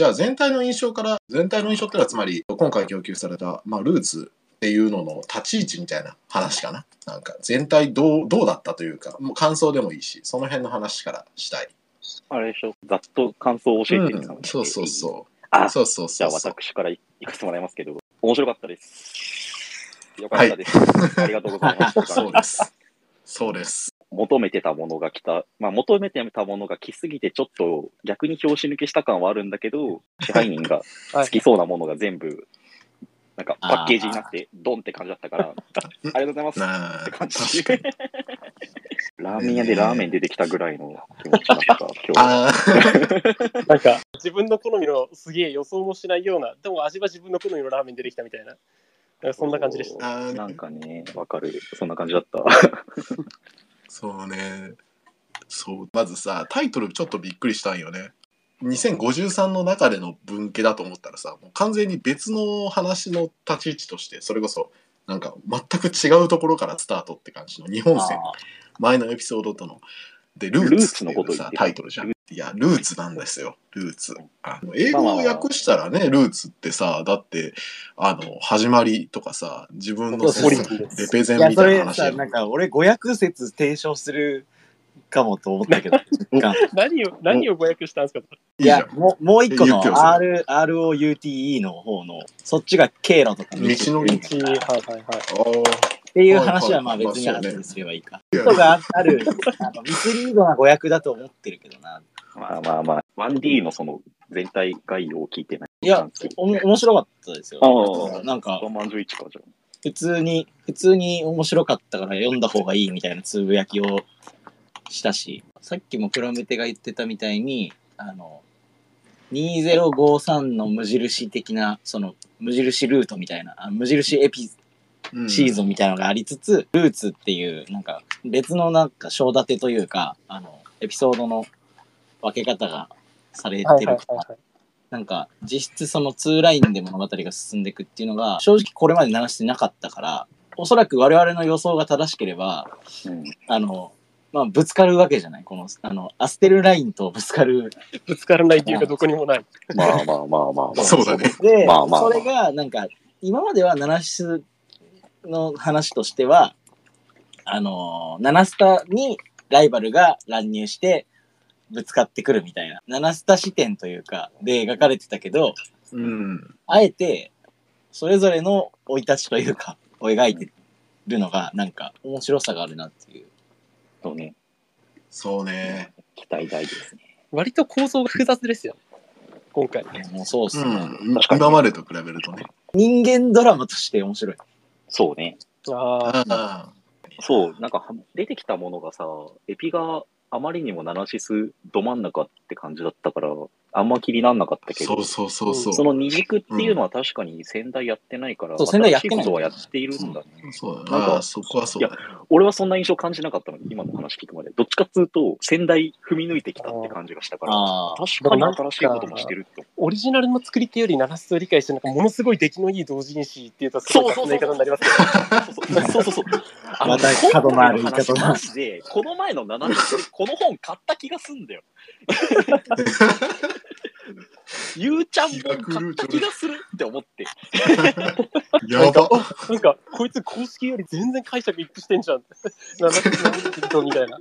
じゃあ全体の印象から、全体の印象ってのはつまり、今回供給された、まあ、ルーツっていうのの立ち位置みたいな話かな。なんか、全体どう、どうだったというか、もう感想でもいいし、その辺の話からしたい。あれでしょ？ざっと感想を教えてみたうん、そうそうそう。あそうそうじゃあそうそう。私から行かせてもらいますけど、面白かったです。よかったです。ありがとうございます。そうです。そうです。求めてたものが来た、まあ、求めてたものが来すぎて、ちょっと逆に拍子抜けした感はあるんだけど、支配人が好きそうなものが全部、なんかパッケージになって、ドンって感じだったから、ありがとうございますって感じ。ラーメン屋でラーメン出てきたぐらいの気持ちだった、今日。ああ、なんか、自分の好みのすげえ予想もしないような、でも味は自分の好みのラーメン出てきたみたいな、なんかそんな感じでした。なんかね、わかる。そんな感じだった。そうね。そう。まずさ、タイトルちょっとびっくりしたんよね。2053の中での分家だと思ったらさ、もう完全に別の話の立ち位置として、それこそ、なんか全く違うところからスタートって感じの日本戦、前のエピソードとの。で、ルーツっていうさ、タイトルじゃん。いや、ルーツなんですよ、ルーツ。あの英語を訳したらね、ルーツってさ、だって、あの、始まりとかさ、自分のそうレそうペゼンいや、それみたいな話さ、なんか俺語訳説提唱するかもと思ったけど、何を、何をご訳したんですか？いや、もうもう一個の R、ROUTE の方の、そっちが経路とか道。のり。道はいはいはい。っていう話はまあ別に後ですればいいか。ことがある、あのミスリードな語訳だと思ってるけどな。まあまあまあ、1D のその全体概要を聞いてない。いや、おも面白かったですよ。ああなんかワ、ンマン11か、じゃあ。普通に、普通に面白かったから読んだ方がいいみたいなつぶやきをしたし、さっきもプロメテが言ってたみたいに、あの、2053の無印的な、その、無印ルートみたいな、あ無印エピうんシーズンみたいなのがありつつ、ルーツっていう、なんか、別のなんか、章立てというか、あの、エピソードの分け方がされてるはいから、はいはいはい。なんか、実質その2ラインで物語が進んでいくっていうのが、正直これまで流してなかったから、おそらく我々の予想が正しければ、うん。あの、まあ、ぶつかるわけじゃない。この、あの、アステルラインとぶつかる。ぶつからないっていうかどこにもない。まあまあまあまあまあ。そうだね。で、まあまあまあそれが、なんか、今までは7室の話としては、あのー、7スタにライバルが乱入して、ぶつかってくるみたいな、7スタ視点というか、で描かれてたけど、うん。あえて、それぞれの生い立ちというか、を描いてるのが、なんか、面白さがあるなっていう。そうね。そうね。期待大ですね。割と構造が複雑ですよ。今回。もうそうっすね。うん。今までと比べるとね。人間ドラマとして面白い。そうね。ああ。あそう、なんかは出てきたものがさ、エピがあまりにもナナシスど真ん中って感じだったから、あんま気になんなかったけど、そうそうそうそう。その二軸っていうのは確かに仙台やってないから、そう仙台やってない新しいことはやっているんだね。そうだなんかそこはそうだね。俺はそんな印象感じなかったのに、今の話聞くまで。どっちかっつうと、仙台踏み抜いてきたって感じがしたから、ああ。確かに新しいこともしてるって思オリジナルの作り手よりナラスを理解して、なんかものすごい出来のいい同人誌っていうと、すごい雑な言い方になりますけど。う。そうそうそう。あまた角のある言い方だマジで、この前の7年でこの本買った気がすんだよ。ゆうちゃん本買った気がするって思って。やば。なんか、こいつ公式より全然解釈一致してんじゃんって。ナラスのみたいな。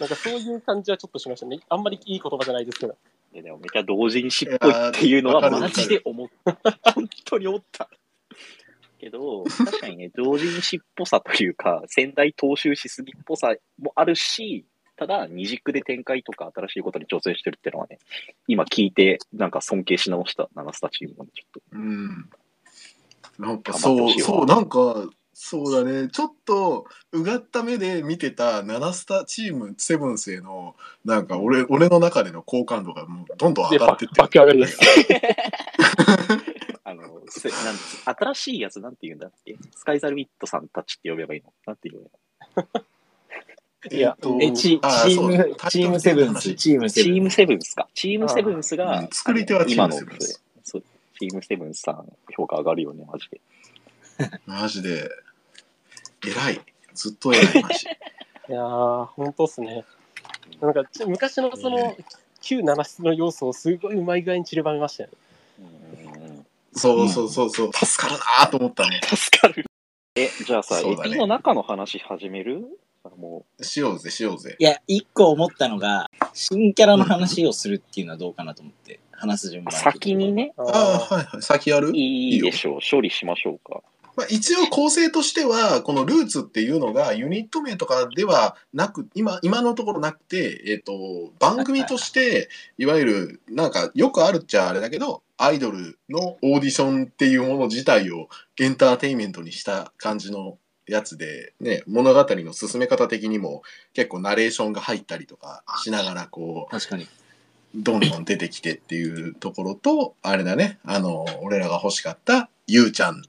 なんかそういう感じはちょっとしましたね。あんまりいい言葉じゃないですけど。いやでもめちゃ同人誌っぽいっていうのはマジで思った。本当に思った。けど、確かにね、同人誌っぽさというか、仙台踏襲しすぎっぽさもあるし、ただ、二軸で展開とか新しいことに挑戦してるっていうのはね、今聞いて、なんか尊敬し直したナスタチームもね、ちょっと。うん。なんかそう、そう、なんか、そうだね。ちょっと、うがった目で見てた7スタチームセブンスへの、なんか俺、俺の中での好感度がもうどんどん上がってってる。爆上がりです。あの、せなんつ新しいやつなんて言うんだっけ？スカイザルウィットさんたちって呼べばいいの？なんて言うの？いやえチあチームチームセブンス、チームセブンス。チームセブンスか。チームセブンスうがん、作り手はチームセブンス今のそうチームセブンスさん、評価上がるよね、マジで。マジで、偉い。ずっと偉い、マジ。いやー、ほんとっすね。なんか、ち昔のその、旧七室の要素をすごいうまい具合に散りばめましたよね。うんそうそうそうそう、助かるなと思ったね。助かる。え、じゃあさ、ねエピの中の話始める？あもしようぜ、しようぜ。いや、一個思ったのが、新キャラの話をするっていうのはどうかなと思って、話す順う、番。先に。ね、ああ、はいはい。先やる？いいでしょう。処理しましょうか。まあ、一応構成としてはこのルーツっていうのがユニット名とかではなく今今のところなくて、えっと番組としていわゆるなんかよくあるっちゃあれだけどアイドルのオーディションっていうもの自体をエンターテインメントにした感じのやつで、ね、物語の進め方的にも結構ナレーションが入ったりとかしながらこう確かに。どんどん出てきてっていうところと、あれだね、あの、俺らが欲しかった、ゆうちゃん、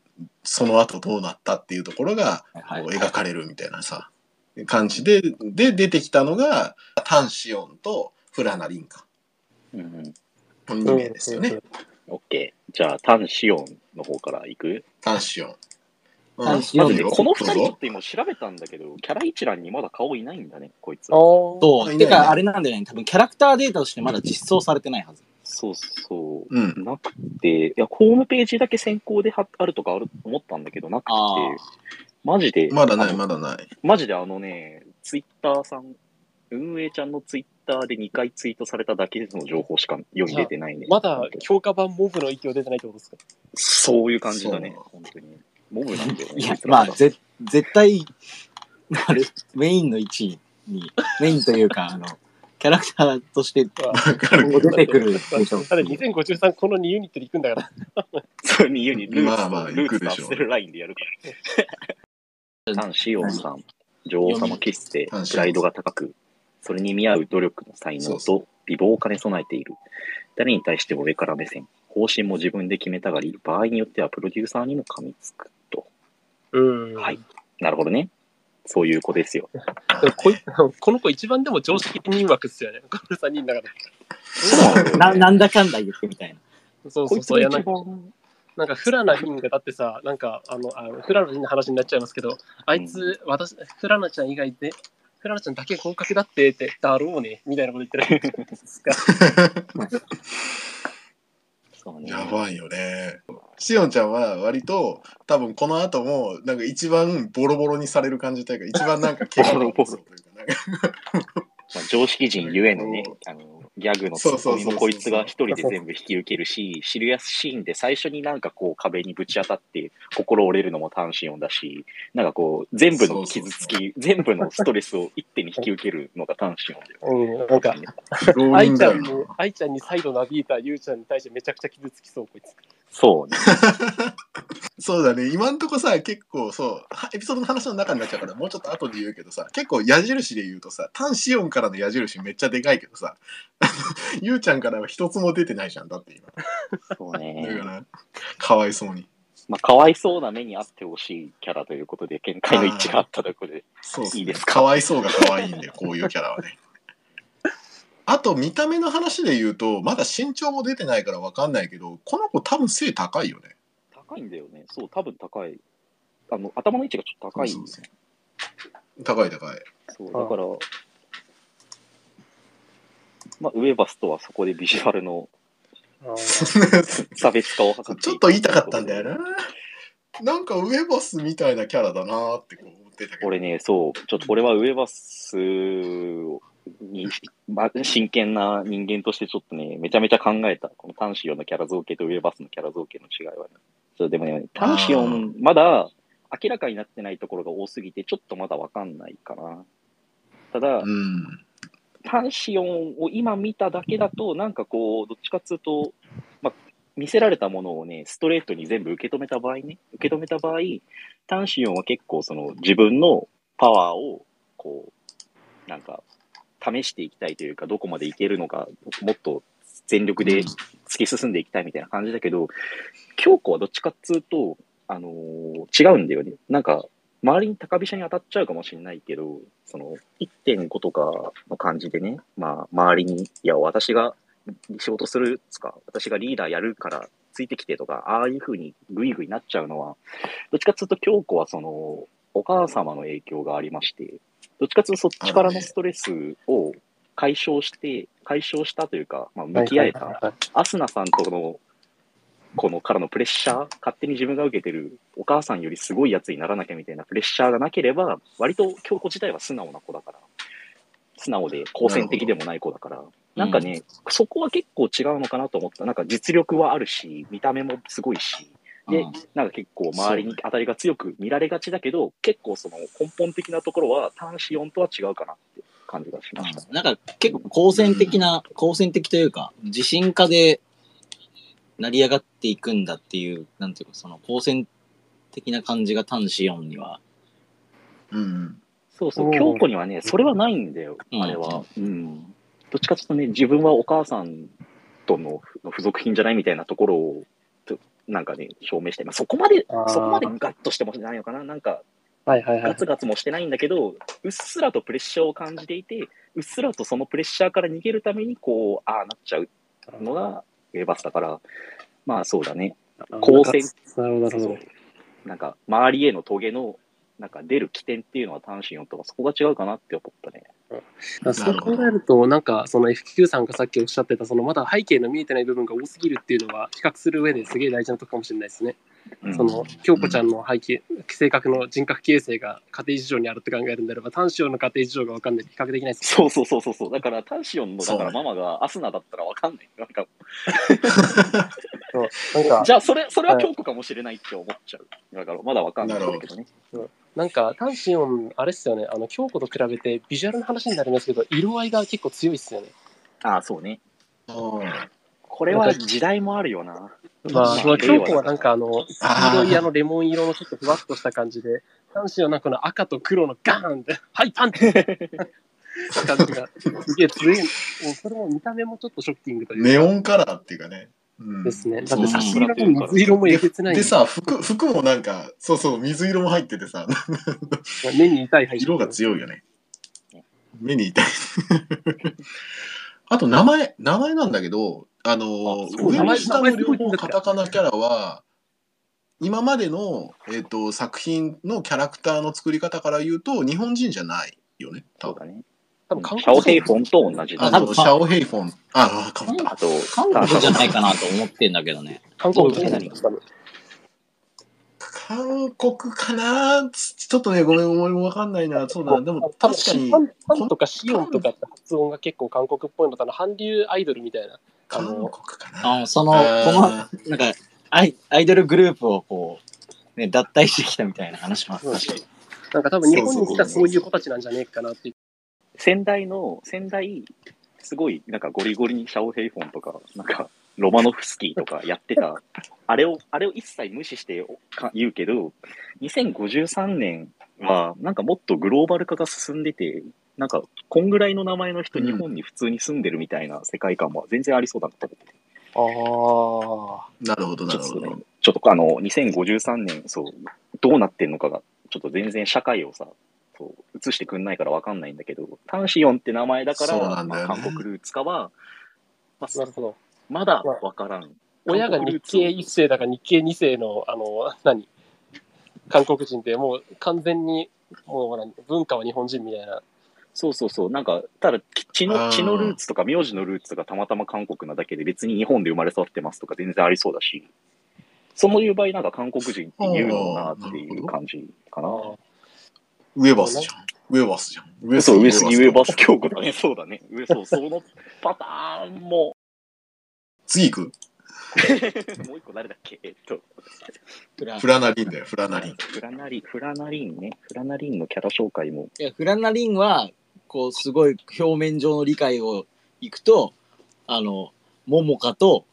その後どうなったっていうところが、はいこう描かれるみたいなさ、感じで、で、出てきたのが、タンシオンとフラナリンカ。うんうん。この2名ですよね。オッケー。じゃあ、タンシオンの方から行く？タンシオン。まずね、この二人ちょっと今調べたんだけど、キャラ一覧にまだ顔いないんだね、こいつ。そう。てか、あれなんだよね。多分、キャラクターデータとしてまだ実装されてないはず。そうそう。うん。なくて、いや、ホームページだけ先行ではあるとかある思ったんだけど、なくてあ、マジで、まだない、まだない。マジであのね、ツイッターさん、運営ちゃんのツイッターで2回ツイートされただけの情報しか世に出てないね。まだ強化版モブの域を出てないってことですか？そういう感じだね本当に。モブなんだよね。いやまあ、ぜ、絶対、あれ、メインの位置に、メインというか、あの、キャラクターとして、出てくるでしょ。だって2053この2ユニットで行くんだから。そうに言うにルーツまあまあルーツ行くでしょルラインでやるから。タン・シオンさん、女王様気質でタンシオンプライドが高く、それに見合う努力の才能と美貌を兼ね備えている。誰に対しても上から目線。方針も自分で決めたがり、場合によってはプロデューサーにも噛みつくと。うんはい。なるほどね。そういう子ですよ。でもこい この子一番でも常識人枠っすよね。この3人の中で。ななんだかんだ言ってみたいな。そうそうそう。いやなんかなんかフラナリンがだってさ、なんかあの、あのフラナリンの話になっちゃいますけど、あいつ、私、フラナちゃん以外で、フラナちゃんだけ合格だってって、だろうね、みたいなこと言ってる。そうね。やばいよね。しおんちゃんは割と多分この後もなんか一番ボロボロにされる感じというか一番なんか怪我を起こそうというかなんかまあ、常識人ゆえのね、あの、ギャグのツッコミもこいつが一人で全部引き受けるし、シリアスシーンで最初になんかこう壁にぶち当たって心折れるのもタンシオンだし、なんかこう全部の傷つき、全部のストレスを一手に引き受けるのがタンシオンだよ。うん、なんか、浪愛ちゃんに、愛ちゃんに再度なびいたゆうちゃんに対してめちゃくちゃ傷つきそう、こいつ。そうね。そうだね今んとこさ結構そうはエピソードの話の中になっちゃうからもうちょっと後で言うけどさ結構矢印で言うとさタンシオンからの矢印めっちゃでかいけどさ ゆうちゃんからは一つも出てないじゃんだって今そうだね。からかわいそうにまあ、かわいそうな目にあってほしいキャラということで、見解の一致があったとことで。そういいですか？かわいそうがかわいいんでこういうキャラはねあと見た目の話で言うとまだ身長も出てないからわかんないけどこの子多分背高いよね高いんだよね。そう、多分高い。あの、頭の位置がちょっと高いんそうですよ。高い高いそう、だから、まあ、ウェバスとはそこでビジュアルの 差別化を図ってちょっと言いたかったんだよな。なんかウェバスみたいなキャラだなーってこう思ってたけど。俺ね、そう、ちょっとこれはウェバスに、ま、真剣な人間としてちょっとね、めちゃめちゃ考えた。このタンシオンのキャラ造形とウェバスのキャラ造形の違いはね。そうでもね、タンシオン、まだ明らかになってないところが多すぎて、ちょっとまだわかんないかな。ただ、うん。タンシオンを今見ただけだと、なんかこう、どっちかっつうと、まあ、見せられたものをね、ストレートに全部受け止めた場合ね、受け止めた場合、タンシオンは結構その自分のパワーを、こう、なんか、試していきたいというか、どこまでいけるのか、もっと全力で突き進んでいきたいみたいな感じだけど、京子はどっちかっつうと、あのー違うんだよね。なんか、周りに高飛車に当たっちゃうかもしれないけど、その1.5とかの感じでね、まあ、周りに、いや、私が仕事するつか、私がリーダーやるからついてきてとか、ああいう風にグイグイなっちゃうのは、どっちかっていうと、京子はその、お母様の影響がありまして、どっちかっていうとそっちからのストレスを解消して、解消したというか、まあ、向き合えた、アスナさんとの、このからのプレッシャー、勝手に自分が受けてる、お母さんよりすごいやつにならなきゃみたいなプレッシャーがなければ、割と京子自体は素直な子だから、素直で好戦的でもない子だから、なんかね、そこは結構違うのかなと思った。なんか実力はあるし、見た目もすごいし、でうんなんか結構周りに当たりが強く見られがちだけど、結構その根本的なところは単子音とは違うかなって感じがしました。なんか結構好戦的な、好戦的というか、自信家で成り上がっていくんだっていう、なんていうか、その好戦的な感じが単子音には。うん。そうそうう、ん京子にはね、それはないんだよ、うんあれは。うん。どっちかというとね、自分はお母さんとの付属品じゃないみたいなところを、となんかね、証明して、まあ、そこまで、そこまでガッとしてもないのかな。なんか、はいはいはいガツ。ガツもしてないんだけど、うっすらとプレッシャーを感じていて、うっすらとそのプレッシャーから逃げるために、こう、ああなっちゃうのがウェバスだから、まあそうだね。光線な。なんか、周りへのトゲの、なんか出る起点っていうのは単身音とか、そこが違うかなって思ったね。そう考えると、なんか、その FQ さんがさっきおっしゃってた、そのまだ背景の見えてない部分が多すぎるっていうのは、比較する上ですげえ大事なとこかもしれないですね。その、京子ちゃんの背景、性格の人格形成が家庭事情にあるって考えるんであれば、単子の家庭事情が分かんない比較できないですそうそうそうそうそう。だから、単身音の、だからママがアスナだったらわかんない。なんか、そうなんか、じゃあ、それ、それは京子かもしれないって思っちゃう。だから、まだわかんないんだけどね。なんか、単身音、あれっすよね、あの、京子と比べて、ビジュアルの話になりますけど、色合いが結構強いっすよね。ああ、そうね。これは時代もあるよな。まあ、まあその京子はなんかあの、黄色いあのレモン色のちょっとふわっとした感じで、男子はなんかこの赤と黒のガーンって、はい、パンって感じがすげえ強い。もうそれも見た目もちょっとショッキングというか。ネオンカラーっていうかね。うんですね。だって差し色も水色もえげつない。でさ服服もなんかそうそう水色も入っててさ目に痛い配色が強いよね目に痛いあと名前名前なんだけどあのあそう上名前の下の両方カタカナキャラは今までの、えー、と作品のキャラクターの作り方から言うと日本人じゃないよね多分。そうだね。多分韓シャオ国ヘイフォンと同じだ。あとシャオヘイフォン。ああかぶったあと、韓国じゃないかなと思ってんだけどね。韓国そう何多分韓国かな？ちょっとねごめん俺もわかんないな。そうだな。でも確かに。パンとかシオンとかって発音が結構韓国っぽいのとあの韓流アイドルみたいな。あ韓の国かな？あの、その、この、なんか、アイアイドルグループをこう、ね、脱退してきたみたいな話もあったし。なんか多分日本に来たそういう子たちなんじゃねえかなって。いう。先代の、先代、すごい、なんかゴリゴリにシャオヘイフォンとか、なんか、ロマノフスキーとかやってた、あれを、あれを一切無視してか言うけど、2053年は、なんかもっとグローバル化が進んでて、なんか、こんぐらいの名前の人、うん日本に普通に住んでるみたいな世界観も全然ありそうだなと思って。ああ。なるほどなちょっとねるほど、ちょっとあの、2053年、そう、どうなってんのかが、ちょっと全然社会をさ、そう、映してくんないからわかんないんだけど、タンシオンって名前だから、ねまあ韓国ルーツかは、まあなるほど。まだわからん。親が日系一世だか日系二世の、あの、何？韓国人ってもう完全に、もう何文化は日本人みたいな。そうそうそう。なんか、ただ、血の、血のルーツとか、名字のルーツとか、たまたま韓国なだけで、別に日本で生まれ育ってますとか、全然ありそうだし、そういう場合、なんか韓国人って言うのなっていう感じかな。ウェバスじゃんウェバスじゃんウェそう、上杉上バスス京子だね。そうだね。上、そう、そのパターンも、次行く？もう一個誰だっけ？えっと、フラ。ナリンだよフラナリン。フラナリン、フラナリンね。フラナリンのキャラ紹介も。いや、フラナリンは、こう、すごい表面上の理解をいくと、あの、モモカと、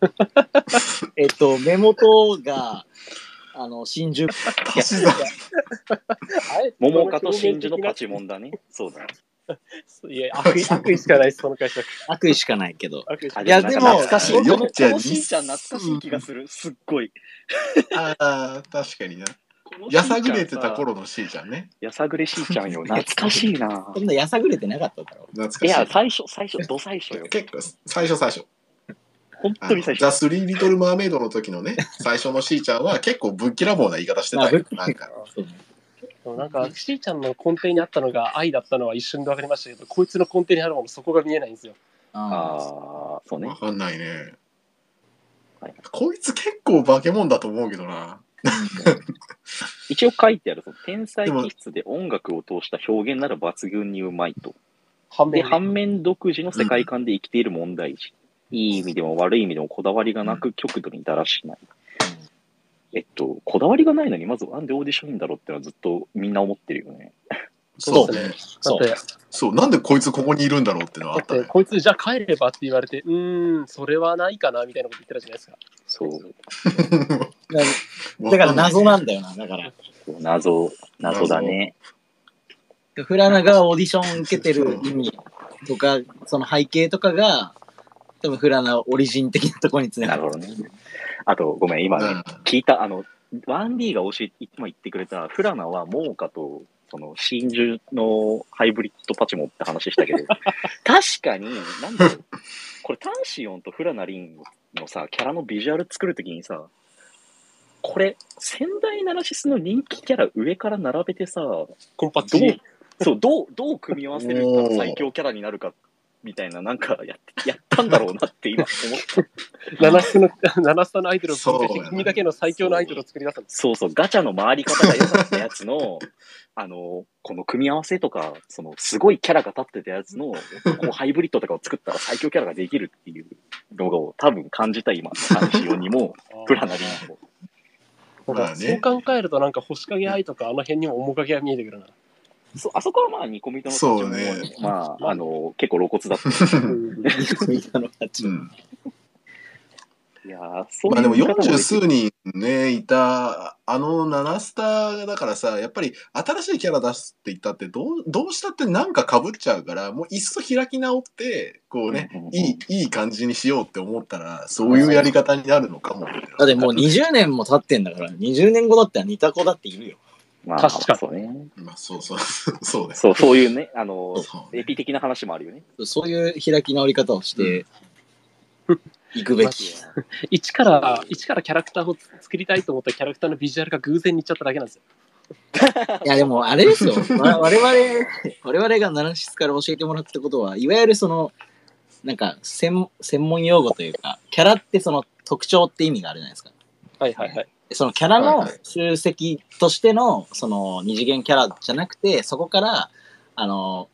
えっと、目元が、あの、真珠、桃花と真珠のパチモンだね。そうだ。いや、悪意、悪意しかないです、その解釈。悪意しかないけど。あ悪意しかない。いやでもなんか懐かしい。よこのじゃあこのしんちゃん懐かしい気がする。すっごい。ああ確かになやさぐれてた頃のしーちゃんねやさぐれしーちゃんよ。懐かしいな。そんなやさぐれてなかっただろ。懐かしいいや、最初、最初、ど最初よ。結構最初最初本あ当に最初。のザ・スリー・リトル・マーメイドの時のね最初のしーちゃんは結構ぶっきらぼうな言い方してたよなんかそうねでもなんか、しーちゃんの根底にあったのが愛だったのは一瞬で分かりましたけど、こいつの根底にあるもの、そこが見えないんですよ。あああ、そうねわ。かんないねはい。こいつ結構化け物だと思うけどな。一応書いてある、その天才気質で音楽を通した表現なら抜群にうまいと。で、反面反面独自の世界観で生きている問題児。いい意味でも悪い意味でもこだわりがなく極度にだらしない。えっと、こだわりがないのに、まずなんでオーディションいいんだろうってのはずっとみんな思ってるよね。そうね。ですね。だそうそう、なんでこいつここにいるんだろうってのはあだったね。こいつじゃあ帰ればって言われて、うーん、それはないかなみたいなこと言ってたじゃないですか。そう。だ だから謎なんだよな。だから。謎、謎だね。フラナがオーディション受けてる意味とか、その背景とかが、多分フラナオリジン的なところにつながる。なるほどね。あと、ごめん、今ね、うん聞いた、あの、1D が教えて、今言ってくれた、フラナはモーカと、その、真珠のハイブリッドパチモって話したけど、確かに、なんだろう、これ、タンシオンとフラナリンのさ、キャラのビジュアル作るときにさ、これ、仙台ナラシスの人気キャラ上から並べてさ、コンパッどうチ。、そう、どう、どう組み合わせるたら最強キャラになるか、みたいな、なんかやって、やったんだろうなって今思った。七スの、七スタのアイドルを分解して、君だけの最強のアイドルを作り出すんです。そうそう、ガチャの回り方が良かったやつの、あの、この組み合わせとか、その、すごいキャラが立ってたやつの、こう、ハイブリッドとかを作ったら最強キャラができるっていうのを多分感じた今、三四四にも、プラナリンも。そう考えると、なんか星影愛とか、あの辺にも面影が見えてくるな。そあそこはまあ、ニコミトのそうね。まあ、あの、結構露骨だった。うんみたいな感じうん。いやーそうまあでもいう見方40できる。数人ねいたあの7スターだからさやっぱり新しいキャラ出すって言ったってどうどうしたってなんか被っちゃうからもういっそ開き直ってこうねうんうんうん。いいいい感じにしようって思ったらそういうやり方になるのかも。だってもう20年も経ってんだから、20年後だったら似た子だっているよ。まあ、確かにそうね。まあそうそうそうねそう、そういうね、あの、そうエピ的な話もあるよね。そういう開き直り方をして、いくべき。一から、一からキャラクターを作りたいと思ったキャラクターのビジュアルが偶然にいっちゃっただけなんですよ。いやでもあれですよ。わ我々、我々がナナシスから教えてもらったことは、いわゆるその、なんか専専門用語というか、キャラってその特徴って意味があるじゃないですか。はいはいはい。でそのキャラの集積としての、その二次元キャラじゃなくて、そこから、あの、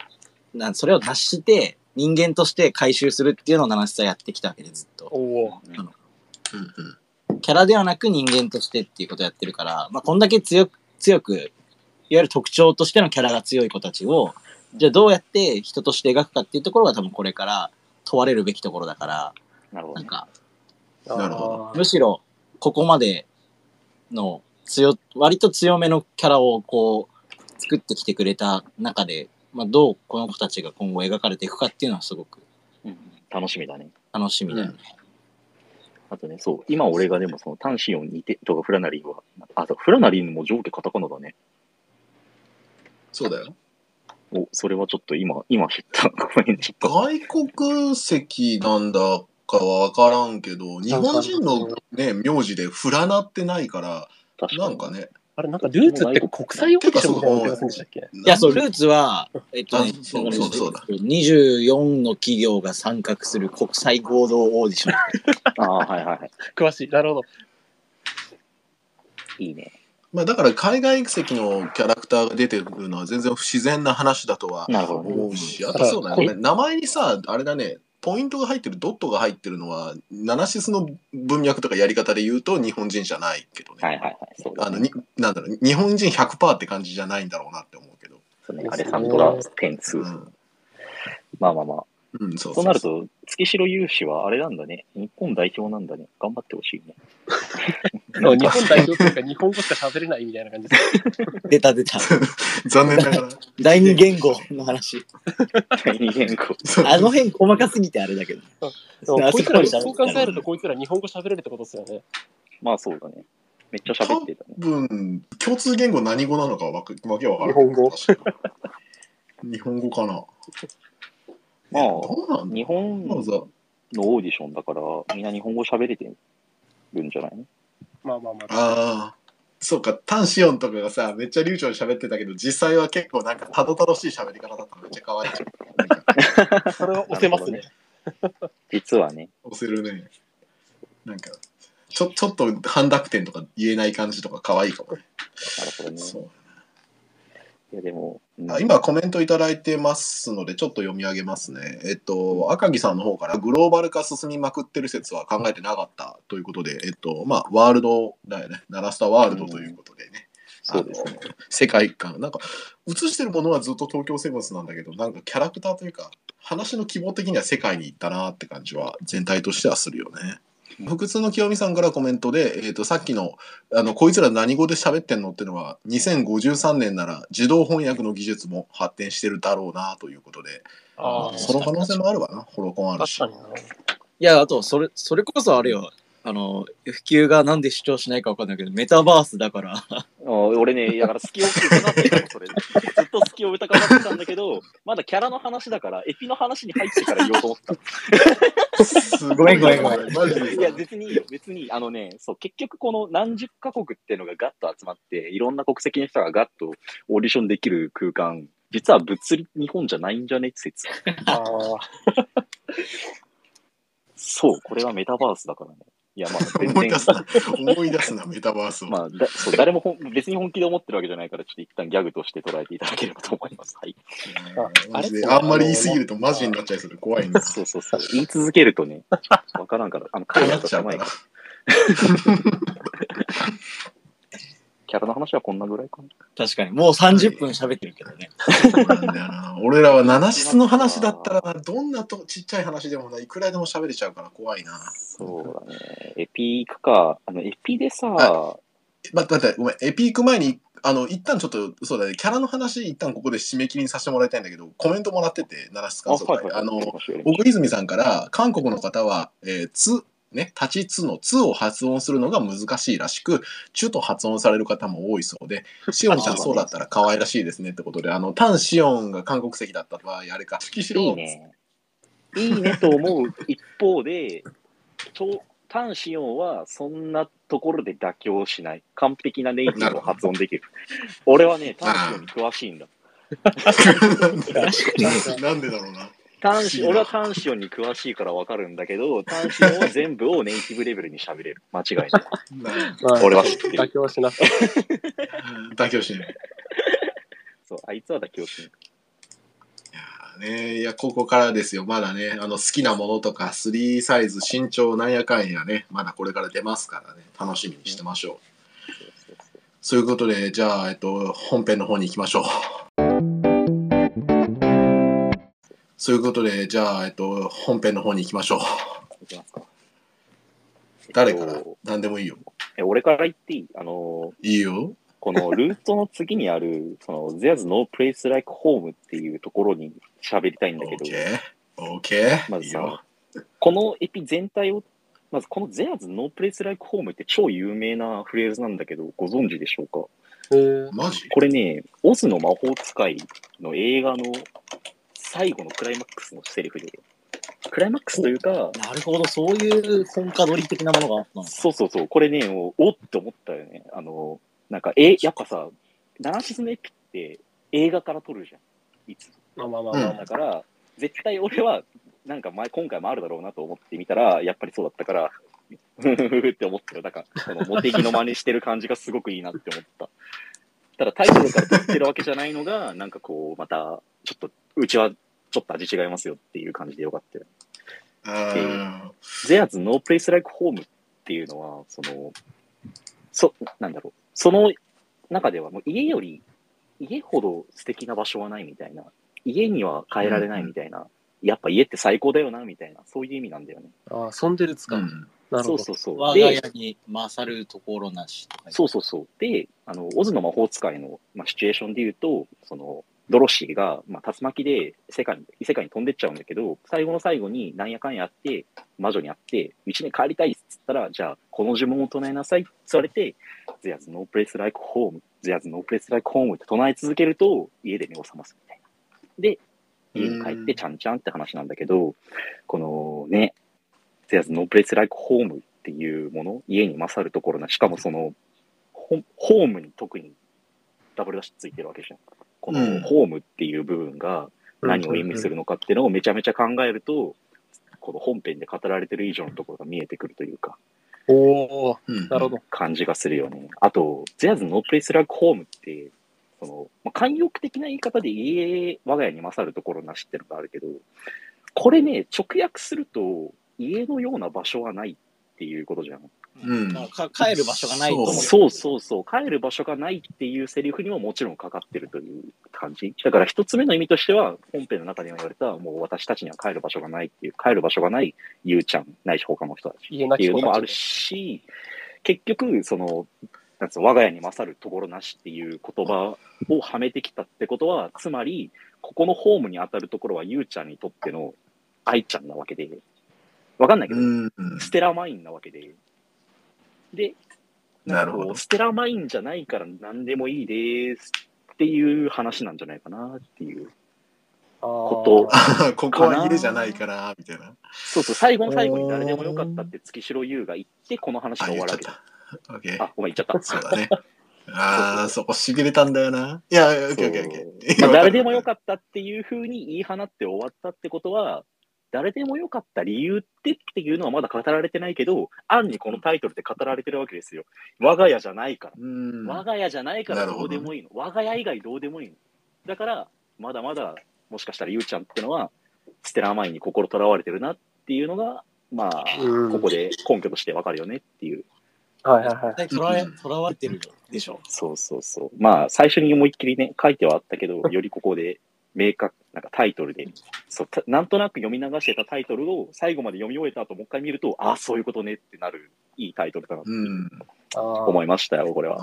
なんそれを脱して、人間として回収するっていうのをナナシスはやってきたわけで、ずっと。うんうんキャラではなく人間としてっていうことをやってるから、まあ、こんだけ強く、強く、いわゆる特徴としてのキャラが強い子たちを、じゃあどうやって人として描くかっていうところが多分これから問われるべきところだから、なるほどね。なんか、なるほどむしろここまでの強、割と強めのキャラをこう、作ってきてくれた中で、まあ、どうこの子たちが今後描かれていくかっていうのはすごくうん楽しみだね。楽しみだよね。あとね、そう、今俺がでもそのタンシオンにてとかフラナリンは、あ、そうフラナリンも上下カタカナだね。そうだよお、それはちょっと今、今知った。ごめん、ちょっと。外国籍なんだかは分からんけど日本人のね名字でフラナってないから。なんかねあれ、なんかルーツって国際オーディションみたいなのやでしたっけ？いや、そう、ルーツは、えっとねあ、そうそうそうだ24の企業が参画する国際合同オーディション。ああ、はいはいはい。詳しい。なるほど。いいね。まあだから海外籍のキャラクターが出てくるのは全然不自然な話だとは。思うし、あとそうだね、名前にさ、あれだね、ポイントが入ってる、ドットが入ってるのは、ナナシスの文脈とかやり方で言うと日本人じゃないけどね。はいはいはい。そう。あのになんだろう、日本人100%って感じじゃないんだろうなって思うけど。そうねサンドラ・。うん、まあまあまあ。うん、そうそうなると、月城勇士はあれなんだね。日本代表なんだね。頑張ってほしいね。そう日本代表というか、日本語しか喋れないみたいな感じです。出た出た。残念ながら。第二言語の話。第二言語。そうあの辺細かすぎてあれだけど。でもあこいつら、そう考えると、こいつら日本語喋れるってことですよね。まあそうだね。めっちゃ喋ってたね。多分、共通言語何語なのかわけわからん。日本語日本語かな。まあどうなんだ日本のオーディションだから、みんな日本語喋れてるんじゃないの？まあまあまあ。ああ、そうか、タンシオンとかがさ、めっちゃ流暢に喋ってたけど、実際は結構なんかたどたどしい喋り方だったのめっちゃ可愛いそれは押せますね。実はね、押せるね。なんか、ちょちょっと半濁点とか言えない感じとか可愛いかもね。なるほどね。そういや、でも、うんあ今コメントいただいてますのでちょっと読み上げますね。えっと赤木さんの方からグローバル化進みまくってる説は考えてなかったということで、えっとまあワールドだよね。ナラスタワールドということでね。そうですね。あの世界観なんか映してるものはずっと東京セブンスなんだけどなんかキャラクターというか話の希望的には世界に行ったなって感じは全体としてはするよね。福通の清美さんからコメントで、えー、とさっきのあの「こいつら何語で喋ってんの?」っていうのは2053年なら自動翻訳の技術も発展してるだろうなということでああ、その可能性もあるわなホロコンあるし確かにな。いや、あと、それ、それこそあれよ。あの、普及がなんで主張しないかわかんないけど、メタバースだから。あ俺ね、だから好きを疑ってたの、それ。ずっと好きを疑ってたんだけど、まだキャラの話だから、エピの話に入ってから言おうと思った。すごめんごめんごめんマジでいや、別にいいよ、別にいい。あのね、そう、結局この何十カ国っていうのがガッと集まって、いろんな国籍の人がガッとオーディションできる空間、実は物理日本じゃないんじゃねって説。ああ、そう、これはメタバースだからね。いや、まあ、全然思い出、すな思い出すなメタバースを、まあ、だそう誰もほん別に本気で思ってるわけじゃないから、ちょっと一旦ギャグとして捉えていただければと思います。はい。マジであんまり言いすぎるとマジになっちゃいそうで怖いんですそうそうそう。言い続けるとね、わからんから、あの、彼らと狭い から。キャラの話はこんなぐらいかな。確かに。もう30分喋ってるけどね。そうなんだよな俺らは七室の話だったらなどんなとちっちゃい話でもないくらでも喋れちゃうから怖いなそうだね。エピークか。あの、エピでさ、は待って待ってごめんエピーク前にあの一旦ちょっとそうだねキャラの話一旦ここで締め切りにさせてもらいたいんだけどコメントもらってて奈良室感想会あの奥泉さんから韓国の方は「えー、つ」ね「立ちつ」の「つ」を発音するのが難しいらしく「ちゅ」と発音される方も多いそうで「しおんちゃんそうだったら可愛らしいですね」ってことであのタン・シオンが韓国籍だった場合あれか「月しろ」いいね。いいねと思う一方で、ちょタン・シオンはそんなところで妥協しない。完璧なネイティブを発音できる。俺はね、タン・シオンに詳しいんだ。なんでだろうな。タンシ俺はタンシオンに詳しいからわかるんだけど、タンシオンは全部をネイティブレベルに喋れる。間違いない。なまあ俺は知ってる妥協しなさい。妥協しない。そう、あいつは妥協しない。ね、いやここからですよまだねあの好きなものとか3サイズ身長なんやかんやねまだこれから出ますからね楽しみにしてましょうそういうことでじゃあ、えっと、本編の方に行きましょうそういうことでじゃあ、えっと、本編の方に行きましょう。いきますか。誰から？えっと何でもいいよ。え俺から言っていい？あのいいよ。このルートの次にある、その、There's no place like home っていうところに喋りたいんだけど、OK OK まずいいよ。さ、このエピ全体を、まずこの There's no place like home って超有名なフレーズなんだけど、ご存知でしょうか？えー。マジ？これね、オズの魔法使いの映画の最後のクライマックスのセリフで、クライマックスというか、なるほど、そういう本家取り的なものがあった。そうそうそう、これね、もうおって思ったよね。あの、なんか、え、やっぱさ、ナナシスのエピって映画から撮るじゃん。いつまあまあまあまあ、だから、絶対俺は、なんか前、今回もあるだろうなと思ってみたら、やっぱりそうだったから、ふふふって思ったよ。なんか、このモテギの真似してる感じがすごくいいなって思った。ただタイトルから撮ってるわけじゃないのが、なんかこう、また、ちょっと、うちはちょっと味違いますよっていう感じでよかったよ。あ There's no place like home っていうのは、その、そ、なんだろう。その中ではもう家より、家ほど素敵な場所はないみたいな。家には変えられないみたいな。やっぱ家って最高だよな、みたいな。そういう意味なんだよね。ああ、ソンデルツか。ーうんなるほど。そうそうそう。我が家で、に勝るところなしとか。そうそうそう。で、あの、オズの魔法使いの、まあ、シチュエーションで言うと、その、ドロシーが、まあ、竜巻で世界に、異世界に飛んでっちゃうんだけど、最後の最後になんやかんやあって、魔女に会って、うちに帰りたいっつったら、じゃあ、この呪文を唱えなさいって言われて、There's no place like home, There's no place like home って唱え続けると、家で目を覚ますみたいな。で、家に帰ってちゃんちゃんって話なんだけど、このね、There's no place like home っていうもの、家に勝るところな、しかもその、ホホームに特にダブルダッシュついてるわけじゃん。こうんのホームっていう部分が何を意味するのかっていうのをめちゃめちゃ考えると、この本編で語られてる以上のところが見えてくるというか、おおうんなるほど。感じがするよね。あと、ゼアズのノープレイスラックホームって、その、まあ、慣用句的な言い方で家、我が家に勝るところなしってのがあるけど、これね、直訳すると、家のような場所はないっていうことじゃん。うんまあか帰る場所がないと思う。そうそうそう、帰る場所がないっていうセリフにももちろんかかってるという感じ。だから一つ目の意味としては、本編の中でも言われた、もう私たちには帰る場所がないっていう、帰る場所がないゆうちゃん、ないし他の人たちっていうのもあるし、結局、その、なんつうの我が家に勝るところなしっていう言葉をはめてきたってことは、つまり、ここのホームに当たるところはゆうちゃんにとっての愛ちゃんなわけで、わかんないけど、うんステラマインなわけで。で、なるほど。ステラマインじゃないから何でもいいですっていう話なんじゃないかなっていう。こあここは家じゃないからみたいな。そうそう、最後の最後に誰でもよかったって月城優が言って、この話があ終わ言っちゃっるわけだ。たオッケー。あ、ごめん、言っちゃった。そうだね。ああそこしびれたんだよな。いやオッケーオッケーオッケー。まあ、誰でもよかったっていうふうに言い放って終わったってことは、誰でもよかった理由ってっていうのはまだ語られてないけど、暗にこのタイトルで語られてるわけですよ。我が家じゃないから。うん我が家じゃないからどどうでもいいの。我が家以外どうでもいいの。だから、まだまだ、もしかしたらゆうちゃんってのは、ステラーマインに心とらわれてるなっていうのが、まあ、うんここで根拠としてわかるよねっていう。はいはいはい。とらわれとらわれてるでしょ。そうそうそう。まあ、最初に思いっきりね、書いてはあったけど、よりここで明確、なんかタイトルで、そうたなんとなく読み流してたタイトルを最後まで読み終えた後、もう一回見ると、ああ、そういうことねってなる、いいタイトルだなと思いましたよ、これは。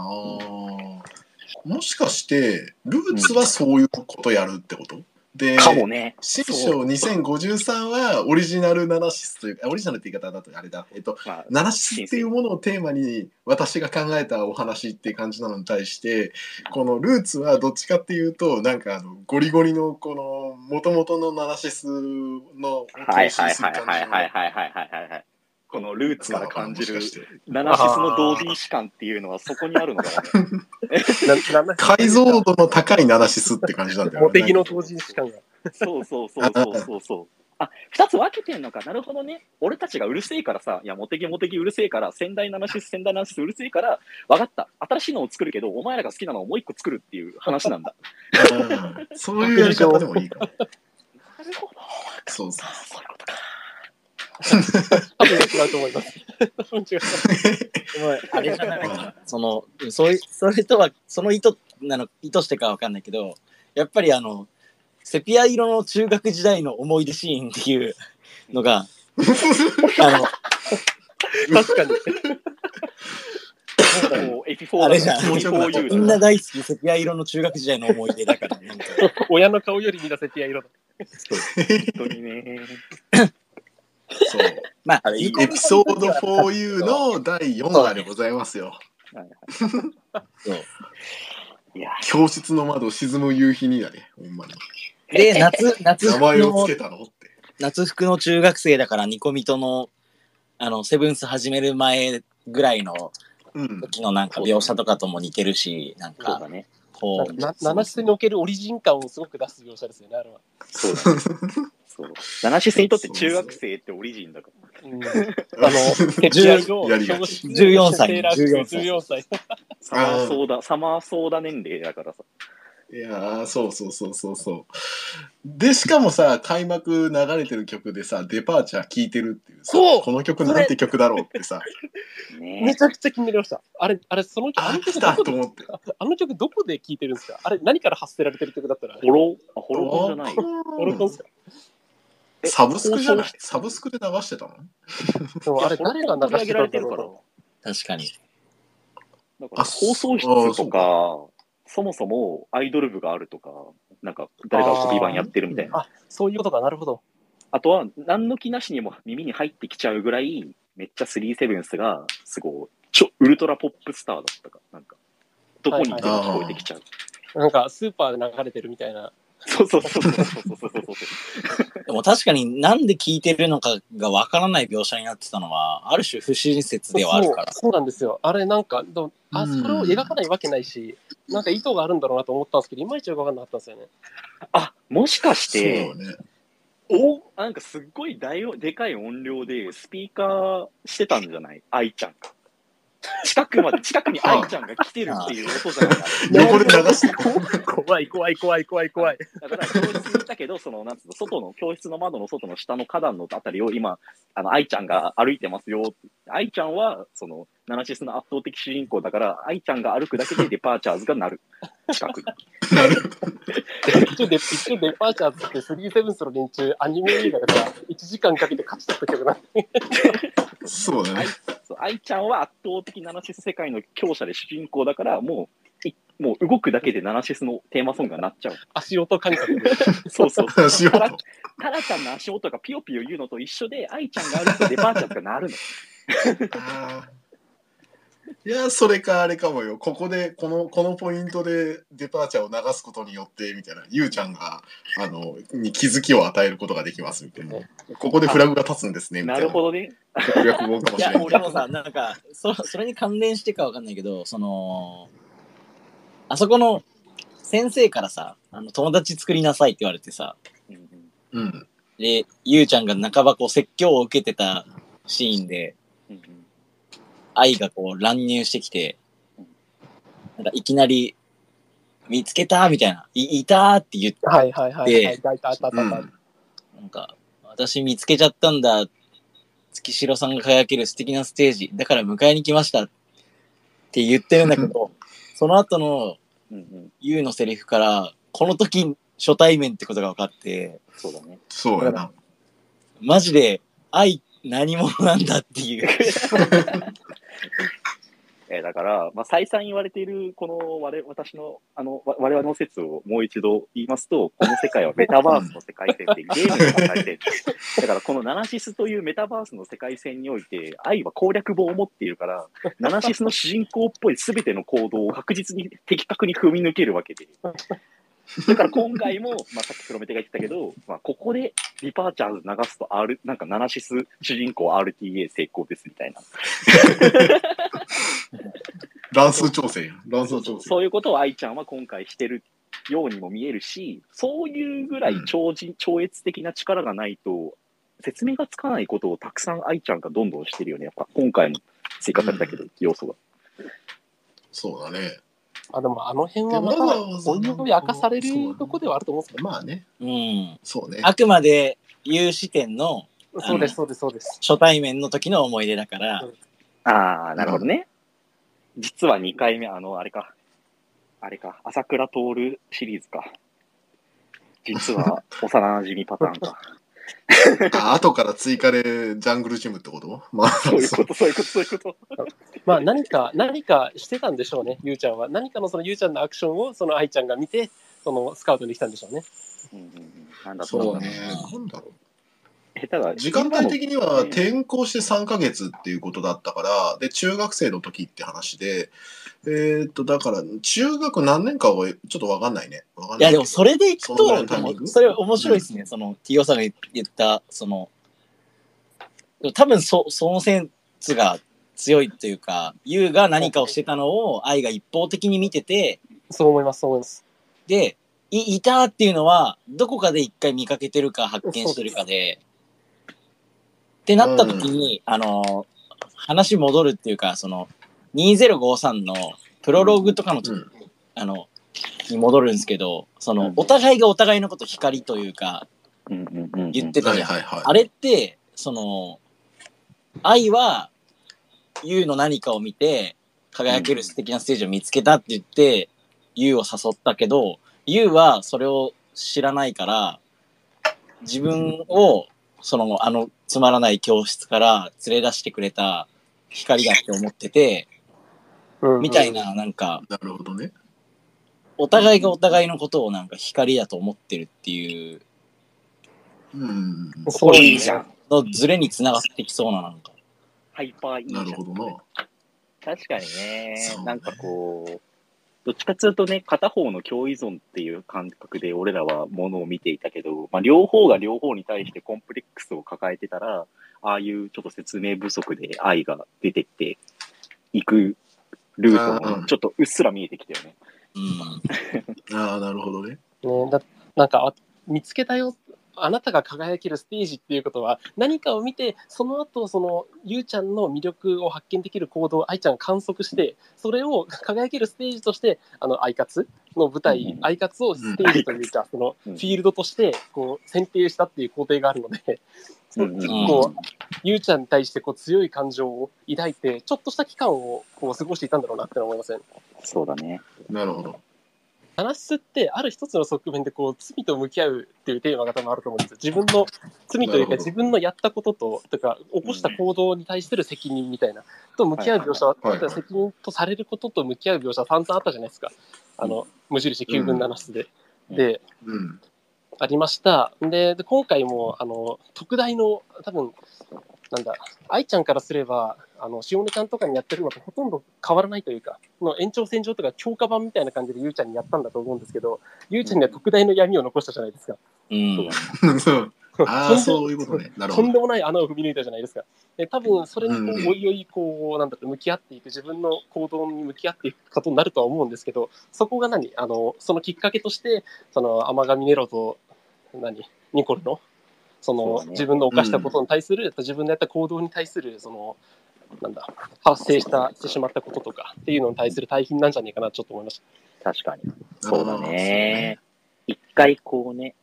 もしかしてルーツはそういうことやるってこと？でかもね。新そ章2053はオリジナルナナシスというかオリジナルって言い方だとあれだえっとまあ、ナナシスっていうものをテーマに私が考えたお話っていう感じなのに対してこのルーツはどっちかっていうとなんかあのゴリゴリのこの元々のナナシスのはいはいはいはいはいはいはいはいはい。このルーツから感じるナナシスの同時視感っていうのはそこにあるのかな。なな解像度の高いナナシスって感じなんだよモテギの当時時間が。そうそうそうそうそうそう。あ、二つ分けてんのか。なるほどね。俺たちがうるせえからさ、いや、モテギモテギうるせえから、仙台ナナシス、仙台ナナシスうるせえから、分かった。新しいのを作るけど、お前らが好きなのをもう一個作るっていう話なんだ。うんそういうやり方でもいいかも なるほど。そうそうそういうことか。多分違うと思います。多分違う。でもあれじゃないかな。その、そういう、それとは、その意図なの、意図してかわかんないけど、やっぱりあの、セピア色の中学時代の思い出シーンっていうのが、あ確かに。こうエピフォーあれじゃんみんなー大好きセピア色の中学時代の思い出だから、なんか 親の顔より見たセピア色だ。本当にね。そうまあ、あれいいエピソード 4U の第4話でございますよ。はいそういや、教室の窓沈む夕日にだね、ほんまに。で、夏、夏服名前をのつけたのって。夏服の中学生だからニコミとのあのセブンス始める前ぐらいのうん。時のなんか描写とかとも似てるしなんかそうだね。こうな七室におけるオリジン感をすごく出す描写ですよね、あれは。そうだね。そう。ナナシスにとって中学生ってオリジンだから。うん、あの、セピア色やりがち14歳セーラー服14歳14歳。サマーソーダ、サマーソーダ年齢だからさ。いやーそうそうそうそうそう。で、しかもさ、開幕流れてる曲でさ、デパーチャー聴いてるっていうさ、そう。この曲なんて曲だろうってさ、めねちゃくちゃ気になりました。あれ、あれ、その曲、ああ、の曲来た？どことで思って。あの曲どこで聴いてるんですか？あれ、何から発せられてる曲だったら、ホロ、あ、ホロコンじゃない？オルコン。ですか？えサブスクじゃない？サブスクで流してたの？でもあれ、誰が流してたんだれてるから。ろ確かに。だからあ放送室あそう。とか、そもそもアイドル部があるとか、なんか誰がコピー版やってるみたいな。あ、そういうことか、なるほど。あとは、何の気なしにも耳に入ってきちゃうぐらい、めっちゃスリーセブンスが、すごい、ちょ、ウルトラポップスターだったか、なんか、どこにいても聞こえてきちゃう。なんか、スーパーで流れてるみたいな。そうそうそうそうそうそう。でも確かになんで聞いてるのかがわからない描写になってたのは、ある種不親切ではあるから。そうなんですよ。あれなんか、あそれを描かないわけないし、なんか意図があるんだろうなと思ったんですけど、いまいちよくわかんなかったんですよね。あ、もしかして、ね、おなんかすっごい大でかい音量でスピーカーしてたんじゃない愛ちゃんが。近くまで、近くに愛ちゃんが来てるっていう音じゃないあれ横で流して 怖い怖い怖い怖い怖い。だから教室にいたけど、その、なんつうの、外の、教室の窓の外の下の花壇のあたりを今、あの、愛ちゃんが歩いてますよ。愛ちゃんは、その、ナナシスの圧倒的主人公だから、愛ちゃんが歩くだけでデパーチャーズが鳴る。近くに。なる。一応デ一応デパーチャーズって37の連中、アニメ映画だから1時間かけて勝ち取ったけどな。そうだね。そう愛ちゃんは圧倒的ナナシス世界の強者で主人公だから、もう、いもう動くだけでナナシスのテーマソングが鳴っちゃう。足音感覚で。そうそう。しようタラタラちゃんの足音がピヨピヨ言うのと一緒で、愛ちゃんが歩くとデパーチャーズが鳴るの。あーいや、それかあれかもよ。ここで、この、このポイントでデパーチャーを流すことによって、みたいな、ゆうちゃんが、あの、に気づきを与えることができます、みたいな。ここでフラグが立つんですね、みたないるな。ほどね。攻略本かもいや、しれない。でもさ、なんか、そそれに関連してかわかんないけど、その、あそこの先生からさ、あの友達作りなさいって言われてさ、うん。で、ゆうちゃんが半ばこう説教を受けてたシーンで、うんうん愛がこう乱入してきて、なんかいきなり、見つけたみたいな、いいたって言って、はいはいはい、はい。たいたいたうん。なんか、私見つけちゃったんだ。月城さんが輝ける素敵なステージ。だから迎えに来ました。って言ってるんだけど、その後のうんうん。ユウのセリフから、この時初対面ってことが分かって、そうだね。そうやな。マジで愛何者なんだっていう。えーだから、まあ、再三言われている、この我々私の、あの、わ我々の説をもう一度言いますと、この世界は メタバースの世界線でゲームが分かれている。だから、このナナシスというメタバースの世界線において、愛は攻略本を持っているから、ナナシスの主人公っぽい全ての行動を確実に的確に踏み抜けるわけで。だから今回も、まあ、さっきプロメテが言ってたけど、まあ、ここでリパーチャーズ流すと R、なんかナナシス主人公 RTA 成功ですみたいな。乱数調整。乱数調整。そういうことを愛ちゃんは今回してるようにも見えるし、そういうぐらい超人、超越的な力がないと、説明がつかないことをたくさん愛ちゃんがどんどんしてるよね。やっぱ今回も追加されたけど、要素が。そうだね。あ、でもあの辺はまでた、おいおい明かされるとこではあると思うんですけど、まあね。うん。そうね。あくまで有視点のそうです、そうです、そうです。初対面の時の思い出だから、ああ、なるほどね。実は2回目、あの、あれか。あれか。朝倉徹シリーズか。実は 幼馴染パターンか。あ後から追加でジャングルジムってこと？まあ、そういうこと、そういうこと、そういうこと。まあ何か、何かしてたんでしょうね、ゆうちゃんは。何かのそのゆうちゃんのアクションを、その愛ちゃんが見て、そのスカウトに来たんでしょうね。うんうんうん。なんだとそうね。なんだろう。下手が。時間帯的には転校して3ヶ月っていうことだったから、で、中学生の時って話で、えーっと、だから、中学何年かはちょっとわかんないね。わかんいやでもそれでいくと、タイミング？それ面白いですね。その、T.O. さんが言った、その、多分そ、そのセンスが強いというか、ユウが何かをしてたのを愛が一方的に見てて、そう思います、そう思います。で、いいたっていうのは、どこかで一回見かけてるか発見してるかで、ってなった時に、あの、話戻るっていうか、その、2053のプロローグとかのうんあの、に戻るんですけど、その、うんお互いがお互いのこと光というか、うんうんうんうん言ってたじゃん。はいはいはい。あれって、その、愛は、ユウの何かを見て、輝ける素敵なステージを見つけたって言って、ユウを誘ったけど、ユウはそれを知らないから、自分を、その、あの、つまらない教室から連れ出してくれた光だって思ってて、うんみたい。な、なんか、なるほどね。お互いがお互いのことをなんか光だと思ってるっていううん。そういいじゃん。のズレにつながってきそうな、なんか。ハイパーいいじゃ。なんるほどな。確かにねねなんかこう、どっちかっていうとね、片方の共依存っていう感覚で俺らはものを見ていたけど、まあ、両方が両方に対してコンプレックスを抱えてたら、ああいうちょっと説明不足で愛が出てきていくルートもちょっとうっすら見えてきたよね。うん。ああ、なるほどね。ね、だなんかあ見つけたよあなたが輝けるステージっていうことは何かを見てその後そのゆうちゃんの魅力を発見できる行動を愛ちゃんが観測してそれを 輝けるステージとしてあのアイカツの舞台、うんアイカツをステージというか、そのフうんィールドとしてこう選定したっていう工程があるので、うんうん結構ゆうちゃんに対してこう強い感情を抱いてちょっとした期間をこう過ごしていたんだろうなって思いません？そうだね。なるほど。話すってある一つの側面でこう罪と向き合うっていうテーマが多分あると思うんですよ。自分の罪というか自分のやったことととか起こした行動に対する責任みたいなと向き合う描写は、はいはいはい責任とされることと向き合う描写は散々あったじゃないですか。あの無印9分7室で。うんでうん。ありました。でで今回もあの特大の多分なんだ愛ちゃんからすればあの塩根ちゃんとかにやってるのとほとんど変わらないというかの延長線上とか強化版みたいな感じでゆうちゃんにやったんだと思うんですけどゆうちゃんには特大の闇を残したじゃないですか。うん。そう ああ、そういうことね。なるほど。とんでもない穴を踏み抜いたじゃないですか。で多分それにこうんうおいおいこうなんだろう向き合っていく自分の行動に向き合っていくことになるとは思うんですけどそこが何？あのそのきっかけとしてその天神ネロと何？ニコルの？そのだね自分の犯したことに対する、自分のやった行動に対するそのなんだ発生したしてしまったこととかっていうのに対する対比なんじゃないかなとちょっと思いました。確かに。そうだね。一回こうね、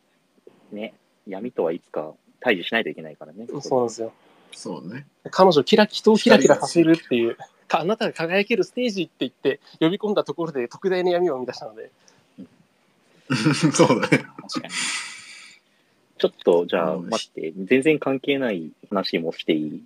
ね、闇とはいつか対峙しないといけないからね。そうなんですよ。そうね。彼女キラ人をキラキラさせるっていうかあなたが輝けるステージって言って呼び込んだところで特大の闇を生み出したので そうだね。確かに。ちょっと、じゃあ、うん待って、全然関係ない話もしていい、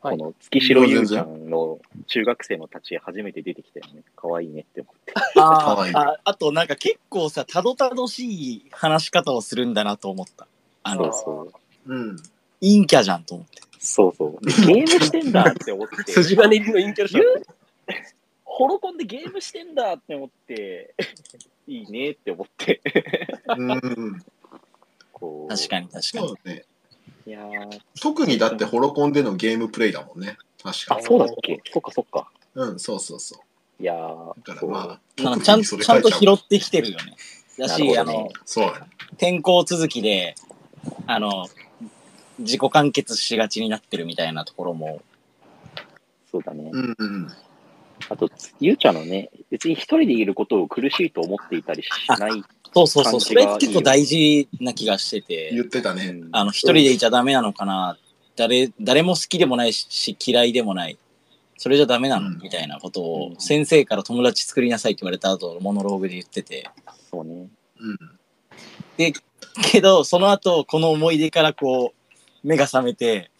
はいこの月城優ちゃんの中学生の立ち絵初めて出てきたよね。可愛いねって思って。ああ、あとなんか結構さ、たどたどしい話し方をするんだなと思った。あの、そうそう。うん。陰キャじゃんと思って。そうそう。でゲームしてんだって思って。筋金入りのインキャラシャ言うホロコンでゲームしてんだって思って、いいねって思って。うん。こう確かに確かに。そうね。いやー特にだってホロコンでのゲームプレイだもんね。確かあ、に。そうだっけそっかそっか。うん、そうそうそう。いやーだからまあ、ちゃんちゃんと拾ってきてるよね。だし、あの、そうだね。転校続きで、あの、自己完結しがちになってるみたいなところも、そうだね。うんうん。あと、ゆうちゃんのね、別に一人でいることを苦しいと思っていたりしない。そうそうそう、それ感じがいいよ結構大事な気がして言て、ってたね。うんあの、一人でいちゃダメなのかな、誰、誰も好きでもないし、嫌いでもない。それじゃダメなの、うんみたいなことをうん先生から友達作りなさいって言われた後、モノローグで言ってて。そうね。うん。けど、その後、この思い出からこう、目が覚めて、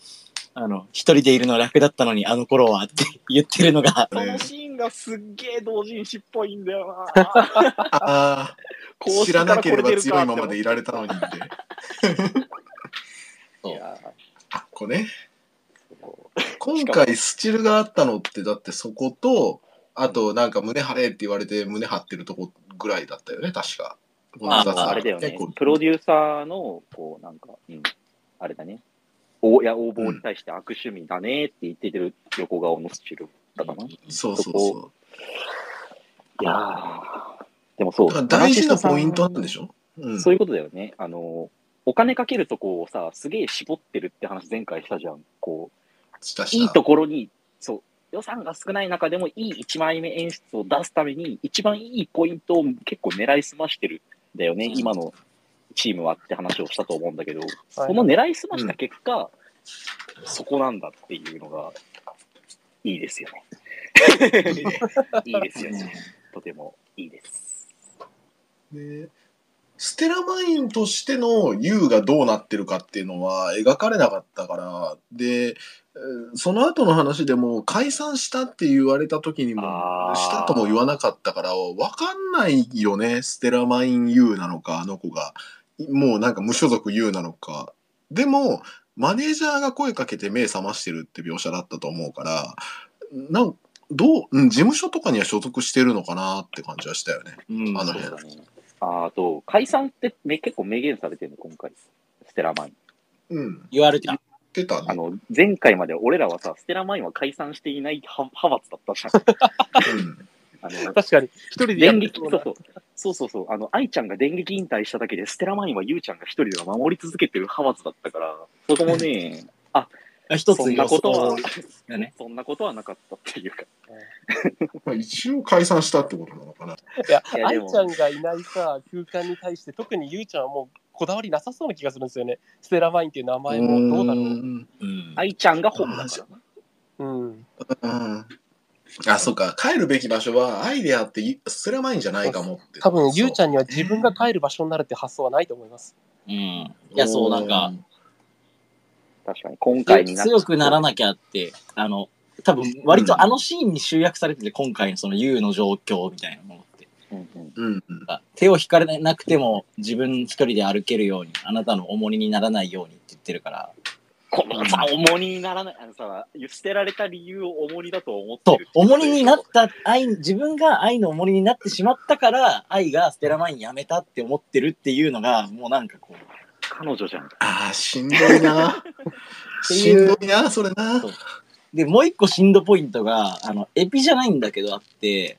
あの、一人でいるの楽だったのに、あの頃はって 言ってるのが、そのシーンがすっげえ同人誌っぽいんだよな。知らなければ強いままでいられたのにって。いやあ、これね。今回スチルがあったのって、だってそこと、あとなんか胸張れって言われて胸張ってるとこぐらいだったよね、確か。このああれだよね。プロデューサーの、こう、なんか、うん、あれだね。おいや、応募に対して悪趣味だねって言ってる横顔のスチルだかな。いそうそうそやーでもそう。大事なポイントアなんでしょ？うん。そういうことだよね。あの、お金かけるとこをさ、すげえ絞ってるって話前回したじゃん。こう、いいところに、そう、予算が少ない中でもいい1枚目演出を出すために、一番いいポイントを結構狙いすましてるんだよね、うん今のチームはって話をしたと思うんだけど、はいその狙いすました結果、そこなんだっていうのが、いいですよね。いいですよね。とてもいいです。でステラマインとしての U がどうなってるかっていうのは描かれなかったからでえーその後の話でも解散したって言われた時にもしたとも言わなかったから分かんないよねステラマイン U なのかあの子がもうなんか無所属 U なのかでもマネージャーが声かけて目覚ましてるって描写だったと思うからなんどう、うん、事務所とかには所属してるのかなって感じはしたよね。うんあのそうだね。ああと、解散ってめ結構明言されてるの、今回。ステラマイン。うん。言われてた。出たね。あの、前回まで俺らはさ、ステラマインは解散していない派派閥だったじゃん。うん。あの、確かに、一人で電撃そうそう。そうそうそう。あの、愛ちゃんが電撃引退しただけで、ステラマインはゆうちゃんが一人で守り続けてる派閥だったから、そこもね、一つそんなことはね。そんなことはなかったっていうか。まあ、一応解散したってことなのかな。いや、愛ちゃんがいないさ、空間に対して、特にゆうちゃんはもうこだわりなさそうな気がするんですよね。ステラマインっていう名前もどうだろう。んうん。愛ちゃんが本だから。うん。うん。あ、そうか。帰るべき場所はアイデアってステラマインじゃないかもって。多分、ゆうちゃんんには自分が帰る場所になるって発想はないと思います。うん。いや、そう、なんか、、確かに、今回になって強くならなきゃって、あの、多分割とあのシーンに集約されてて、今回のその U の状況みたいなもの。うんうんうんうん。なんか手を引かれなくても自分一人で歩けるように、あなたの重荷にならないようにって言ってるから。このさ、重荷にならない、あのさ、捨てられた理由を重荷だと思ってる、重荷になった愛、自分が愛の重荷になってしまったから、愛がステラマインやめたって思ってるっていうのが、もうなんかこう、彼女じゃん。ああ、しんどいな。しんどいな、それな。で、もう一個しんどポイントが、あの、エピじゃないんだけどあって、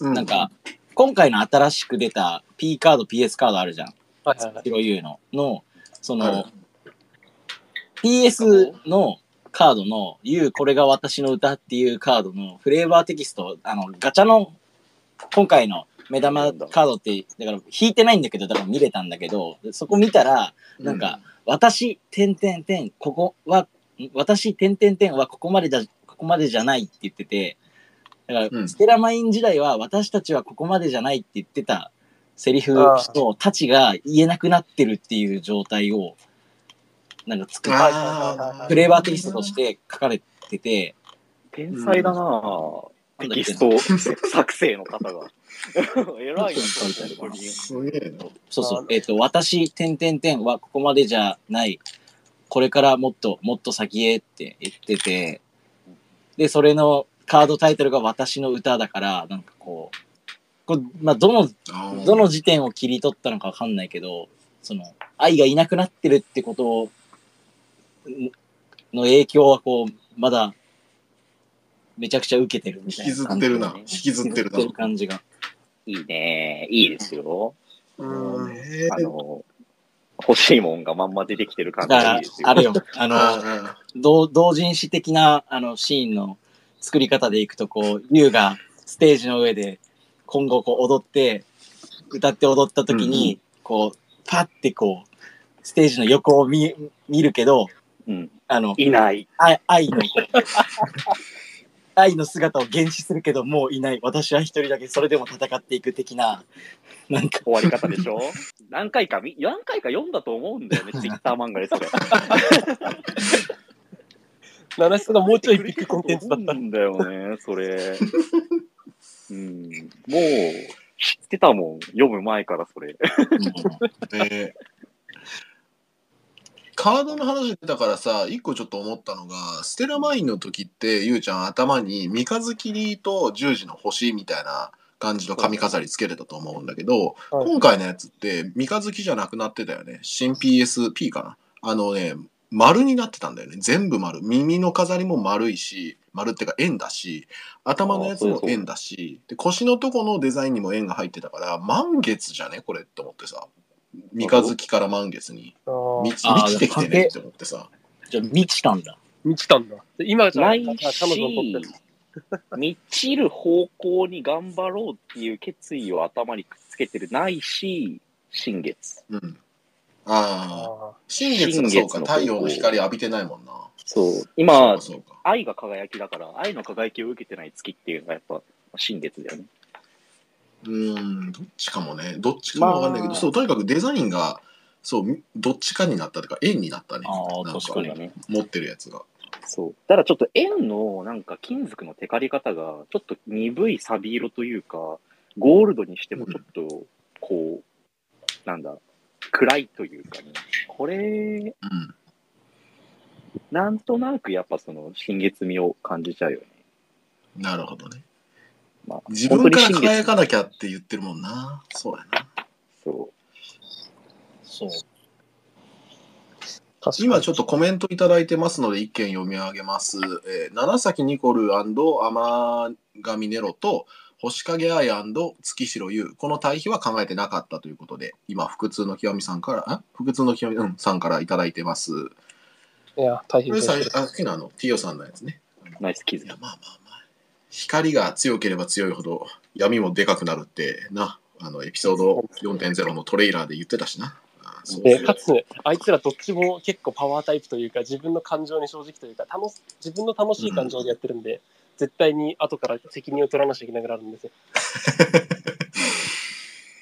うなんか、今回の新しく出た P カード、PS カードあるじゃん。はいはいはい。ヒロユーの。の、そあのる、PS の？カードの You これが私の歌っていうカードのフレーバーテキスト、あの、ガチャの、今回の目玉カードって、だから引いてないんだけど、だから見れたんだけど、そこ見たら、なんか、私、てんてんてん、ここは、ん私、てんてんてんはここまでだ、ここまでじゃないって言ってて、だから、うんステラマイン時代は私たちはここまでじゃないって言ってたセリフとたちが言えなくなってるっていう状態を、なんか作っああ、フレーバーテキストとして書かれてて、天才だなぁ。なんテキスト 作成の方が。偉いな、そう本当に。すげえな。そうそう、えっ、と、私、てんてんてんはここまでじゃない。これからもっと、もっと先へって言ってて、で、それのカードタイトルが私の歌だから、なんかこう、これまあ、どの、どの時点を切り取ったのかわかんないけど、その、愛がいなくなってるってことの影響はこう、まだ、めちゃくちゃ受けてるみたい引きずな感じ。ってるな。引きずってるな。引きず感じが。いいねいいですよ。うん。ねあの、欲しいもんがまんま出てきてる感じだからがいいです、よ。あれよ、あの、同人誌的なあのシーンの作り方でいくと、こう、ユウがステージの上で今後こう踊って、歌って踊った時に、こう、パッてこう、ステージの横を見見るけど、うん。あの、いない。愛愛の、愛の姿を現視するけど、もういない。私は一人だけそれでも戦っていく的な、なんか、終わり方でしょ？何回か見、何回か読んだと思うんだよね、ツイッター漫画でそれ。七七がもうちょいビッグコンテンツだった。んだよね、それ。うん。もう、知ってたもん。読む前からそれ。カードの話だからさ一個ちょっと思ったのがステラマインの時ってゆうちゃん頭に三日月りと十字の星みたいな感じの髪飾りつけれたと思うんだけど、はい今回のやつって三日月じゃなくなってたよね新 PSP かなあのね丸になってたんだよね。全部丸。耳の飾りも丸いし丸っていうか円だし頭のやつも円だしで腰のとこのデザインにも円が入ってたから満月じゃね？これって思ってさ。三日月から満月に。満ち満ちてきてねって思ってさ。じゃあ、満ちたんだ。満ちたんだ。で今じゃない彼女にとってし、満ちる方向に頑張ろうっていう決意を頭にくっつけてるないし、新月。うんあああ新月はそうか太陽の光浴びてないもんなそう。今か、そうか愛が輝きだから、愛の輝きを受けてない月っていうのがやっぱ、新月だよね。うーんどっちかもねどっちかもわかんないけど、まあそうとにかくデザインがそうどっちかになったというか円になったねあーなん確かにね。持ってるやつがそう。ただちょっと円のなんか金属のテカり方が、ちょっと鈍いサビ色というか、ゴールドにしてもちょっと、こう、なんだ、暗いというかね。これ、うんなんとなくやっぱその新月味を感じちゃうよね。なるほどね。まあ、自分から輝かなきゃって言ってるもんな。そうやな。そそう。確かに今ちょっとコメントいただいてますので一件読み上げます。えー、七崎ニコル天神ネロと星影愛月城優この対比は考えてなかったということで今腹痛の極みさんからあ？腹痛の極み、うん、さんからいただいてます。いや、大変これさです。あ好きなの？T オさんのやつね。う。ナイス気づきいや。まあまあまあ光が強ければ強いほど闇もでかくなるってなあのエピソード4.0のトレーラーで言ってたしな。あそうでかつ、あいつらどっちも結構パワータイプというか、自分の感情に正直というか、楽し自分の楽しい感情でやってるんで、絶対に後から責任を取らなきゃいけなくなるんですよ。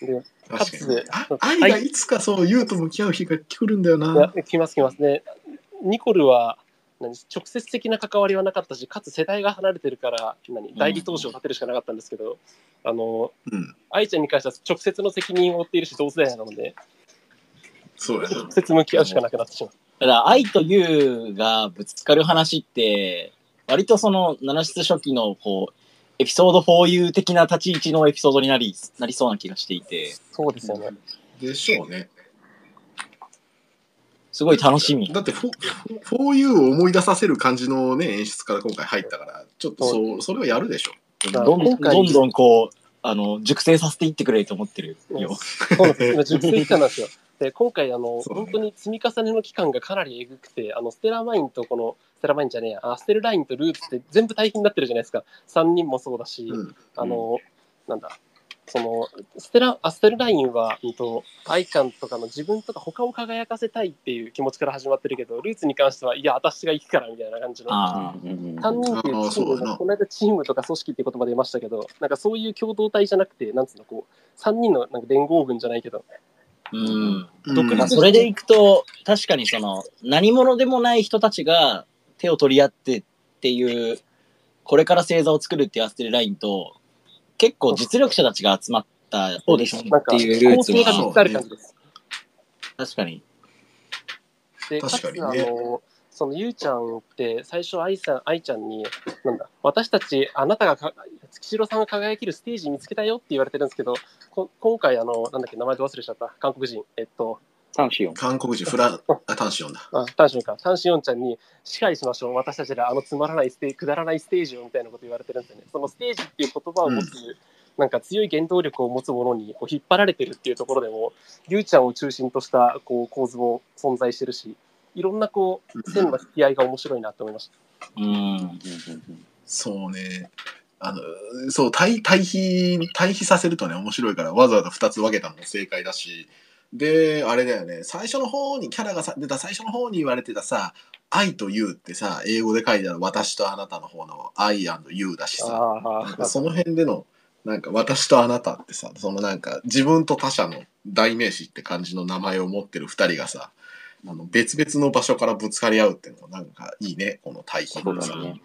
で確かつ愛がいつかそう優と向き合う日が来るんだよな。来ます来ますね。ニコルは何直接的な関わりはなかったし、かつ世代が離れてるから何代理投資を立てるしかなかったんですけど、あのうん、愛ちゃんに関しては直接の責任を負っているし、同世代なので、そうやな直。接向き合うしかなくなってしまう。だから、愛と優がぶつかる話って、割とその、七室初期の、こう、エピソード 4U 的な立ち位置のエピソードになり、なりそうな気がしていて、そうですよね。でしょうね。すごい楽しみ。だって、フォ 4U を思い出させる感じのね、演出から今回入ったから、ちょっとそう、それをやるでしょ。どんどん、どんどんこう、あの、熟成させていってくれと思ってるよ。そうです。今、熟成期間なんですよ。で、今回、あの、ね本当に積み重ねの期間がかなりえぐくて、あの、ステラマインとこの、ステラマインじゃねえや、あステルラインとルーツって全部大変になってるじゃないですか。3人もそうだし、うん。あの、なんだ、その、ステラ、アステルラインは、うんと、アイカンとかの自分とか他を輝かせたいっていう気持ちから始まってるけど、ルーツに関しては、いや、私が行くからみたいな感じの。あうんうんうん3人っていうチームが、この間チームとか組織っていう言葉出ましたけど、なんかそういう共同体じゃなくて、なんつうの、こう、3人のなんか連合軍じゃないけど、あ、うん。うんまあ、それでいくと、確かにその、何者でもない人たちが手を取り合ってっていう、これから星座を作るっていうアステルラインと、結構実力者たちが集まったオーディションっていうルーツが、構成がぴったりある感じです。確かに。で、かつ、確かにねあの、そのゆうちゃんって最初愛さん、愛ちゃんに、なんだ、私たち、あなたがか、月城さんが輝けるステージ見つけたよって言われてるんですけど、こ今回、あの、なんだっけ、名前で忘れちゃった、韓国人、えっと、三四四。韓国人フラン、あ、タンシオンだ。あ、タンシオンか、タンシオンちゃんに、支配しましょう、私たちらあのつまらないステくだらないステージをみたいなこと言われてるんですよね。そのステージっていう言葉を持つ、なんか強い原動力を持つものにこう引っ張られてるっていうところでも、ゆうちゃんを中心としたこう構図も存在してるし、いろんなこう線の引き合いが面白いなと思いました。うん。そうね。あの、そう、対対比、対比させるとね、面白いから、わざわざ2つ分けたのも正解だし、で、あれだよね、最初の方に、キャラがさ出た最初の方に言われてたさ、愛と you ってさ、英語で書いてある私とあなたの方の I and you だしさ、その辺での、なん。か私とあなたってさ、そのなん。か自分と他者の代名詞って感じの名前を持ってる二人がさ、あの別々の場所からぶつかり合うっていうのもなんかいいね、この対比そうがさだ。ね。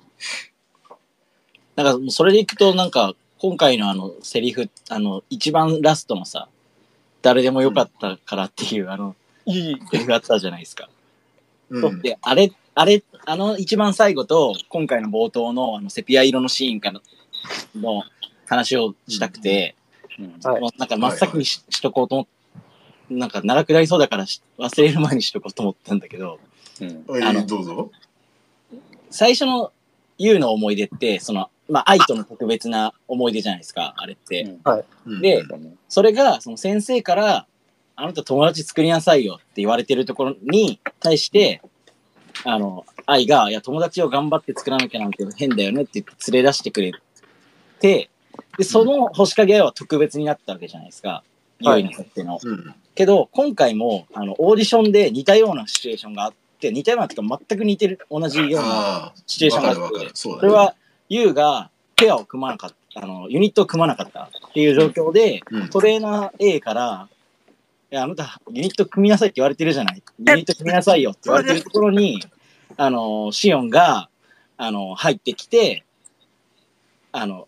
なんか、それでいくと、なんか、今回のあの、セリフ、あの、一番ラストのさ、誰でもよかったからっていう、あの、いい。セリフがあったじゃないですか。うん、で、あれ、あれ、あの一番最後と、今回の冒頭のあのセピア色のシーンからの話をしたくて、うんはいもうなんか真っ先にし,、しとこうと思っなんか長くなりそうだからし忘れる前にしとこうと思ったんだけど、うんはいあのどうぞ。最初の YOU の思い出って、その、まあ愛との特別な思い出じゃないですか、あれって。うんでそれが、その先生から、あなた友達作りなさいよって言われてるところに対して、あの、愛が、いや、友達を頑張って作らなきゃなんて変だよねって言って連れ出してくれて、で、その星影愛は特別になったわけじゃないですか。はい優位にとっての。うんけど、今回も、あの、オーディションで似たようなシチュエーションがあって、似たようなっていうか全く似てる、同じようなあシチュエーションがあってね。それは、ユウがペアを組まなかった、あの、ユニットを組まなかったっていう状況で、うん。トレーナー A から、いや、あなた、ユニット組みなさいって言われてるじゃない。ユニット組みなさいよって言われてるところに、あの、シオンが、あの、入ってきて、あの、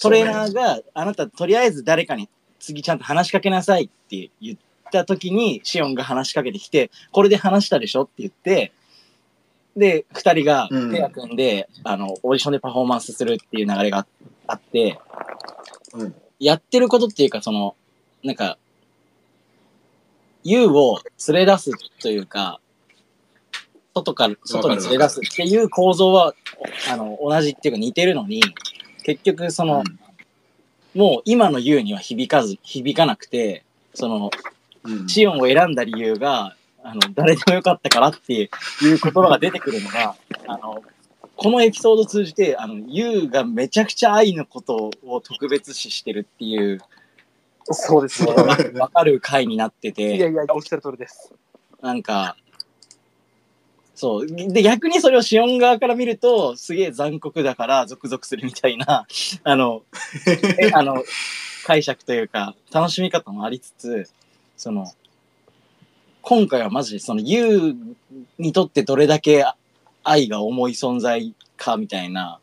トレーナーが、あなた、とりあえず誰かに次ちゃんと話しかけなさいって言った時に、シオンが話しかけてきて、これで話したでしょって言って、で、二人がうんペア組んで、あの、オーディションでパフォーマンスするっていう流れがあって、うん。やってることっていうか、その、なんか、ユウを連れ出すというか、外から、外に連れ出すっていう構造は、あの、同じっていうか似てるのに、結局その、もう今のユウには響かず、響かなくて、その、うん。シオンを選んだ理由が、あの、誰でもよかったからっていう言葉が出てくるのが、あの、このエピソードを通じて、あの、ユウがめちゃくちゃ愛のことを特別視してるっていう、そうですね。わかる回になっていやて、いや、おっしゃる通りです。なんか、そう。で、逆にそれをシオン側から見ると、すげえ残酷だからゾクゾクするみたいな、あの、えあの、解釈というか、楽しみ方もありつつ、その、今回はマジでその、ユウにとってどれだけ愛が重い存在かみたいな、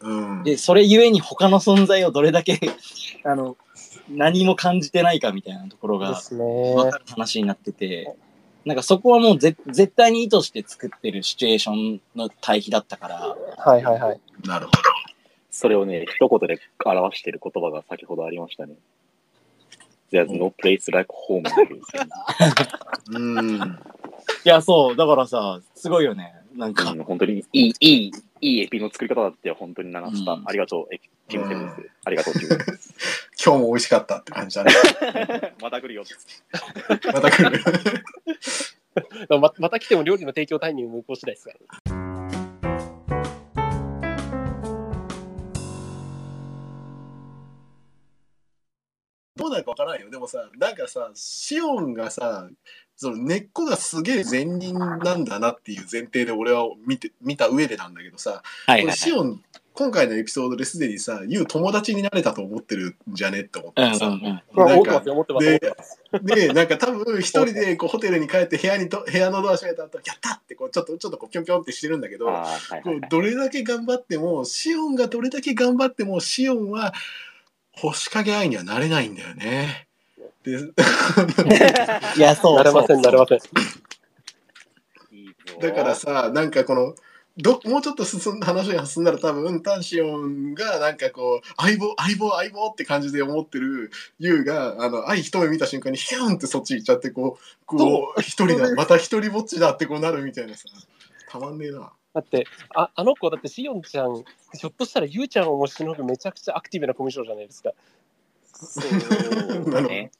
うん。で、それゆえに他の存在をどれだけ、あの、何も感じてないかみたいなところが。分かる話になってて、なんかそこはもうぜ絶対に意図して作ってるシチュエーションの対比だったから、はいはいはい。なるほど。それをね、一言で表している言葉が先ほどありましたね。There's no place like home っていううん。いや、そう、だからさ、すごいよね。なんか、うん本当にいい、いい、いいエピの作り方だって本当に流した。うんありがとう、エピチームセブンス。ありがとう、チームセブンス。今日も美味しかったって感じだね。また来るよ。また来る。ままた来ても料理の提供タイミング無効次第ですから。なるかわからんよ。でもさ、なんかさ、シオンがさ、その根っこがすげえ善人なんだなっていう前提で俺は見て見た上でなんだけどさ、はいこれシオン、今回のエピソードですでにさ、ユウ友達になれたと思ってるんじゃねって思ってさ、うんうんうん。まあ、なんか思ってますよ、思ってます、思ってます。で、なんか多分一人でこうホテルに帰って部屋にと部屋のドア閉めた後、やったってこうちょっとちょっとこうピョンピョンってしてるんだけど、はいこはいうはい。どれだけ頑張ってもシオンがどれだけ頑張ってもシオンは星影愛にはなれないんだよね。で いや、そう。なれません、なれません。だからさなんかこのどもうちょっと進んだ話が進んだら多分タンシオンがなんかこう相棒相棒相棒って感じで思ってるユウがあの愛一目見た瞬間にヒュンってそっち行っちゃってこうこう一人だまた一人ぼっちだってこうなるみたいなさたまんねえな。だってあ、あの子、だってシオンちゃん、ひょっとしたらユウちゃんをもしのぐめちゃくちゃアクティブなコミュ障じゃないですか。そうだね。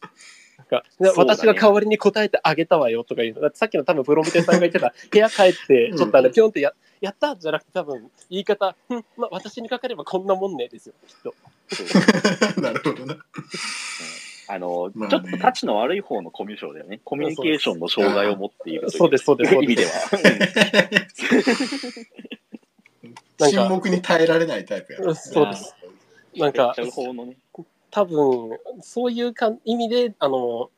なんかね私が代わりに答えてあげたわよとか言うの。だってさっきの多分プロミテさんが言ってた、部屋帰って、ちょっとあの、ピョンってややったじゃなくて多分言い方、うんまあ、私にかかればこんなもんねですよ、きっと。なるほどな。あの、まあねちょっとタチの悪い方のコミュ障だよね。コミュニケーションの障害を持っているといそうです、そうです、そう意味でで。すは。なんか沈黙に耐えられないタイプやな。そうです。なんかね。多分そういうか意味で、あの、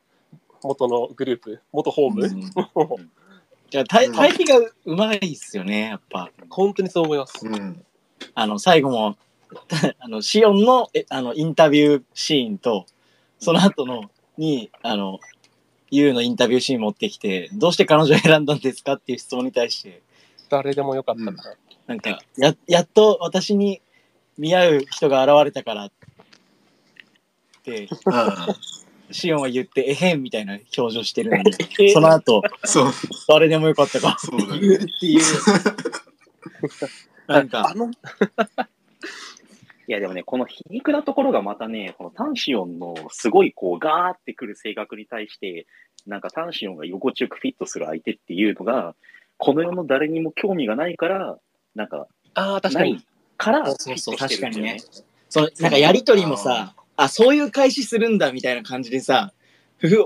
元のグループ、元ホーム、うんいや対対比がうまいっすよね、やっぱ。本当にそう思います。うん。あの、最後も、あの、シオンのえあのインタビューシーンと、その後の、に、あの、ユウのインタビューシーン持ってきて、どうして彼女を選んだんですかっていう質問に対して、誰でもよかったから。なんか、や、やっと私に見合う人が現れたからって、シオンは言って、えへんみたいな表情してるのに、えその後、そう。誰でもよかったか。らそうだね。言うっていう。なんかあ、の、いやでもね、この皮肉なところがまたね、このタンシオンのすごいこうガーってくる性格に対して、なんかタンシオンが居心地よくフィットする相手っていうのが、この世の誰にも興味がないから、なんか、ああ、確かに。から、そうそうフィットしてるんだよね。そのなんかやりとりもさ、あ、そういう開始するんだみたいな感じでさ、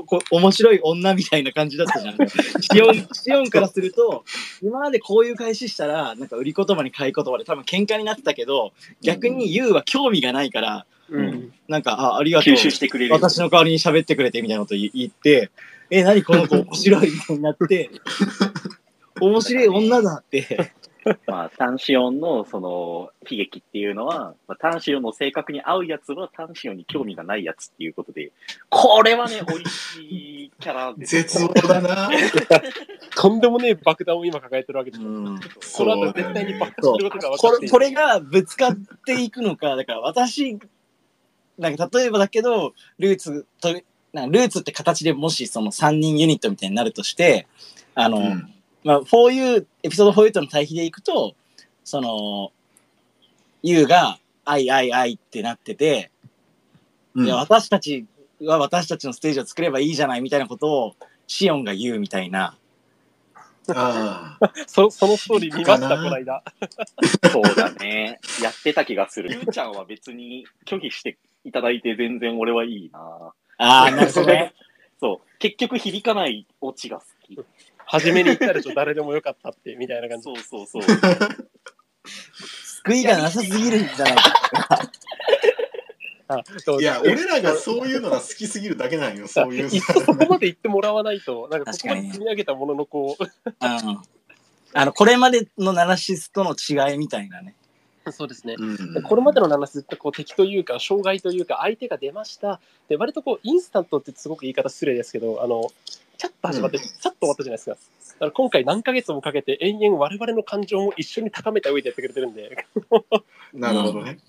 こ面白い女みたいな感じだったじゃん。シオン、シオンからすると、今までこういう開始したら、なんか売り言葉に買い言葉で多分喧嘩になってたけど、逆にユウは興味がないから、うん。なんか、あ、ありがとう吸。収してくれる。私の代わりに喋ってくれてみたいなこと言言って、え、何この子面白いみたいになって、面白い女だって。まあ、タンシオンのその悲劇っていうのは、まあ、タンシオンの性格に合うやつはタンシオンに興味がないやつっていうことで、これはね、美味しいキャラで絶望だな。とんでもねえ爆弾を今抱えてるわけでしょ。うん。この後絶対に爆発することが分かっている。これこれがぶつかっていくのか、だから私、なんか例えばだけど、ルーツと、なんかルーツって形でもしその3人ユニットみたいになるとして、あの、うんまあ、4U、エピソード 4U との対比でいくと、その、U が、愛愛愛ってなってて、うんいや、私たちは私たちのステージを作ればいいじゃないみたいなことを、シオンが言うみたいな。ああ。そそのストーリー見ました、この間。そうだね。やってた気がする。ゆうちゃんは別に拒否していただいて全然俺はいいな。ああ、なるほどね。そう。結局響かないオチが好き。初めに言ったでしょ、誰でもよかったって、みたいな感じ。そうそうそう。救いがなさすぎるんじゃないか。あそういや、俺らがそういうのが好きすぎるだけなんよ、そういういっそそこまで言ってもらわないと、なんかここま積み上げたもののこうん。あの、これまでのナナシスとの違いみたいなね。う、そうですね。うんこれまでの7つってこう敵というか、障害というか、相手が出ました。で、割とこう、インスタントってすごく言い方失礼ですけど、あの、チャッと始まって、うんさっと終わったじゃないですか。だから今回何ヶ月もかけて延々我々の感情も一緒に高めた上でやってくれてるんで、なるほどね。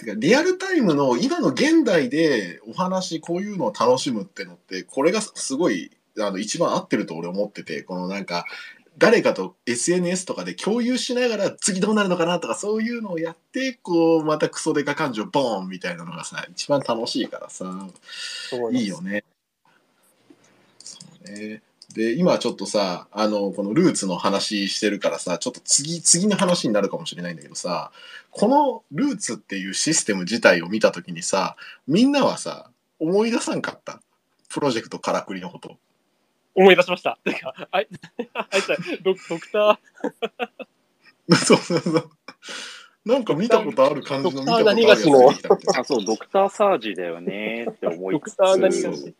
てかリアルタイムの今の現代でお話こういうのを楽しむってのってこれがすごいあの一番合ってると俺思っててこのなんか誰かと SNS とかで共有しながら次どうなるのかなとかそういうのをやってこうまたクソデカ感情ボーンみたいなのがさ一番楽しいからさいいよね。そうね。で、今ちょっとさ、あの、このルーツの話してるからさ、ちょっと次、次の話になるかもしれないんだけどさ、このルーツっていうシステム自体を見たときにさ、みんなはさ、思い出さんかった？プロジェクトからくりのこと。思い出しました。てか、あい あいつはドドクター、そうそうそう。なんか見たことある感じの見たことあるドクター何やつがあ、そう、ドクターサージだよねって思いつつ。ドクター何がし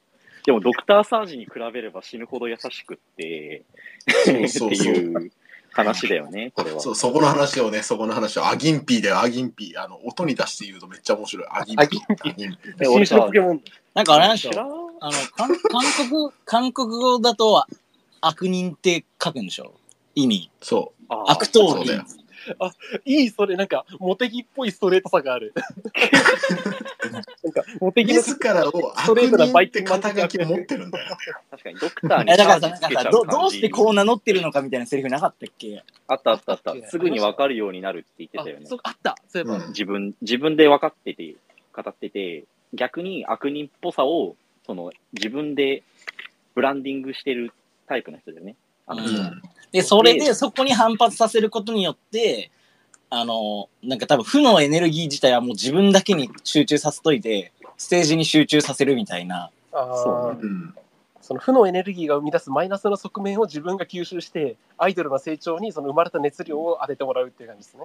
でもドクターサージに比べれば死ぬほど優しくって、そうってそうそういう話だよね、これは。そう、そこの話をね、そこの話を、アギンピーだよ、アギンピー。あの、音に出して言うとめっちゃ面白い。アギンピー。アギンピー。なんかあれなんでしょ？あの、韓韓国、韓国語だと悪人って書くんでしょ？意味。そあ悪党にそうだよ。いい、それ、なんか、モテギっぽいストレートさがある。なんか、モテギの自らを悪ストレートなバイ肩書き持ってるんだよね。確かにドクターにえ、だからさ、かさ、どどうしてこう名乗ってるのかみたいなセリフなかったっけ？あったあったあった。すぐに分かるようになるって言ってあたよねあった。そういえば、うん自分、自分で分かってて、語ってて、逆に悪人っぽさを、その、自分でブランディングしてるタイプの人だよね。あのう人んで、それでそこに反発させることによって、あの、なんか多分負のエネルギー自体はもう自分だけに集中させといて、ステージに集中させるみたいな。あそうーうん。その負のエネルギーが生み出すマイナスの側面を自分が吸収して、アイドルの成長にその生まれた熱量を当ててもらうっていう感じですね。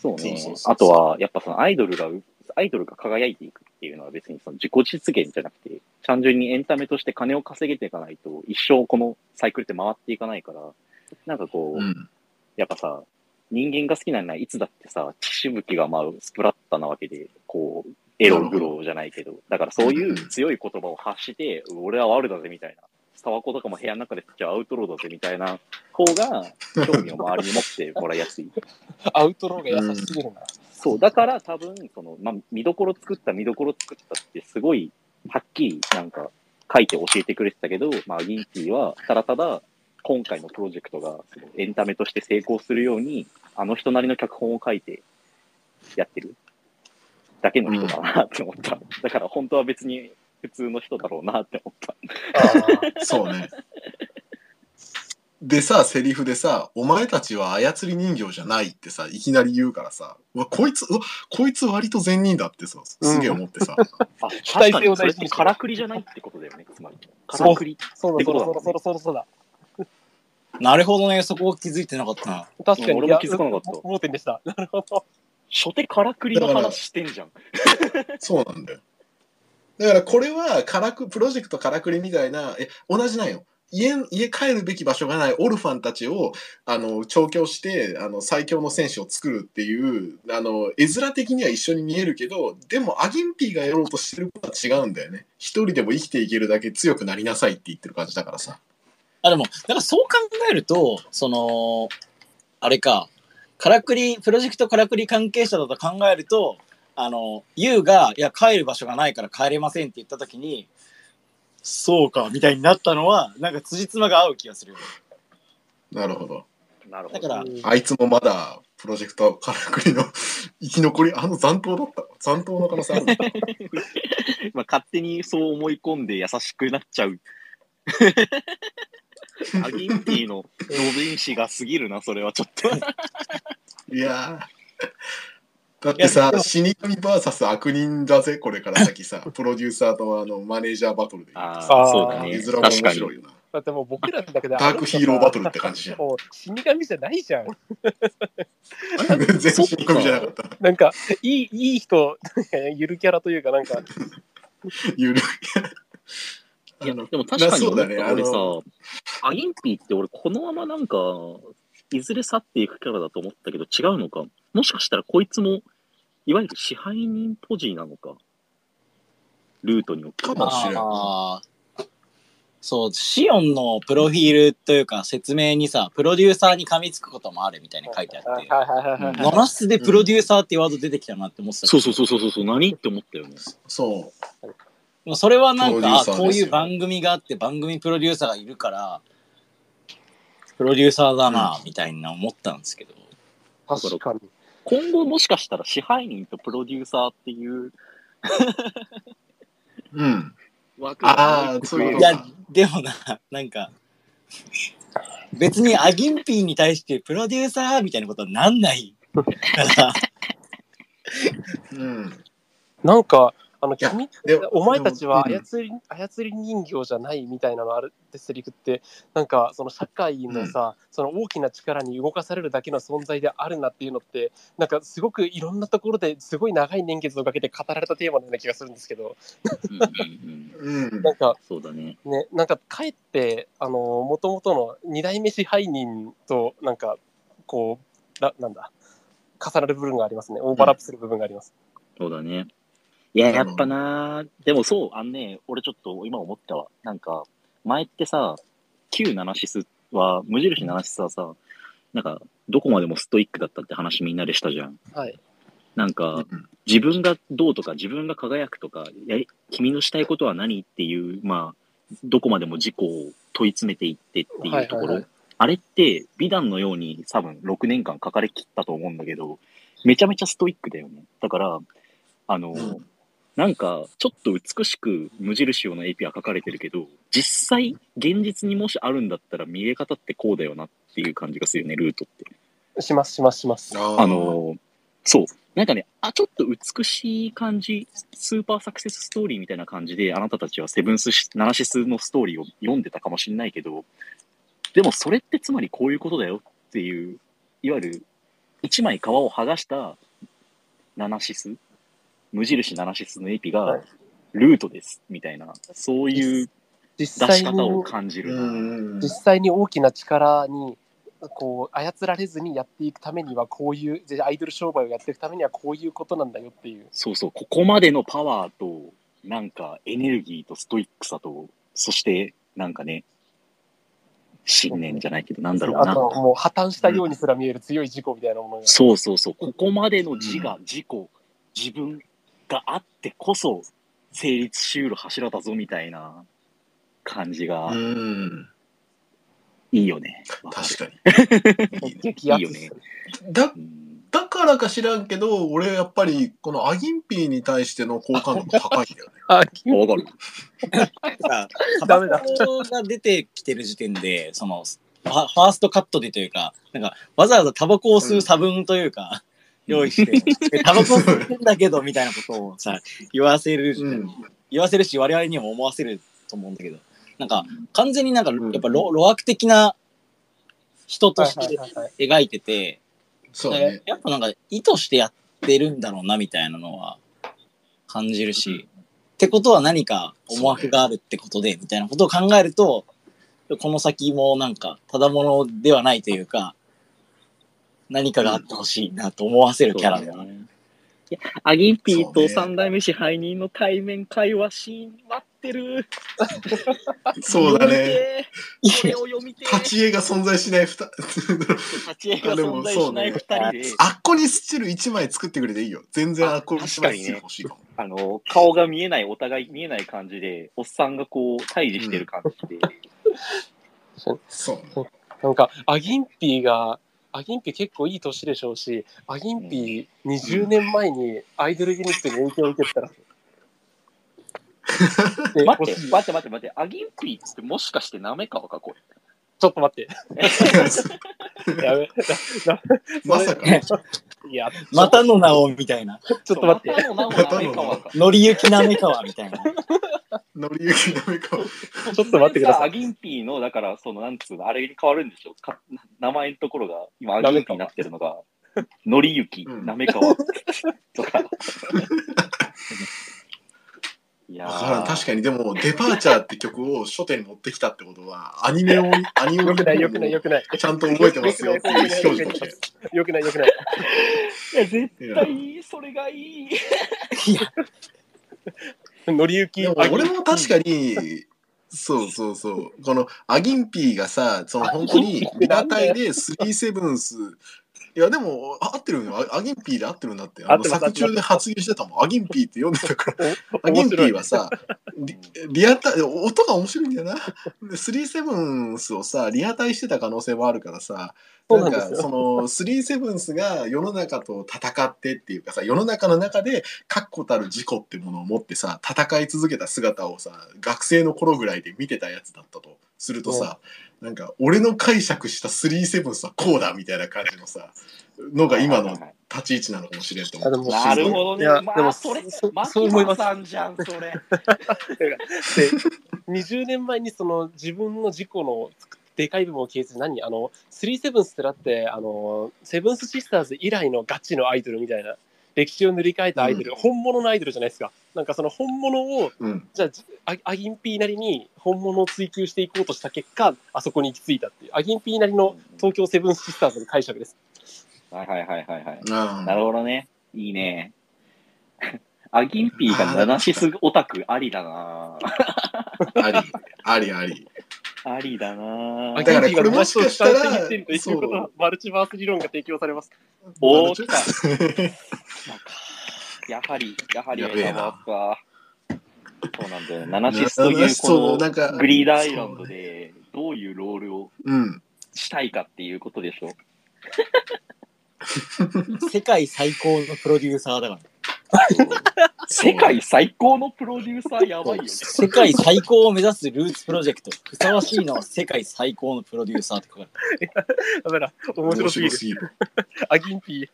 そうねあとは、やっぱそのアイドルが、アイドルが輝いていくっていうのは別にその自己実現じゃなくて、単純にエンタメとして金を稼げていかないと、一生このサイクルって回っていかないから、なんかこう、うん。やっぱさ、人間が好きなのはいつだってさ、血しぶきが舞うスプラッタなわけで、こう、エログロじゃないけど、だからそういう強い言葉を発して、俺は悪だぜみたいな、タバコとかも部屋の中で吸っちゃアウトローだぜみたいな方が、興味を周りに持ってもらいやすい。アウトローが優しすぎるな。そう、だから多分、その、まあ、見どころ作った、見どころ作ったって、すごい、はっきり、なんか、書いて教えてくれてたけど、まあ、ギンティは、ただただ、今回のプロジェクトが、エンタメとして成功するように、あの人なりの脚本を書いて、やってるだけの人だなって思った。だから、本当は別に、普通の人だろうなって思った。そうね。でさ、セリフでさ、お前たちは操り人形じゃないってさ、いきなり言うからさ、うわ、こいつ、うわ、こいつ割と善人だってさ、すげえ思ってさ。あ、主体性を確かに、それっ大事にしててからくりじゃないってことだよね、つまり。からくり。そうそうだ、そうだ、そうだ、そうだ。なるほどね、そこを気づいてなかったな。確かに。俺も気づかなかった盲点でした。なるほど。初手からくりの話してんじゃん。そうなんだよ。だからこれは、からく、プロジェクトからくりみたいな、え、同じなんよ。家家帰るべき場所がないオルファンたちをあの調教してあの最強の戦士を作るっていうあの絵面的には一緒に見えるけどでもアギンピーがやろうとしてることは違うんだよね一人でも生きていけるだけ強くなりなさいって言ってる感じだからさあ、でも、だからそう考えると、その、あれか、からくり、プロジェクトからくり関係者だと考えると、あの、ユウが、いや、帰る場所がないから帰れませんって言ったときに、そうか、みたいになったのは、なんか辻褄が合う気がする。なるほどなるほど。だから、うんあいつもまだプロジェクトからくりの 生き残りあの残党だった残党の可能性ある まあ、勝手にそう思い込んで優しくなっちゃう。アギンピーの同人誌が過ぎるな、それはちょっと。いやー。だってさ死神 VS 悪人だぜこれから先さ。プロデューサーとあのマネージャーバトルであさ。あ、そうだね。絵面も面確かに。白いよな。だってもう僕らだけでダークヒーローバトルって感じじゃん。もう死神じゃないじゃん。全然死神じゃなかった。なんか、いい、いい人、ゆるキャラというか、なんか、ゆるいや、でも確かにそうだねあ俺さの、アギンピーって俺このままなんか、いずれ去っていくキャラだと思ったけど違うのか？もしかしたらこいつも、いわゆる支配人ポジなのか？ルートにおける。かもしれんあーそう、シオンのプロフィールというか説明にさ、プロデューサーに噛みつくこともあるみたいに書いてあって、はいはいはいはいノラスでプロデューサーってワード出てきたなって思ってたそうそうそうそうそう、何？って思ったよね。そうもうそれはなんか、こういう番組があって番組プロデューサーがいるから、プロデューサーだな、みたいな思ったんですけど。確かに。今後もしかしたら支配人とプロデューサーっていううん。枠あーそういういや、でもな、なんか、別にアギンピーに対してプロデューサーみたいなことはなんないから、うん。なんか、あの、や君、でお前たちは操り、操り人形じゃないみたいなのあるってセリフって、なんか、その社会のさ、その大きな力に動かされるだけの存在であるなっていうのって、なんかすごくいろんなところですごい長い年月をかけて語られたテーマのような気がするんですけど、うんうんうんうん なんかそうだね。ね、なんかかえって、あの、もともとの二代目支配人と、なんか、こう、らなんだ、重なる部分がありますね。オーバーラップする部分があります。そうだね。いや、やっぱなでもそう、あのね、俺ちょっと今思ったわ。なんか、前ってさ、旧ナナシスは、無印ナナシスはさ、なんか、どこまでもストイックだったって話みんなでしたじゃん。はい。なんか、自分がどうとか、自分が輝くとか、やり君のしたいことは何っていう、まあ、どこまでも自己を問い詰めていってっていうところ。はいはいはいあれって、美談のように多分6年間書かれきったと思うんだけど、めちゃめちゃストイックだよね。だから、あの、うんなんか、ちょっと美しく無印用のエピは書かれてるけど、実際、現実にもしあるんだったら見え方ってこうだよなっていう感じがするよね、ルートって。します、します、します。あの、そう。なんかね、あ、ちょっと美しい感じ、スーパーサクセスストーリーみたいな感じで、あなたたちはセブンスシ、ナナシスのストーリーを読んでたかもしれないけど、でもそれってつまりこういうことだよっていう、いわゆる、一枚皮を剥がしたナナシス、無印ナナシスのエピはい。が、ルートです、みたいな、そういう実際出し方をに、感じうる実際に大きな力に、こう、操られずにやっていくためには、こういう、でアイドル商売をやっていくためには、こういうことなんだよっていう。そうそう、ここまでのパワーと、なんかエネルギーとストイックさと、そして、なんかね、信念じゃないけど、なんだろうな。あと、もう破綻したようにすら見える強い事故みたいなものが。そうそうそう、ここまでの自我、自己、自分があってこそ、成立しうる柱だぞみたいな感じがうんいいよね。確かにいいよだに。だからか知らんけど俺やっぱりこのアギンピーに対しての好感度が高いんだよねあ、うん、わかる。さ、ダメだタバコが出てきてる時点で、その、ファファーストカットでというか、なんか、わざわざタバコを吸う差分というか、用意して、で タバコ吸ってんだけど、みたいなことをさ、言わせる、うん。言わせるし、我々にも思わせると思うんだけど、なんか、完全になんか、やっぱ露露悪的な人としはいて描いてて、そうだねやっぱなんか意図してやってるんだろうなみたいなのは感じるし、ってことは何か思惑があるってことで、みたいなことを考えると、この先もなんか、ただものではないというか、何かがあってほしいなと思わせるキャラだよね。ね。いや、アギンピーと三代目支配人の対面会話シーン待ってる。そうだね。これを読みてー。立ち絵が存在しないふた立ち絵が存在しない二人で、あっこにスチル1枚作ってくれていいよ全然あっこに1枚スチル欲しいかもあの、顔が見えない、お互い見えない感じで、おっさんがこう、対峙してる感じで。そうねなんか、アギンピーが、アギンピー結構いい年でしょうし、アギンピー20年前にアイドルユニットに影響を受けてたら、で待って待って待って待って、アギンピーってもしかしてなめかわかこれ。ちょっと待って。やめ、な まさか。いや、またの名をみたいな。ちょっと待って。またのりゆきなめかわみたいな。のりゆきダメかちょっと待ってください。アギンピーの、だから、その、なんつうの、あれに変わるんでしょか名前のところが、今、アギンピーになってるのが、のりゆき、うんなめかわ。とか。いやわからん確かかにでも「デパーチャー」って曲を初手に持ってきたってことはアニメを アニメをよくないよくないよくない。ちゃんと覚えてますよっていう表示としてよくないよくない。いや、絶対、それがいい。のりゆき。でも俺も確かにそうそうそうこのアギンピーがさその本当にリアタイでスリーセブンスいやでも合ってるよアアギンピーで合ってるんだって。あの作中で発言してたもん。アギンピーって読んでたから。おアギンピーはさリリアタイ音が面白いんだよな。でスリーセブンスをさリアタイしてた可能性もあるからさ。なんんですよ。そのスリーセブンスが世の中と戦ってっていうかさ世の中の中で確固たる自己ってものを持ってさ戦い続けた姿をさ学生の頃ぐらいで見てたやつだったとするとさ、なんか俺の解釈したスリーセブンスはこうだみたいな感じのさのが今の立ち位置なのかもしれんと思う。なるほどね。まあ、でもそれ、そマキそう思いますマさんじゃん、それ。で20年前にその自分の自己のでかい部分を消えず何？あのスリーセブンスってだってあのセブンスシスターズ以来のガチのアイドルみたいな歴史を塗り替えたアイドル、うん本物のアイドルじゃないですかなんかその本物をうん、じゃあじアアギンピーなりに本物を追求していこうとした結果あそこに行き着いたっていうアギンピーなりの東京セブンスシスターズの解釈ですはいはいはいはいはい。あなるほどね。いいね。アギンピーが七シスオタクありだなありありあり。ありだなアだからこれもしかしたらマストを下手にしてるということはマルチバース理論が提供されますおーちょっやはり、やはりやべえ。そうなんだよ。ナナシスというそうこなんかのグリーダーアイランドでどういうロールをうん。したいかっていうことでしょ。世界最高のプロデューサーだから。世界最高のプロデューサーやばいよね。世界最高を目指すルーツプロジェクト。ふさわしいのは世界最高のプロデューサーって書かれてるだから面白すぎるぎる。アギンピー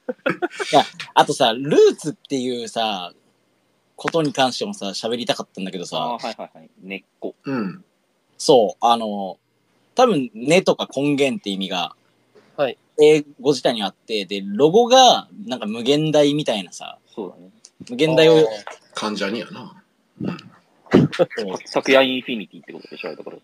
あとさ、ルーツっていうさ、ことに関してもさ、喋りたかったんだけどあさ、ーはいはいはい。根っこ。うん。そう、あの、多分根とか根源って意味が、はい英語自体にあって、で、ロゴがなんか無限大みたいなさ、そうだね。無限大を、患者にやな。う 昨夜インフィニティってことでしょ、だから。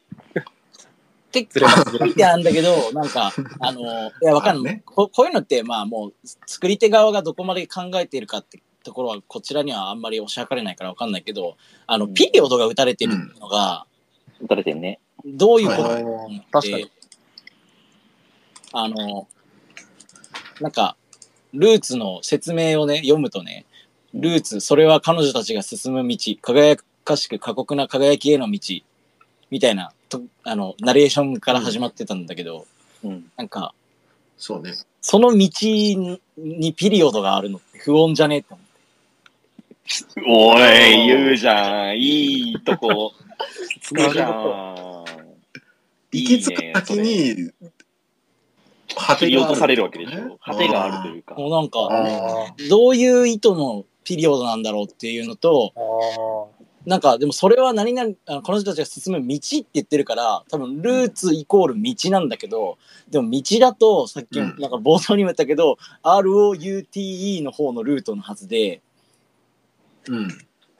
結ずれます構見てあるんだけど、なんか、あの、いや、わかんない、あるねこ。こういうのって、まあもう、作り手側がどこまで考えているかってところは、こちらにはあんまりおしゃかれないからわかんないけど、あの、うんピリオドが打たれてるのが、打たれてんね。どういうことはいかと思って、確かにあの、なんか、ルーツの説明をね、読むとね、ルーツ、それは彼女たちが進む道、輝かしく過酷な輝きへの道、みたいな、とあの、ナレーションから始まってたんだけど、うん。なんか、そうね。その道にピリオドがあるのって不穏じゃねって思って。おい、言うじゃん。いいとこ、つくじゃん。行き着く先に、果切り落とされるわけでしねょ。果てがあるというか。もうなんか、あどういう意図のピリオドなんだろうっていうのと、あなんか、でもそれは何々、あのこの人たちが進む道って言ってるから、多分ルーツイコール道なんだけど、でも道だと、さっき、うんなんか冒頭にも言ったけど、ROUTE の方のルートのはずで、うん。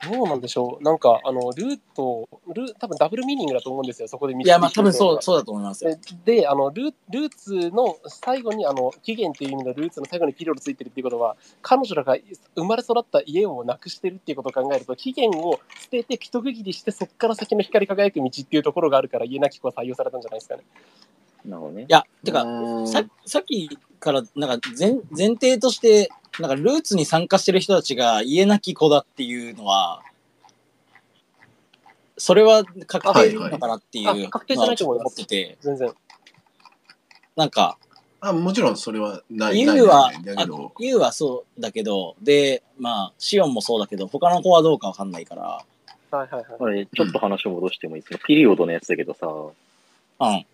どうなんでしょう。なんか、あの、ルート、ルー多分ダブルミーニングだと思うんですよ、そこで見いや、まあ多分そう、そうだと思いますよ。で、あのル、ルーツの最後に、あの、期限っていう意味のルーツの最後にピリオドついてるっていうことは、彼女らが生まれ育った家をなくしてるっていうことを考えると、期限を捨てて一区切りして、そこから先の光り輝く道っていうところがあるから、家なき子は採用されたんじゃないですかね。なるほどねい。や、てか、うんささっきから、なんか前、前提として、なんかルーツに参加してる人たちが家なき子だっていうのは、それは確定でいいのかなっていうのはいはいあ確定じゃないと思い思ますってて、全然。なんか、あもちろんそれはない。ユウはないんだけど、ユウはそうだけど、で、まあ、シオンもそうだけど、他の子はどうかわかんないから、はいはいはい。ちょっと話を戻してもいいですか、ピリオドのやつだけどさ、うん。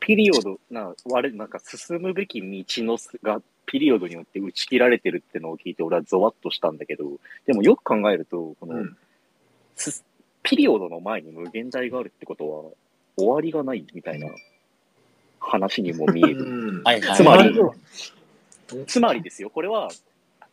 ピリオド、な、我、なんか進むべき道のすが、ピリオドによって打ち切られてるってのを聞いて、俺はゾワッとしたんだけど、でもよく考えると、この、うんすピリオドの前に無限大があるってことは、終わりがないみたいな話にも見えうる。んはいはい。つまりつまりですよ、これは、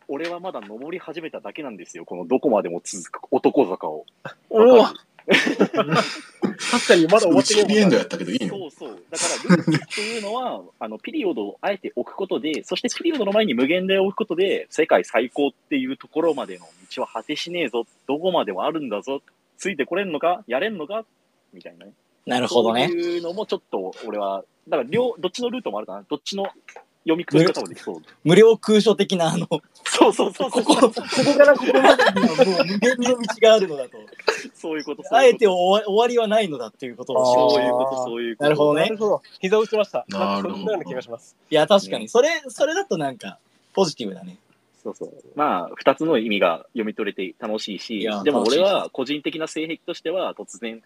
俺はまだ登り始めただけなんですよ、このどこまでも続く男坂を。お確かにまだ終わ打ってねえもんち切りエンドやったけどいいのそうそう。だから、ルーツっていうのは、あの、ピリオドをあえて置くことで、そしてピリオドの前に無限大を置くことで、世界最高っていうところまでの道は果てしねえぞ、どこまでもあるんだぞ、ついてこれんのか、やれんのか、みたいなね。なるほどねそう。いうのもちょっと、俺は、だから両、どっちのルートもあるかな。どっちの読み方もできそう。無料空所的な、あの、こそうそうそうそう。こ、ここからここまでにはもう無限の道があるのだと。そういうこと。あえてそう終わ終わりはないのだっていうことをあーいうこと、そういうこと。なるほどねなるほど。膝を打ちました。なるほどんかそんなような気がします。いや、確かに。それ、それだとなんか、ポジティブだね。そうそう。まあ、二つの意味が読み取れて楽しいいしや、でも俺は個人的な性癖としては、突然、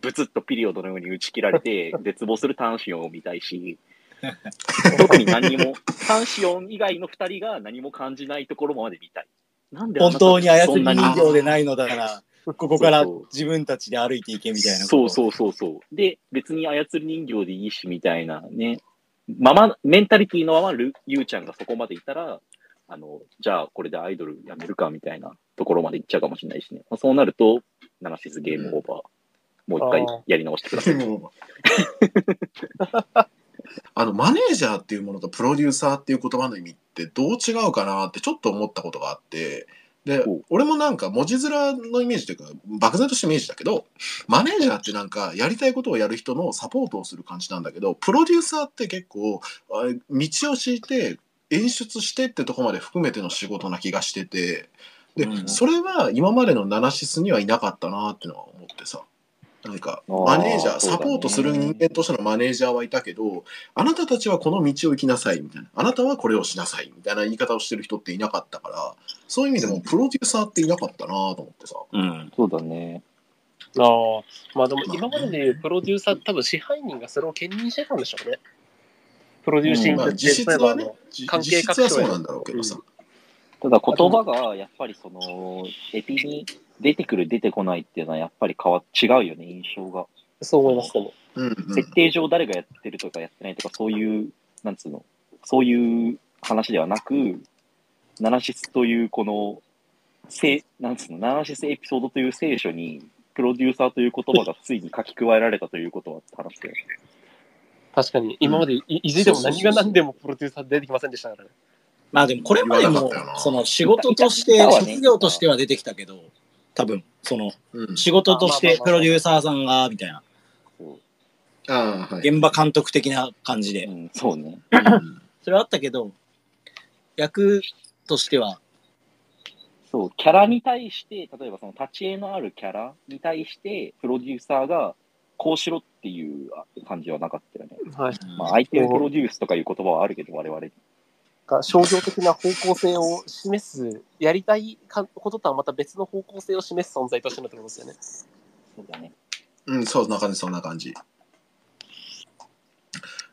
ブツッとピリオドのように打ち切られて、絶望するタンシオンを見たいし、特に何にも、タンシオン以外の二人が何も感じないところまで見たい。なんで本当に操り人形でないのだから、ここから自分たちで歩いていけみたいなそうう。そうそうそう。で、別に操り人形でいいし、みたいなね。まま、メンタリティのままル、ゆうちゃんがそこまでいたら、あの、じゃあこれでアイドルやめるか、みたいなところまでいっちゃうかもしれないしね。まあ、そうなると、ナナシスゲームオーバー、もう一回やり直してください。あのマネージャーっていうものとプロデューサーっていう言葉の意味ってどう違うかなってちょっと思ったことがあってでお俺もなんか文字面のイメージというか漠然としたイメージだけどマネージャーってなんかやりたいことをやる人のサポートをする感じなんだけどプロデューサーって結構あ道を敷いて演出してってとこまで含めての仕事な気がしててで、うん。それは今までのナナシスにはいなかったなっていうのは思ってさなんかマネージャーサポートする人間としてのマネージャーはいたけどあなたたちはこの道を行きなさいみたいな。あなたはこれをしなさいみたいな言い方をしてる人っていなかったからそういう意味でもプロデューサーっていなかったなと思ってさ。うん。そうだね。ああ、まあでも今まででプロデューサー、多分支配人がそれを兼任してたんでしょうね。プロデューシングって、まあ実質はね関係実質はそうなんだろうけどさ、ただ言葉が、やっぱりその、エピに出てくる出てこないっていうのはやっぱり変わ違うよね、印象が。そう思います、でも。うんうん設定上誰がやってるとかやってないとか、そういう、なんつうの、そういう話ではなく、ナナシスというこの、せなんつうの、ナナシスエピソードという聖書に、プロデューサーという言葉がついに書き加えられたということは話してる。確かに、今までいいずれでも何が何でもプロデューサー出てきませんでしたからね。まあでもこれまでもその仕事として、ね職業としては出てきたけど、多分、そのうん仕事としてプロデューサーさんが、みたいな、現場監督的な感じでう。ん、そうね。うんそれはあったけど、役としては、そう、キャラに対して、例えばその立ち絵のあるキャラに対して、プロデューサーが、こうしろっていう感じはなかったよね。はい。まあ、相手をプロデュースとかいう言葉はあるけど、我々に。が商業的な方向性を示す、やりたいかこととはまた別の方向性を示す存在としてのってことですよね。そうだね。うん、そんな感じ、そんな感じ。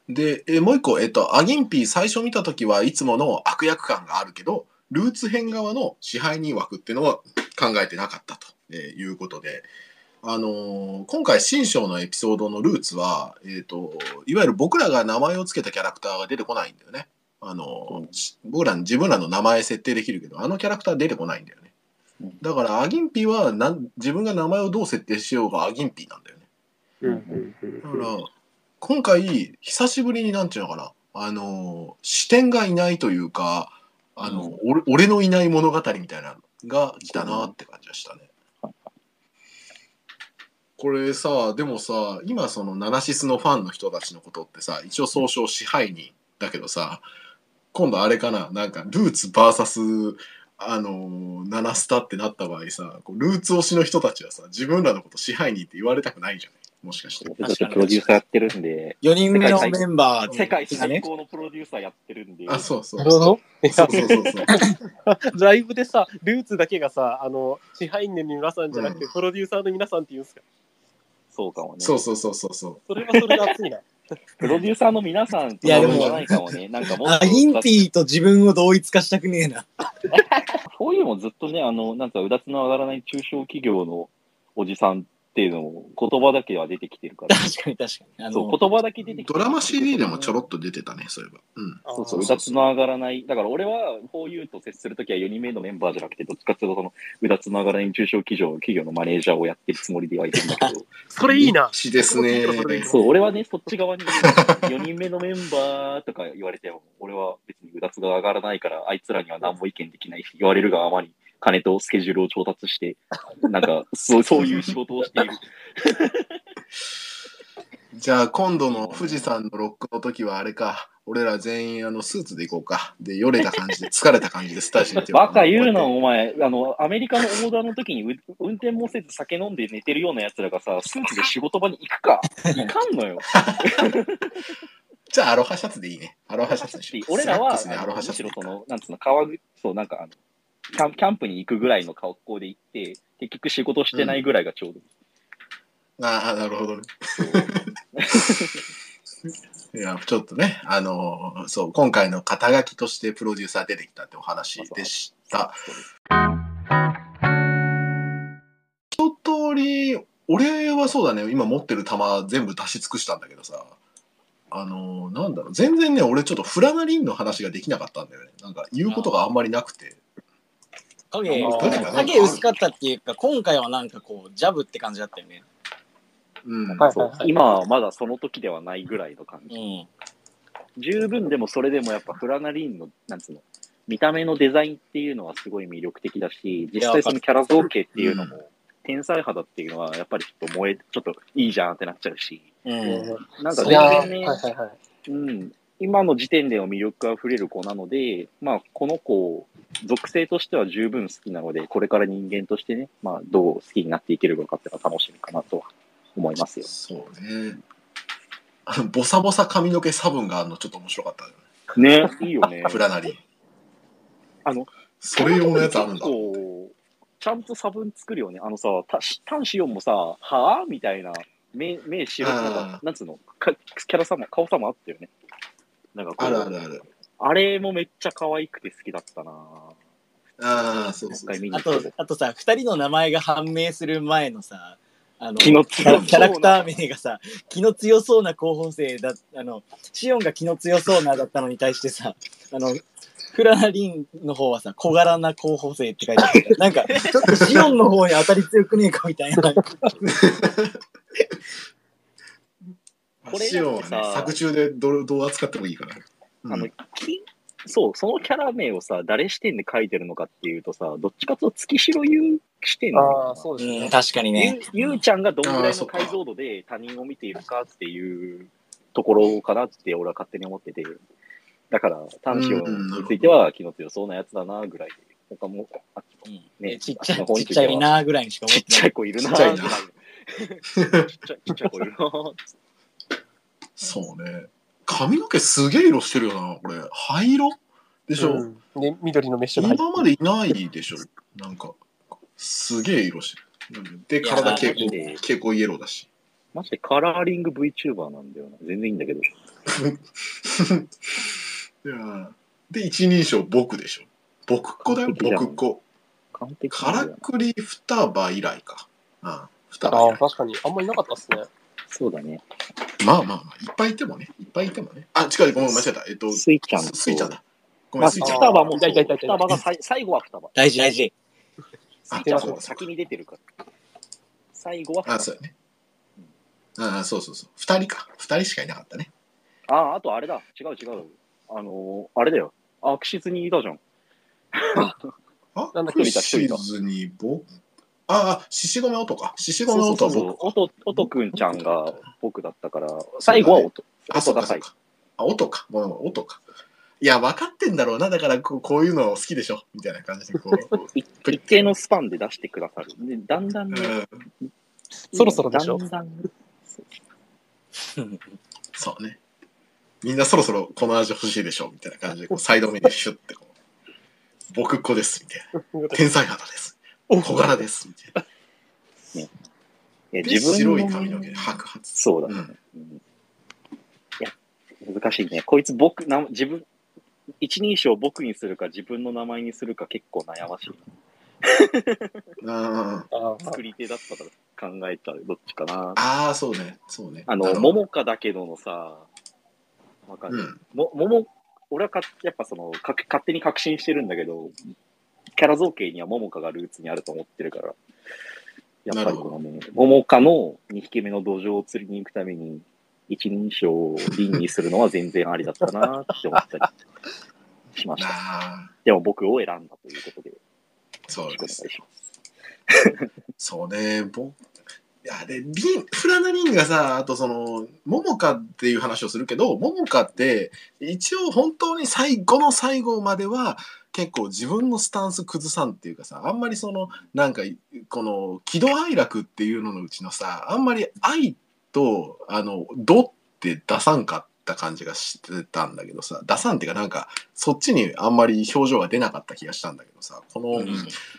で、えもう一個、えっと、アギンピー最初見たときはいつもの悪役感があるけど、ルーツ編側の支配人枠っていうのは考えてなかったとえーいうことで、あのー今回新章のエピソードのルーツは、えっ、と、いわゆる僕らが名前を付けたキャラクターが出てこないんだよね。あの僕ら自分らの名前設定できるけど、あのキャラクター出てこないんだよね。だからアギンピーはなん自分が名前をどう設定しようがアギンピーなんだよね。だから今回久しぶりになんていうのかなあの視点がいないというかあの、うん俺俺のいない物語みたいなのが来たなって感じがしたね。これさでもさ今そのナナシスのファンの人たちのことってさ一応総称支配人だけどさ今度あれかな？なんかルーツ VS あのナナスタってなった場合さこうルーツ推しの人たちはさ自分らのこと支配人って言われたくないじゃない？もしかして。僕たちプロデューサーやってるんで、4人目のメンバー世界最高のプロデューサーやってるんで、あそうそうなるほど。いやそうそうそうそう。ライブでさ、ルーツだけがさ、あの、支配人の皆さんじゃなくて、プロデューサーの皆さんって言うんですか？そうかもね。そうそうそうそうそう。それはそれで熱いな。プロデューサーの皆さんといやでもじゃないかもね。なんかもっとあ、インピーと自分を同一化したくねえな。そういうのもずっとね、あの、なんか、うだつの上がらない中小企業のおじさんっていうのも、言葉だけは出てきてるから。確かに確かに。あそう、の、言葉だけ出てきてドラマ CD でもちょろっと出てたね、そういえば。うん。そうそう、うだだつの上がらない。だから俺は、こういうと接するときは4人目のメンバーじゃなくて、どっちかっていうと、その、うだつの上がらない中小企業企業のマネージャーをやってるつもりではいるんだけど、それいいな。しですね。そう、俺はね、そっち側に、4人目のメンバーとか言われても、俺は別にうだつが上がらないから、あいつらには何も意見できないし、言われるがあまり、金とスケジュールを調達して、なんか、そう、そういう仕事をしている。じゃあ今度の富士山のロックの時はあれか。俺ら全員あのスーツで行こうか。で、よれた感じで、疲れた感じでスタジオにバカ言うな、お前。あの、アメリカのオーダーの時にう運転もせず酒飲んで寝てるような奴らがさ、スーツで仕事場に行くか。行かんのよ。じゃあアロハシャツでいいね。アロハシャツでしょ。俺らは、スラックスにアロハあのむしろその、なんつうの、川口、そう、なんかあの、キャンキャンプに行くぐらいの格好で行って、結局仕事してないぐらいがちょうどいい。ああ、なるほどね。いや、ちょっとね、あのーそう、今回の肩書きとしてプロデューサー出てきたってお話でした。一通り、俺はそうだね、今持ってる弾全部出し尽くしたんだけどさ、あのーなんだろう、全然ね、俺ちょっとフラナリンの話ができなかったんだよね。なんか言うことがあんまりなくて。影影薄かったっていうか、今回はなんかこう、ジャブって感じだったよね。うん。そうはいはいはい。今はまだその時ではないぐらいの感じ。うん。十分でもそれでもやっぱフラナリンの、なんつうの、見た目のデザインっていうのはすごい魅力的だし、実際そのキャラ造形っていうのも、天才肌っていうのはやっぱりちょっと燃え、ちょっといいじゃんってなっちゃうし、うん。なんか全然ね、はいはいはい。うん、今の時点での魅力あふれる子なので、まあ、この子、属性としては十分好きなので、これから人間としてね、まあ、どう好きになっていけるのかっていうのは楽しみかなとは思いますよ。そうね。あの、ボサボサ髪の毛差分があるのちょっと面白かったよね。ね、いいよね。フラナリン。あの、それ用のやつあるんだちゃんと差分作るよね。あのさ、タタンシオンもさ、はぁ？みたいな、目、目白くなんか、なんつうの、かキャラさも、顔さもあったよね。なんかこう、あるあるある。あれもめっちゃ可愛くて好きだったな。ああ、そう今そう。回見にあとあとさ、二人の名前が判明する前のさ、あの、気のキャラ強そうな。キャラクター名がさ、気の強そうな候補生だ、あの、シオンが気の強そうなだったのに対してさ、あの、フラナリンの方はさ、小柄な候補生って書いてあって、なんか、ちょっとシオンの方に当たり強くねえかみたいな。これ作中でどうどう扱ってもいいから。うんあの、きそう、そのキャラ名をさ、誰視点で書いてるのかっていうとさ、どっちかというと月城優視点なのかなああ、そうですうん、ね。確かにね。ゆゆうちゃんがどんぐらいの解像度で他人を見ているかっていうところかなって俺は勝手に思ってて、だから、短視音については気の強そうなやつだなぐらいで、他も、あっちうんねちっちゃい、ちっちゃいなーぐらいにしか思ちってちゃっない。い子いるなちっちゃいなぐらいのちっちゃい、ちっちゃい子いるなそうね。髪の毛すげえ色してるよな、これ。灰色？でしょ、うんで、緑のメッシュが入って今までいないでしょなんか、すげえ色してる。で、体蛍光、蛍光イエローだし。マジでカラーリング VTuber なんだよな。全然いいんだけど。いやで、一人称僕でしょ僕っ子だよ、僕っ子。完璧カラクリ双葉以来か。ああ、双葉ああ。確かに。あんまりなかったっすね。そうだね。まあまあまあ、いっぱいいてもね。いっぱいいてもね。あ、違う、ごめん、間違えた。えっと、スイちゃんと。スイちゃんだ。ごめまあ、ん、スイちゃん。双葉もそう、いたいたいたいた双葉がさい最後は双葉。大事大事。スイちゃんの方が先に出てるから。最後はあ、そうやね。ああ、そうそうそう。二人か。二人しかいなかったね。ああ、あとあれだ。違う違う。あのー、あれだよ。アクシズにいたじゃん。あ なんだっけクシズに僕、ああ、獅子込音か。獅子込音は僕。おと、おとくんちゃんが僕だったから、最後はおと。あ、そう音が最かそうか。あ、音か。音か。いや、分かってんだろうな。だからこう、こういうの好きでしょ。みたいな感じで、こう。い一定のスパンで出してくださる。で、だんだんね、うん、そろそろでしょ？だんだんそうね。みんなそろそろこの味欲しいでしょ？みたいな感じで、こうサイド目にシュッてこう。僕っ子です。みたいな。天才肌です。小柄です。みたい自分の白い髪の毛で白髪。そうだね。うんうんいや、難しいね。こいつ僕、な自分、一人称僕にするか自分の名前にするか結構悩ましい。あーああ作り手だったら考えたらどっちかな。あー、そうね。そうね。あの、桃花だけどのさ、わかる、うん。も、桃、俺はかやっぱその、か勝手に確信してるんだけど、キャラ造形には桃花がルーツにあると思ってるから、やっぱりこのね、桃花の2匹目の土壌を釣りに行くために、一人称を輪にするのは全然ありだったなって思ったりしました。でも僕を選んだということで、よそうです。そうね、僕、いや、で、リン、フラナリンがさ、あとその、モモカっていう話をするけど、モモカって、一応本当に最後の最後までは、結構自分のスタンス崩さんっていうかさ、あんまりその、なんか、この、喜怒哀楽っていうののうちのさ、あんまり愛と、あの、ドって出さんかった感じがしてたんだけどさ、出さんっていうかなんか、そっちにあんまり表情が出なかった気がしたんだけどさ、この、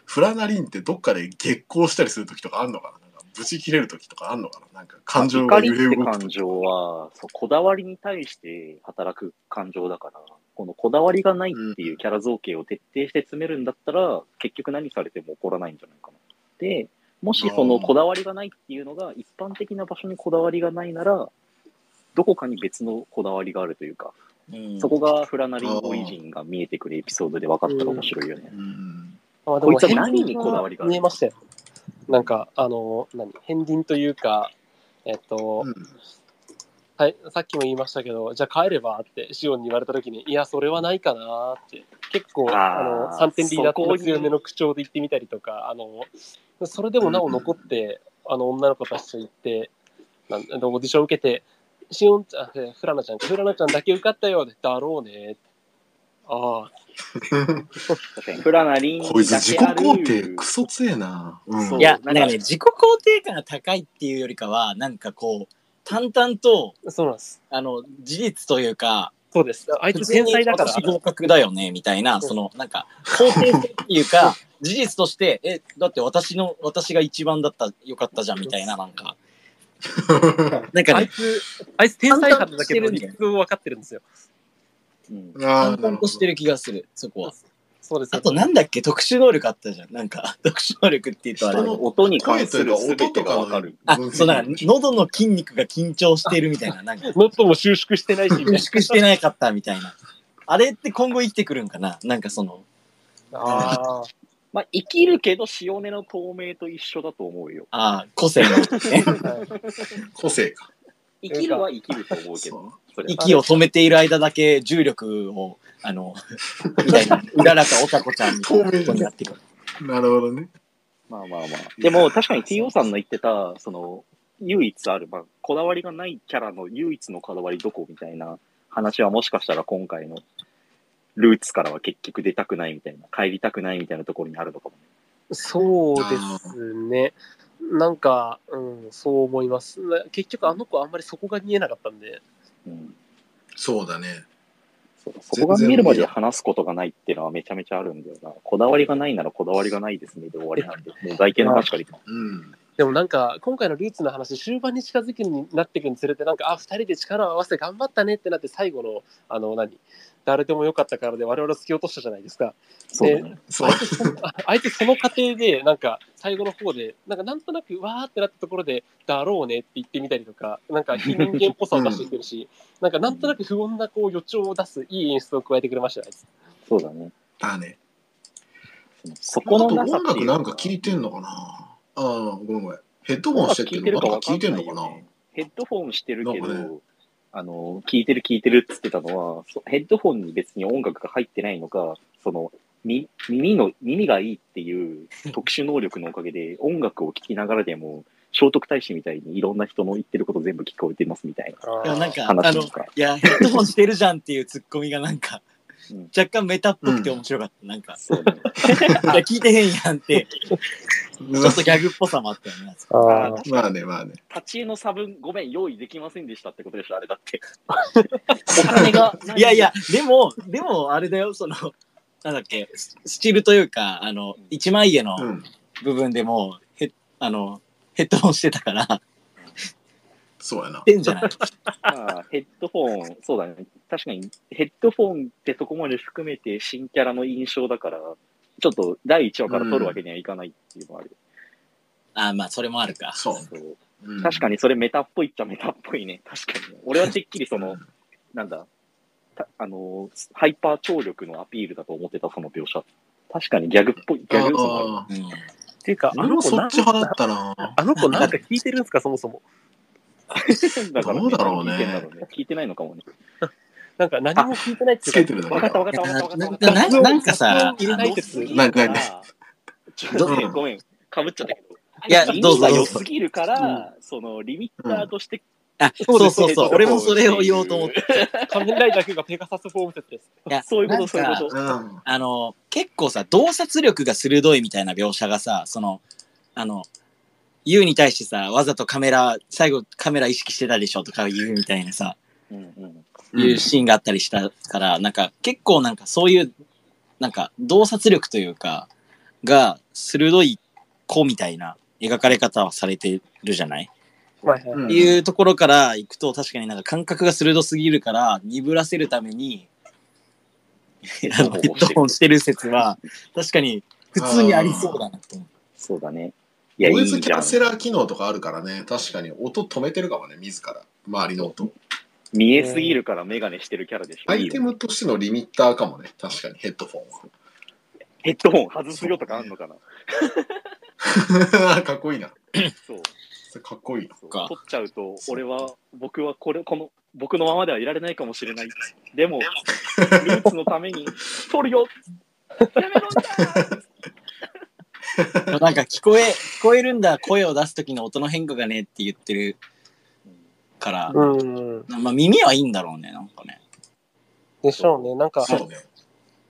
フラナリンってどっかで激高したりする時とかあんのかな？ブチ切れる時とかあんのかな？なんか感情が怒りって揺れ動く感情はそう、こだわりに対して働く感情だから、このこだわりがないっていうキャラ造形を徹底して詰めるんだったら、結局何されても怒らないんじゃないかな。で、もしそのこだわりがないっていうのが一般的な場所にこだわりがないなら、どこかに別のこだわりがあるというか、うんそこがフラナリンオリジンが見えてくるエピソードで分かったら面白いよね。うんあこいつは何にこだわりがある見えましたよ。なんか、あの、何、片鱗というか、えっと、うん。はい、さっきも言いましたけど、じゃあ帰ればってシオンに言われたときに、いや、それはないかなって、結構、あの、3点リーダーと強めの口調で言ってみたりとか、あの、それでもなお残って、あの、女の子たちと行って、なんオーディション受けて、シオンちゃん、えフラナちゃんか、フラナちゃんだけ受かったよ、だろうね。ああ、確かにフラナリンこいつ自己肯定クソ強えな。うんいや、なんんかね、自己肯定感が高いっていうよりかは、なんかこう、淡々と、そうなんです。あの、事実というか、そうです。あいつ天才だから私合格だよね、みたいな、その、なんか、肯定するっていうか、事実として、え、だって私の、私が一番だった、よかったじゃん、みたいな、なんか。なんかね、あいつ、あいつ天才肌だけど、淡々としてるんだよ理屈を分かってるんですよ。うんあ淡々としてる気がする、そこは。そうです。あと、なんだっけ、特殊能力あったじゃん。なんか、特殊能力って言うとあれ人の音に関する音とかわかる。あ、そう、なんか、喉の筋肉が緊張してるみたいな、なんか、ノットも収縮してないし、収縮してなかったみたいな。あれって今後生きてくるんかな？なんかその、な。ああ。まあ、生きるけど、塩根の透明と一緒だと思うよ。ああ、個性の、ね、はい個性か。生きるは生きると思うけど息を止めている間だけ重力を、あの、みたいな、うららかおたこちゃんみたいなことになってくる。なるほどね。まあまあまあ。でも、確かに TO さんの言ってた、その、唯一ある、まあ、こだわりがないキャラの唯一のこだわりどこみたいな話はもしかしたら今回のルーツからは結局出たくないみたいな、帰りたくないみたいなところにあるのかもね。そうですね。なんか、うん、そう思います。結局、あの子あんまりそこが見えなかったんで、うん。そうだね。そうそこが見えるまで話すことがないっていうのはめちゃめちゃあるんだよな。こだわりがないならこだわりがないですねで終わりなんで、もう外見の話からいきます。うん。でもなんか、今回のルーツの話、終盤に近づくになっていくにつれて、なんか、あ、二人で力を合わせて頑張ったねってなって、最後の、あの、何？誰でもよかったからで我々を突き落としたじゃないですか。そうだね。そうあいつその、過程で、なんか、最後の方で、なんか、なんとなく、わーってなったところで、だろうねって言ってみたりとか、なんか、非人間っぽさを出してきてるし、なんか、なんとなく不穏な、こう、予兆を出す、いい演出を加えてくれましたよ、あいつ。そうだね。だね。そこの音楽なんか聞聞いてんのかな？ああ、ごめんごめん。ヘッドホンしてっけど、なんか聞いてんのかな？ヘッドホンしてるけど、なんかねあの、聞いてる聞いてるって言ってたのは、そヘッドホンに別に音楽が入ってないのか、その、み耳の、耳がいいっていう特殊能力のおかげで、音楽を聴きながらでも、聖徳太子みたいにいろんな人の言ってること全部聞こえてますみたいあー。いやなんかあの。いやヘッドホンしてるじゃんっていうツッコミがなんかうん。若干メタっぽくて面白かった、なんか。そうね。いや聞いてへんやんって ちょっとギャグっぽさもあったよねあーまあね、まあね。立ち絵の差分、ごめん、用意できませんでしたってことでしょ、あれだって。お金がないいやいや、でも、でも、あれだよ、その、なんだっけ、ススチールというか、あの、一枚絵のうん。部分でも、ヘッ、あの、ヘッドホンしてたから、そうやな。てんじゃない？まあ、ヘッドホン、そうだね。確かに、ヘッドフォンってとこまで含めて新キャラの印象だから、ちょっと第1話から撮るわけにはいかないっていうのはある。あまあ、それもあるか。そう。そううん確かにそれメタっぽいっちゃメタっぽいね。確かに。俺はてっきりその、なんだ、たあの、ハイパー聴力のアピールだと思ってた、その描写。確かにギャグっぽい、ギャグ要素もある。あうん。っていうか、あの子なっち派だったな。あの子なんか聞いてるんですか、そもそも。だから、どうだろうね聞いてんだろうね。聞いてないのかもね。なんか何も聞いてないっていうかつけてるだけわかったわかったわかったわかった。なんかさ、入れない説あの良すぎるからちょっとごめん、かぶっちゃったけど。いや耳どうぞどうぞが良すぎるから、そのリミッターとして、あ、そうそうそう、俺もそれを言おうと思って。仮面ライダー風がペガサスフォーム説です。いや そういうこと、そういうこと。うん。あの、結構さ、洞察力が鋭いみたいな描写がさ、その、あの、ユウに対してさ、わざとカメラ、最後カメラ意識してたでしょとか言うみたいなさ、うんうんいうシーンがあったりしたから、なんか結構なんかそういう、なんか洞察力というか、が鋭い子みたいな描かれ方はされてるじゃない、はいはい。うんっていうところから行くと確かになんか感覚が鋭すぎるから鈍らせるためにあのヘッドホンしてる説は確かに普通にありそうだなと思う。そうだね。いや、いノイズいじゃん。キャンセラー機能とかあるからね、確かに音止めてるかもね、自ら。周りの音。見えすぎるからメガネしてるキャラでしょ。アイテムとしてのリミッターかもね、確かにヘッドフォンヘッドホン外すよとかあんのかなは。かっこいいな。そう。かっこいいな。そうか取っちゃうと、俺は、僕はこれ、この、僕のままではいられないかもしれない。でも、ルーツのために、取るよやめろんだ なんか聞こえ、聞こえるんだ、声を出す時の音の変化がねって言ってるから、うん。まあ耳はいいんだろうね、なんかね。でしょうね。なんか、そうね。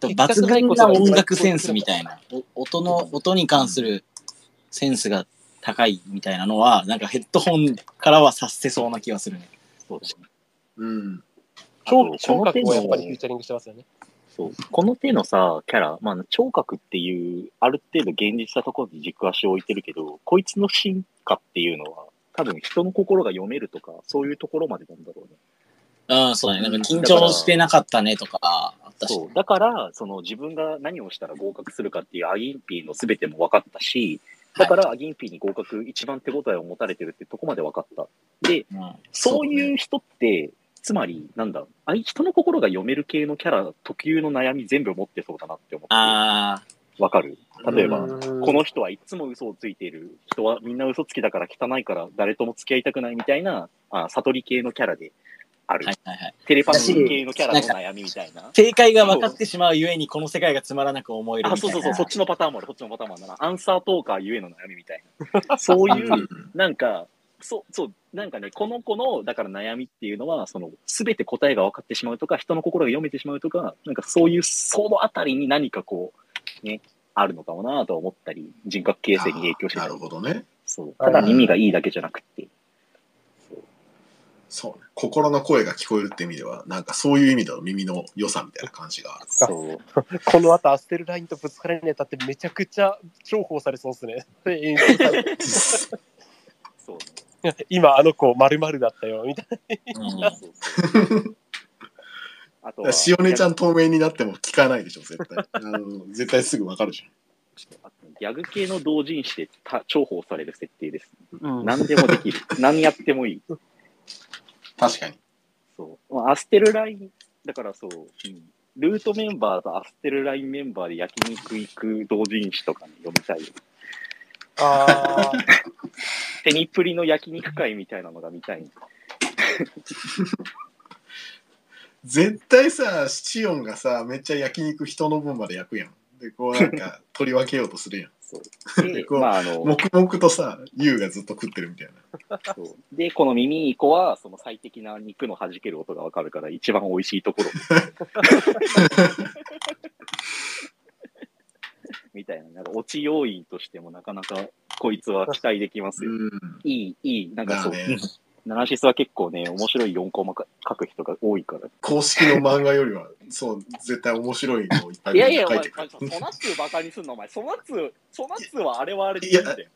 抜群な音楽センスみたいな、お音の、音に関するセンスが高いみたいなのは、なんかヘッドホンからは察せそうな気がするね。そうだねうん。聴聴この手の覚をやっぱりフューチャリングしてますよね。そう。この手のさ、キャラ、まあ、聴覚っていう、ある程度現実なところに軸足を置いてるけど、こいつの進化っていうのは、多分人の心が読めるとか、そういうところまでなんだろうね。ああ、そうだね。なんか緊張してなかったねとかあったし。そう。だから、その自分が何をしたら合格するかっていうアギンピーの全ても分かったし、だからアギンピーに合格一番手応えを持たれてるってとこまで分かった。で、うんそういう人って、つまり、なんだ、あい人の心が読める系のキャラ特有の悩み全部持ってそうだなって思って。あわかる？例えば、うんこの人はいつも嘘をついている。人はみんな嘘つきだから汚いから誰とも付き合いたくないみたいな、あ悟り系のキャラでああ、る。はいはいはい。テレパシー系のキャラの悩みみたいな。正解が分かってしまうゆえにこの世界がつまらなく思えるあ、みたいうそうそう、そっちのパターンもある、そっちのパターンもあるな。アンサートーカーゆえの悩みみたいな。そういう、なんか、そう、そう、なんかね、この子の、だから悩みっていうのは、その、すべて答えが分かってしまうとか、人の心が読めてしまうとか、なんかそういう、そのあたりに何かこう、ね、あるのかもなと思ったり、人格形成に影響してなたりるほどね。そう。ただ耳がいいだけじゃなくて。そうね。心の声が聞こえるって意味では、なんかそういう意味での耳の良さみたいな感じがある。そう。この後アステルラインとぶつかるにあたってめちゃくちゃ重宝されそうですね。そう 今あの子まるだったよみたいうんね。そうそうあとは、塩根ちゃん透明になっても聞かないでしょ、絶対。あの絶対すぐわかるじあとギャグ系の同人誌でた重宝される設定です。な。うん何でもできる。何やってもいい。ゃん。確かに。そう。まあ、アステルライン、だからそう、うん、ルートメンバーとアステルラインメンバーで焼肉行く同人誌とかね、読みたいよ。ああ、テニプリの焼肉会みたいなのが見たい。絶対さシオンがさめっちゃ焼肉人の分まで焼くやん。でこうなんか 取り分けようとするやん。そう。で、こうまああの、黙々とさユウがずっと食ってるみたいな。そう。で、この耳いい子は、その最適な肉の弾ける音がわかるから、一番美味しいところ。みたいな、なんか落ち要因としてもなかなかこいつは期待できますよ。うん。いい、いい、なんかそう、まあねナナシスは結構ね、面白い4コマか書く人が多いから。公式の漫画よりはそう絶対面白いのをいっぱいいやいや、お前、ソナツーバカにすんの、お前。ソナツー、ソナツーはあれはあれでいいんだよ。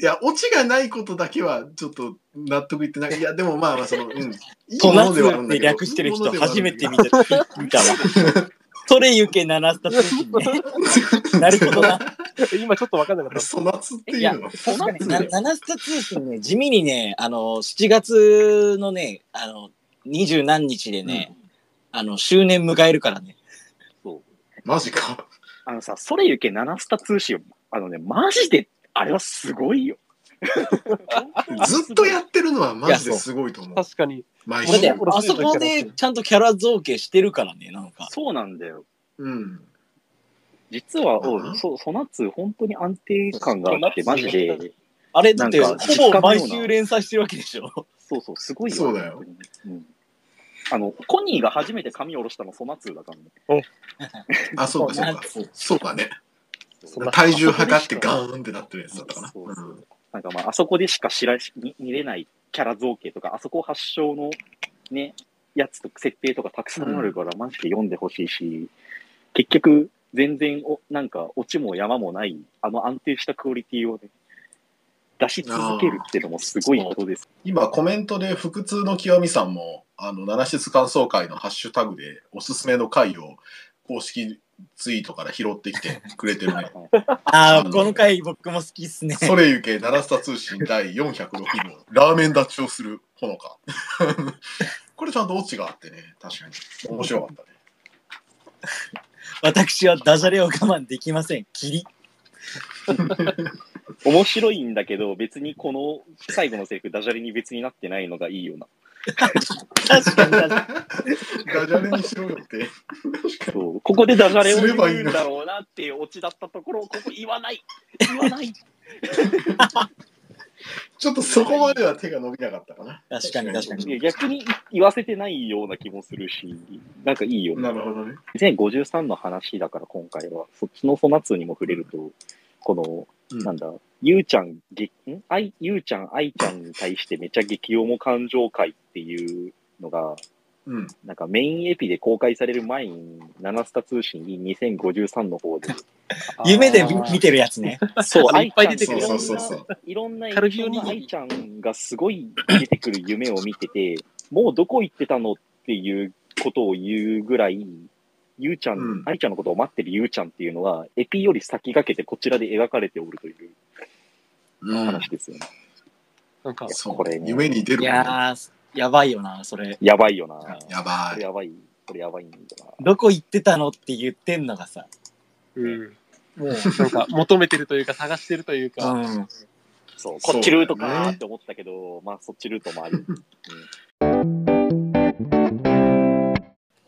いやオチがないことだけはちょっと納得いってないいやでもまあまあそのうん いいトナツものではあるんって略してる人初めて見た見たわ。それゆけ七スタ通信ね。なるほどな。今ちょっとわかんなかった。ソナツっていうの？ソナツーだよ。な七スタ通信ね、地味にね、あの、7月のね、あの、二十何日でね、あの、周年迎えるからね。そう。マジかあのさ、それゆけ7スタ通信、あのね、マジで、あれはすごいよ。ずっとやってるのはマジですごいと思う確かに。毎だって週、あそこでちゃんとキャラ造形してるからね、なんか。そうなんだよ。うん実は、うんおそソナツー本当に安定感があって、マジで、あれ、だって、なんかほぼ毎週連載してるわけでしょ。そうそう、すごいよ。そうだよ。うん。あの、コニーが初めて髪を下ろしたのソナツーだからね。あそうかそうかそうだねそんな体重測ってガーンってなってるやつだったかなそうそうなんかまあ、あそこでしか知らし見見れないキャラ造形とか、あそこ発祥のね、やつとか設定とかたくさんあるから、マジで読んでほしいし、結局、全然お、なんか、オチも山もない、あの安定したクオリティをね、出し続けるっていうのもすごいことです。今コメントで腹痛の極みさんもあの七室感想会のハッシュタグでおすすめの回を公式ツイートから拾ってきてくれてるね。ああ、この回僕も好きっすね。それゆけ奈良スタ通信第406号ラーメン立ちをするほのか。これちゃんとオチがあってね確かに。面白かったね私はダジャレを我慢できません。キリ。面白いんだけど、別にこの最後のセリフ、ダジャレに別になってないのがいいよな。確かに確かに。ダジャレにしろよってそうここでダジャレをすればいいの言うんだろうなっていうオチだったところを、ここ言わない言わない ちょっとそこまでは手が伸びなかったかな。確かに確かに。いや逆に言わせてないような気もするし、なんかいいよ。なるほどね2053の話だから今回は、そっちのソナツーにも触れると、この、うん。なんだ、ゆうちゃん、げん？あいゆうちゃん、あいちゃんに対してめっちゃ激重感情会っていうのが、うん。なんかメインエピで公開される前に、ナナスタ通信に2053の方で、夢で見てるやつね。そう、いっぱい出てくるそうそうそう。いろんな、いカルビろんな愛ちゃんがすごい出てくる夢を見てて、もうどこ行ってたのっていうことを言うぐらい、ゆうちゃん、うん。愛ちゃんのことを待ってるゆうちゃんっていうのは、エピより先駆けてこちらで描かれておるといううん。話ですよね。なんか、そう。これね。夢に出るいやー、やばいよな、それ。やばいよな。やばいこれやばい。これやばいんだな。どこ行ってたのって言ってんのがさ。うん。もう、なんか、求めてるというか、探してるというか、うん。そう、こっちルートかーって思ったけど、まあそっちルートもあり。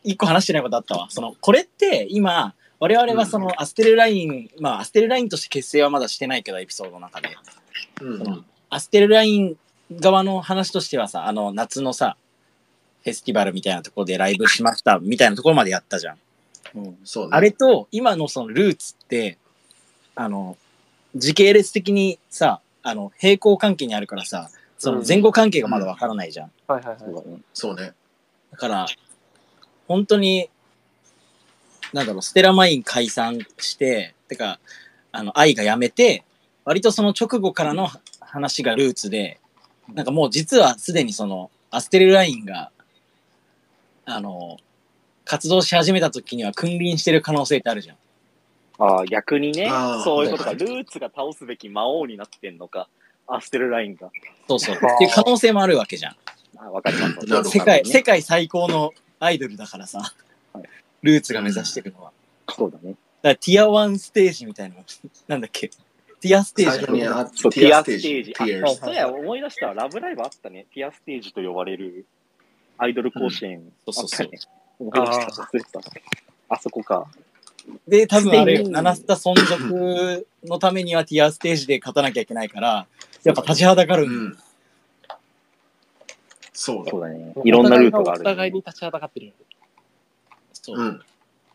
一個話してないことあったわ。その、これって今、我々はそのアステルライン、まあアステルラインとして結成はまだしてないけど、エピソードの中で。うんそのアステルライン側の話としてはさ、あの夏のさ、フェスティバルみたいなところでライブしましたみたいなところまでやったじゃん。うんそうねあれと今のそのルーツって、あの、時系列的にさ、あの、平行関係にあるからさ、その前後関係がまだわからないじゃん。はいはいはい。そうねだから、本当に、なんだろう、ステラマイン解散して、てか、あの、愛がやめて、割とその直後からの話がルーツで、なんかもう実はすでにその、アステルラインが、あの、活動し始めた時には君臨してる可能性ってあるじゃん。ああ、逆にねあー、そういうことか。はいルーツが倒すべき魔王になってんのか。アステルラインが。そうそう。っていう可能性もあるわけじゃん。あわかります。なるほど世界、ね世界最高のアイドルだからさ。ルーツが目指していくのは。そうだね。だからティア1ステージみたいなの、なんだっけ？ティアステージ最初にあそう、ティアステーテジ。ィアステージ。あ、ティアスそうや、思い出した。ラブライブあったね。ティアステージと呼ばれるアイドル甲子園。そうそうそうあったね。思い出した。忘れてた。あそこか。で、多分あれよ、ステイナナスタ存続のためにはティアステージで勝たなきゃいけないから、やっぱ立ちはだかる。そうだそう。だね。いろんなルートがある、お互いに立ちはだかってる。そううん。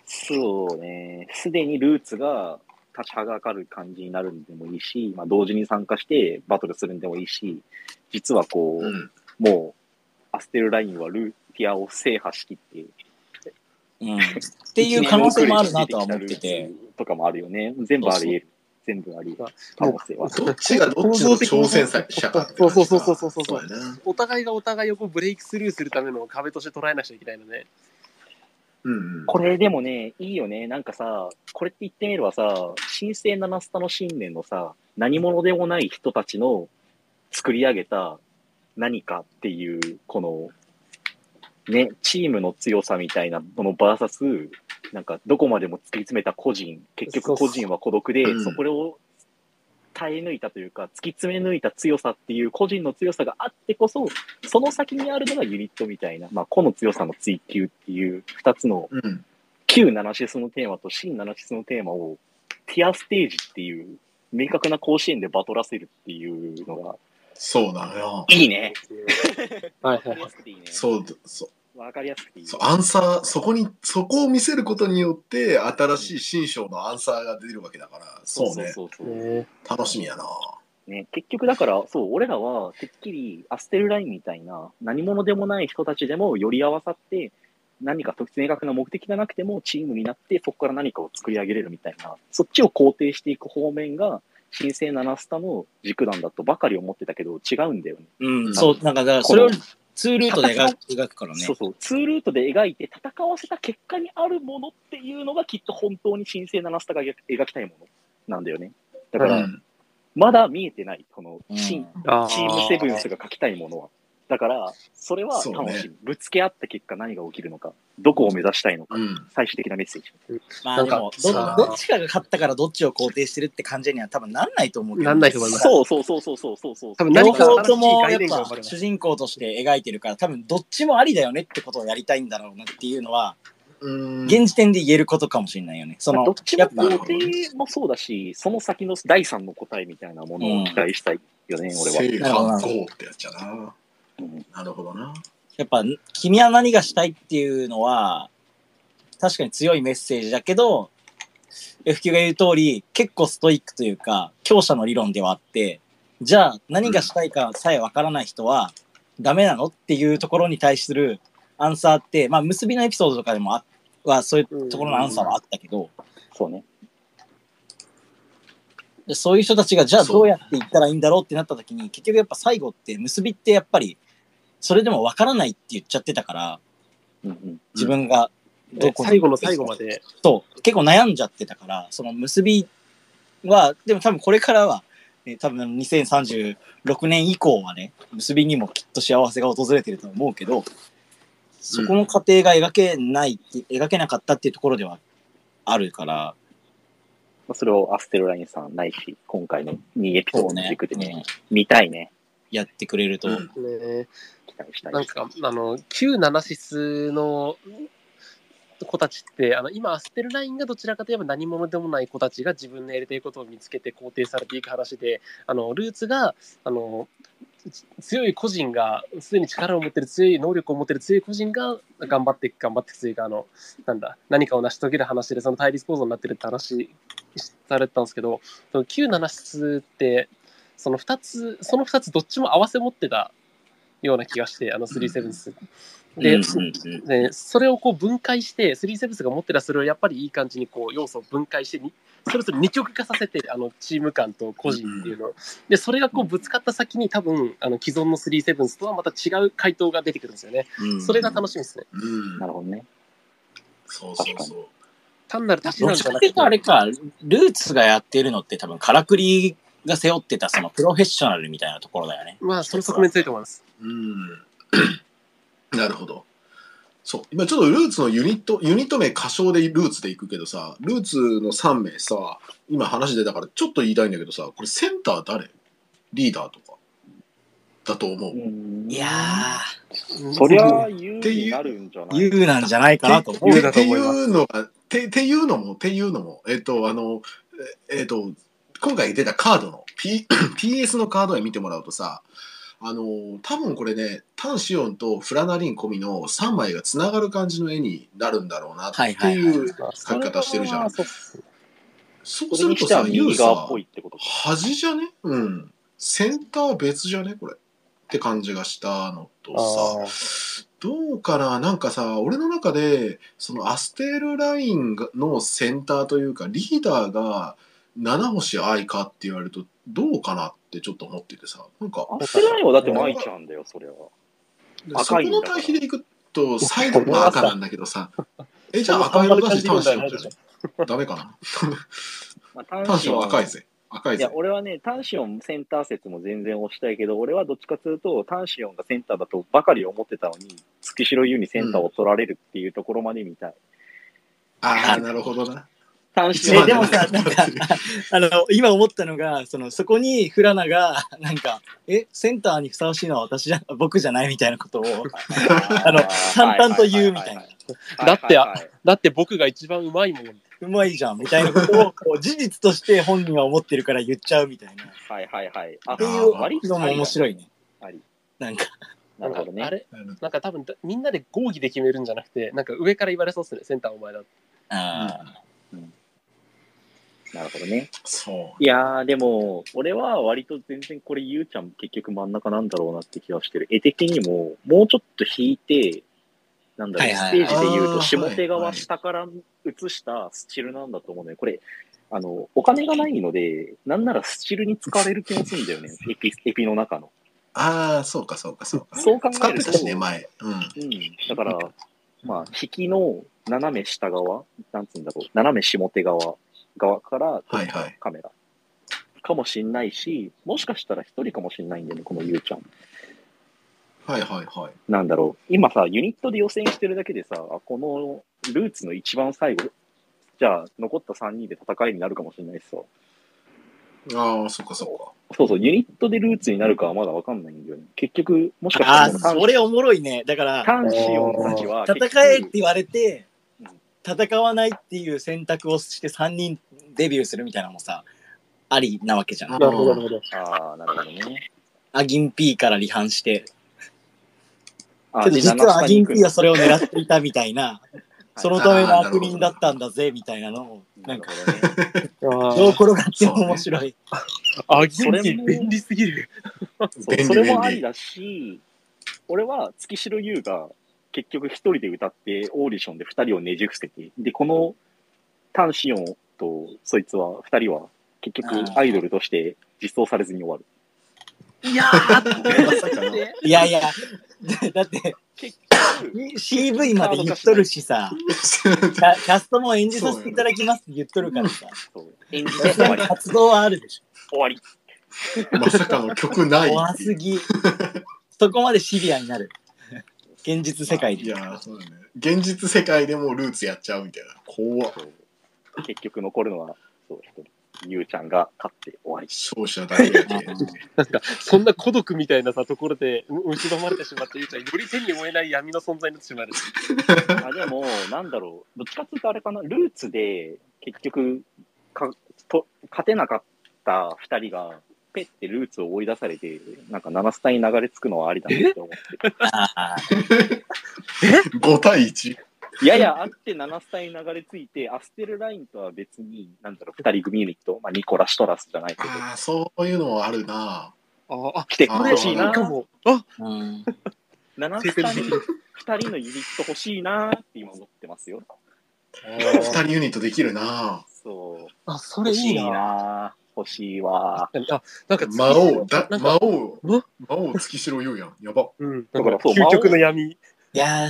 そうね。すでにルーツが立ちはだかる感じになるんでもいいし、まあ、同時に参加してバトルするんでもいいし、実はこう、うん。もう、アステルラインはルーティアを制覇しきって、うん。っていう可能性もあるなとは思ってて。。とかもあるよね。全部あり得る。全部あり得る。可能性は。どっちがどっちの挑戦者かっそうそうそうそうそうそうそうやな。お互いがお互いをこうブレイクスルーするための壁として捉えなくちゃいけないので、うんうん。これでもね、いいよね。なんかさ、これって言ってみればさ、神聖七スタの信念のさ、何者でもない人たちの作り上げた何かっていう、この、ね、チームの強さみたいなものバーサス、なんかどこまでも突き詰めた個人、結局個人は孤独で、うんそこを耐え抜いたというか、突き詰め抜いた強さっていう個人の強さがあってこそ、その先にあるのがユニットみたいな、まあ、個の強さの追求っていう二つのうん。旧ナナシスのテーマと新ナナシスのテーマをティアステージっていう明確な甲子園でバトらせるっていうのがそうだよ。いいね。はいはい。そう、そう。わかりやすくていい。そうアンサー、そこに、そこを見せることによって、新しい新章のアンサーが出るわけだから、そうね。そうそうそうね楽しみやな。ね、結局だから、そう、俺らは、てっきりアステルラインみたいな、何者でもない人たちでも寄り合わさって、何か特明確な目的がなくてもチームになって、そこから何かを作り上げれるみたいな、そっちを肯定していく方面が、神聖ナナスタの軸なんだとばかり思ってたけど、違うんだよね。うん、そう、なんか、だからそれを2ルートで描くからねそう。そう、ツールートで描いて戦わせた結果にあるものっていうのがきっと本当に神聖なナスタが描描きたいものなんだよね。だから、うんまだ見えてない、このうんチ,、あーチームセブンスが描きたいものは。だから、それは楽しみ。ねぶつけ合った結果何が起きるのか、どこを目指したいのか、うん。最終的なメッセージ。まあでも、どどっちかが勝ったからどっちを肯定してるって感じには多分なんないと思うけど。なんないと思いますそうそうそうそうそうそうそう。多分両何かともやっぱ主人公として描いてるから多分どっちもありだよねってことをやりたいんだろうなっていうのはうん現時点で言えることかもしれないよね。そのどっちやっぱも肯定もそうだし、その先の第三の答えみたいなものを期待したいよね、俺正は。反抗ってやつやな。うんなるほどな。やっぱ君は何がしたいっていうのは確かに強いメッセージだけど FQ が言う通り結構ストイックというか強者の理論ではあってじゃあ何がしたいかさえわからない人はダメなのっていうところに対するアンサーってまあ結びのエピソードとかでもあはそういうところのアンサーはあったけど、そうね。でそういう人たちがじゃあどうやっていったらいいんだろうってなった時に結局やっぱ最後って結びってやっぱりそれでもわからないって言っちゃってたからうんうん。自分がどこに最後の最後まで、そう。結構悩んじゃってたからその結びはでも多分これからは、ね、多分2036年以降はね結びにもきっと幸せが訪れてると思うけどそこの過程が描けないって、描けなかったっていうところではあるから。まあそれをアステルラインさんないし、今回の2エピソードの軸でね、うん。見たいね。やってくれると。なんか、あの、旧ナナシスの子たちって、あの、今、アステルラインがどちらかといえば何者でもない子たちが自分のやりたいことを見つけて肯定されていく話で、あの、ルーツが、あの、つ強い個人が、すでに力を持ってる強い能力を持ってる強い個人が頑張って、頑張ってというか、あの、なんだ、何かを成し遂げる話で、その対立構造になってるって話されてたんですけど、その旧ナナシスって、その2つ、その2つどっちも合わせ持ってたような気がして、あの3セブンス。で、うんうんうんでそれをこう分解して、3セブンスが持ってたそれをやっぱりいい感じにこう要素を分解してに、それぞれ二極化させて、あのチーム感と個人っていうのを。で、それがこうぶつかった先に多分、あの既存の3セブンスとはまた違う回答が出てくるんですよね。うんそれが楽しみですね。うんなるほどね。そうそうそう。単なる足しどなんじゃなくてあれか、ルーツがやってるのって多分、カラクリが背負ってたそのプロフェッショナルみたいなところだよね。まあ、その側面強いと思います。うん。なるほど。そう。今ちょっとルーツのユニット、ユニット名歌唱でルーツでいくけどさ、ルーツの3名さ、今話出たからちょっと言いたいんだけどさ、これセンター誰？リーダーとかだと思う。いやそりゃ、言うになるんじゃないー、言うなんじゃないかなと思う。っていうのが、てっていうのも、っていうのも、えっと、あの、ええっと、今回出たカードの、P、PS のカードで見てもらうとさ、あの、多分これね、タン・シオンとフラナリン込みの3枚がつながる感じの絵になるんだろうなってはいうまあ書き方してるじゃん。そうっするとさ、ユウさ右側っぽ、いってことか。端じゃね？うん。センター別じゃね？これ。って感じがしたのとさ、どうかな？なんかさ、俺の中で、そのアステルラインがのセンターというか、リーダーが七星愛かって言われると、どうかなってちょっと思っててさ、なんか、ないわ。だって舞ちゃんだよ、それは。そこ赤いんだからの対比でいくと、サイドも赤なんだけどさ、え、じゃあ赤色だし、タンシオンじゃないダメかな？まあ、タタンシオン赤いぜ。赤いぜいや、。俺はね、タンシオンセンター説も全然押したいけど、俺はどっちかというと、タンシオンがセンターだとばかり思ってたのに、月城優にセンターを取られるっていうところまで見たい。ああ、なるほどな。タンシオンえでもさ、なんか、あの、今思ったのが、その、そこにフラナが、なんか、え、センターにふさわしいのは私じゃ、僕じゃないみたいなことを、あの、淡々と言うみたいな。だってはいはいはいだって僕が一番うまいもん。うまいじゃん、みたいなことを、こう事実として本人は思ってるから言っちゃうみたいな。っはいはいはい。あ、ていうのも面白いね。あり。なんか、なるほどね。あれなんか多分みんなで合議で決めるんじゃなくて、なんか上から言われそうっすね、センターお前だって。あなるほどね。そう。いやー、でも、俺は割と全然これ、ゆうちゃん結局真ん中なんだろうなって気はしてる。絵的にも、もうちょっと引いて、なんだろう、ステージで言うと、下手側下から映したスチルなんだと思うね。これ、あの、お金がないので、なんならスチルに使われる気もするんだよね。エピ、エピの中の。ああ、そうかそうかそうか。そう考えると使ってたしね、前。うん。うん。だから、まあ、引きの斜め下側、なんつうんだろう、斜め下手側、側から撮ったはいはいカメラ。かもしんないし、もしかしたら一人かもしんないんだよね、このゆうちゃん。はいはいはい。なんだろう、今さ、ユニットで予選してるだけでさ、あこのルーツの一番最後、じゃあ、残った3人で戦いになるかもしれないしさ。ああ、そうかそうか。そうそう、ユニットでルーツになるかはまだわかんないんだよね。結局、もしかあしたらこのー、それおもろいね。だから、タンシオンたちは戦えって言われてうん、戦わないっていう選択をして3人デビューするみたいなのもさ、ありなわけじゃん。あなるほど、なるほど。ああ、なるほどね。アギン P から離反して、あけど実はアギン P はそれれを狙っていたみたいな、そのための悪人だったんだぜみたいなのを、なんんか、どうー転がっても面白い。あ、ギンそれもキ便利すぎる。そう便利それもありだし、俺は月城優が結局一人で歌ってオーディションで二人をねじ伏せて、で、このタンシオンとそいつは、二人は結局アイドルとして実装されずに終わる。いやー、いやいや、だって結 CV まで言っとるしさ、キャキャストも演じさせていただきますって言っとるからさ、そう演じて終わり。活動はあるでし終わり。まさかの曲なょ。い。怖すぎ。そこまでシビアになる。現実世界で。いやー、そうだね。現実世界でもルーツやっちゃうみたいな。怖っ結局残るのは、そう、一人。ゆうちゃんが勝って終わり。勝者だけやけ。なんか、そんな孤独みたいなさ、ところで、う蝕まれてしまって、ゆうちゃん、より手に負えない闇の存在になってしまう。あでも、なんだろう、どっちかっていうとあれかな、ルーツで結局かと、勝てなかった二人が、ペッてルーツを追い出されて、なんか7スタに流れ着くのはありだなって思ってる。あ5 対 1? ややあって7スタに流れ着いて、アステルラインとは別に、なんだろう、二人組ユニット、まあ、ニコラ・シトラスじゃないけど、ああ、そういうのもあるな。ああ、来てあほしいな。かも。あ、ーうん7正スタに解できる。二人のユニット欲しいなって今思ってますよ。2人ユニットできるな。そう。あ、それいいな。な欲しいわ。あ、なんか、魔王、だ魔王ん、魔王月城言うやん。やば。うん、だからら、そう究極の闇。いやー、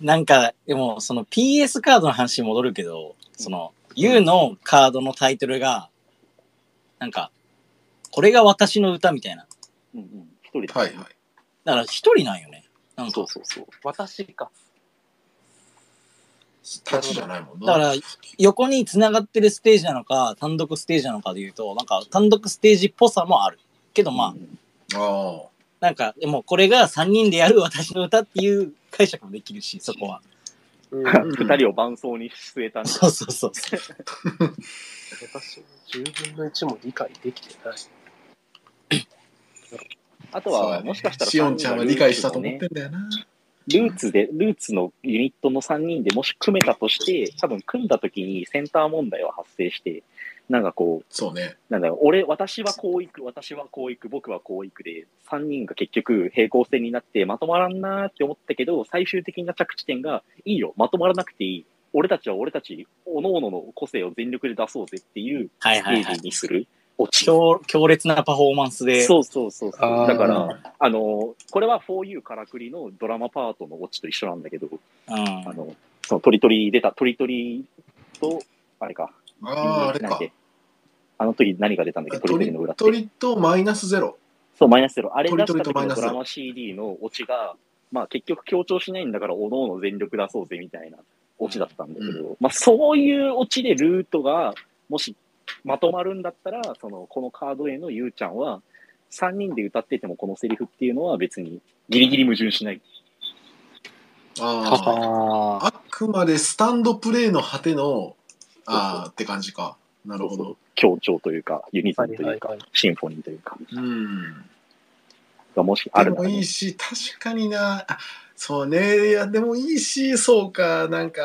なんか、でも、その PS カードの話に戻るけど、その、U のカードのタイトルが、なんか、これが私の歌みたいな。うんうん。一人で。はいはい。だから一人なんよね。なんかそう、そうそう。私か。立ちじゃないもんな。だから、横に繋がってるステージなのか、単独ステージなのかで言うと、なんか単独ステージっぽさもある。けどまあ、あなんか、でもこれが3人でやる私の歌っていう解釈もできるし、そこは。うん 二人を伴奏に据えたんでそうそうそう。私、10分の1も理解できてない。あとは、ねもしかしたら、しおんちゃんは理解したと思ってんだよな。ルーツで、ルーツのユニットの3人でもし組めたとして、多分組んだ時にセンター問題は発生して、なんかこう、そうね。なんだろう、俺、私はこう行く、私はこう行く、僕はこう行くで、3人が結局平行線になってまとまらんなーって思ったけど、最終的な着地点が、いいよ、まとまらなくていい。俺たちは俺たち、各々の個性を全力で出そうぜっていうはいステーはいはい。ジにするオチ。強強烈なパフォーマンスで。そうそうそうそう。だから、あの、これは 4U からくりのドラマパートのオチと一緒なんだけど、うん。あの、そのトリトリ出た、トリトリと、あれか。ああ、あれかあの時何が出たんだっけ？トリトリの裏って。鳥とマイナスゼロ。そう、マイナスゼロ。あれ出した時のドラマ CD のオチが、まあ結局強調しないんだから、おのおの全力出そうぜみたいなオチだったんだけど、まあそういうオチでルートが、もしまとまるんだったら、その、このカードへのゆうちゃんは、3人で歌っててもこのセリフっていうのは別にギリギリ矛盾しない。ああ。ああくまでスタンドプレイの果ての、ああ、って感じか。なるほど。強調というか、ユニズはムというか、いはいはい。シンフォニーというか、うん。がもしあでもるならねいいし、確かにな。あそうね。いや、でもいいし、そうか。なんか、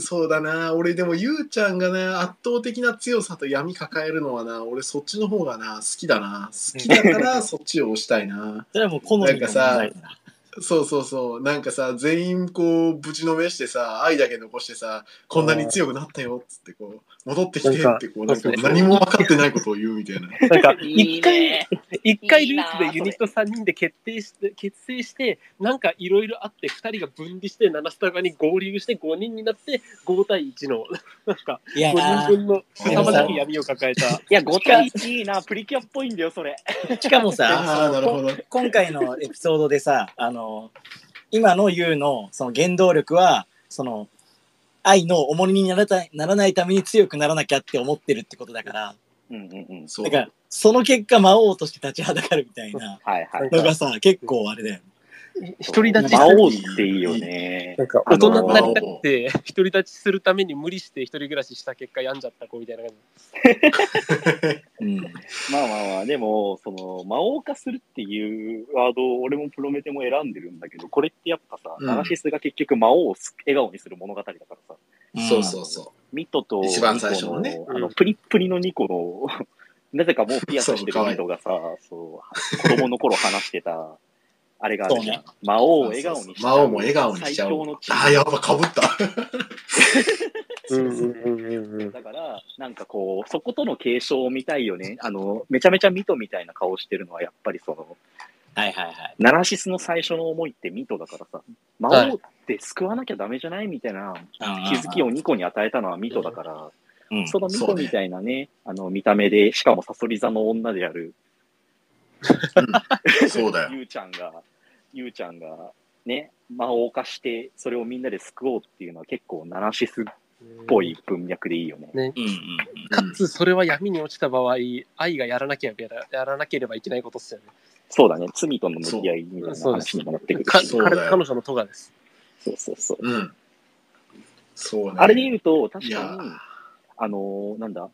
そうだな。俺でも、ゆうちゃんがな、圧倒的な強さと闇抱えるのはな、俺そっちの方がな、好きだな。好きだからそっちを押したいな。それはもう好みの問題だな。そうそうそう。なんかさ、全員こう、ぶちのめしてさ、愛だけ残してさ、こんなに強くなったよっつってこう、戻ってきてってこう、なんか何も分かってないことを言うみたいな。なんか、い一い回ね、一回ルーツでユニット3人で決定して、結成して、なんかいろいろあって、2人が分離して、七スタバに合流して、5人になって、5対1の、なんか、いや5人分のー凄まじく闇を抱えた。いや、5対1いいな、プリキュアっぽいんだよ、それ。しかもあさあ、なるほど。今回のエピソードでさ、あの、今の YOU のその原動力は、その、愛の重荷にならたならないために強くならなきゃって思ってるってことだから、うんうんうん。そう。だから、その結果魔王として立ちはだかるみたいなはいはい。のがさ、結構あれだよね。独り立ち魔する王っていいよね。なんか大人になりたくて、独り立ちするために無理して一人暮らしした結果病んじゃった子みたいな感うん。まあまあまあ、でも、その、魔王化するっていうワードを俺もプロメテも選んでるんだけど、これってやっぱさ、うん。ナナシスが結局魔王を笑顔にする物語だからさ、そうそうそミトと一番最初のねあの、プリップリのニコの、なぜかもうピアスしてるそう可愛いミトがさ、そう、子供の頃話してた、あれがあるじゃん。そう魔王を笑顔にしちゃう。魔王も笑顔にしちゃうああ、やっぱかぶった。じ。うんうんうんうん。だから、なんかこう、そことの継承を見たいよね。あの、めちゃめちゃミトみたいな顔してるのは、やっぱりその、はいはいはい。ナラシスの最初の思いってミトだからさ、魔王って救わなきゃダメじゃないみたいな気づきをニコに与えたのはミトだから、うん。そのミトみたいなね、あの、見た目で、しかもサソリ座の女である、そうだよ。ゆうちゃんが、ゆうちゃんが、ね、魔王化して、それをみんなで救おうっていうのは結構ナラシスっぽい文脈でいいよね。ね。うんうんかつ、それは闇に落ちた場合、愛がやらなきゃやらやらなければいけないことっすよね。そうだね、罪との向き合いみたいな話にもなってくるかし。彼彼女のトガです。そうそうそう。うん。そうね。あれで言うと、確かに、あのーなんだ、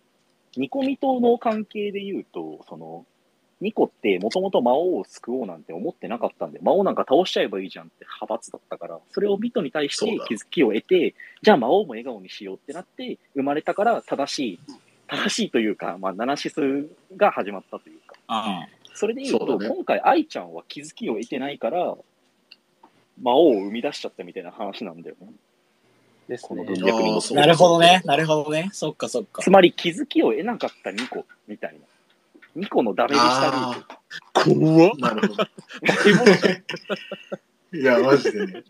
ニコミとの関係で言うと、その、ニコってもともと魔王を救おうなんて思ってなかったんで、魔王なんか倒しちゃえばいいじゃんって派閥だったから、それをミトに対して気づきを得て、じゃあ魔王も笑顔にしようってなって、生まれたから正しい、正しいというか、まあ、ナナシスが始まったというか、うん。それで言うと、ね今回愛ちゃんは気づきを得てないから、魔王を生み出しちゃったみたいな話なんだよね。ですねこの。文脈にあーそうなるほどね。なるほどね。そっかそっかつ。まり気づきを得なかったニコみたいな。ニコのダメでしたルート。怖っなるほど。いや、マジでね。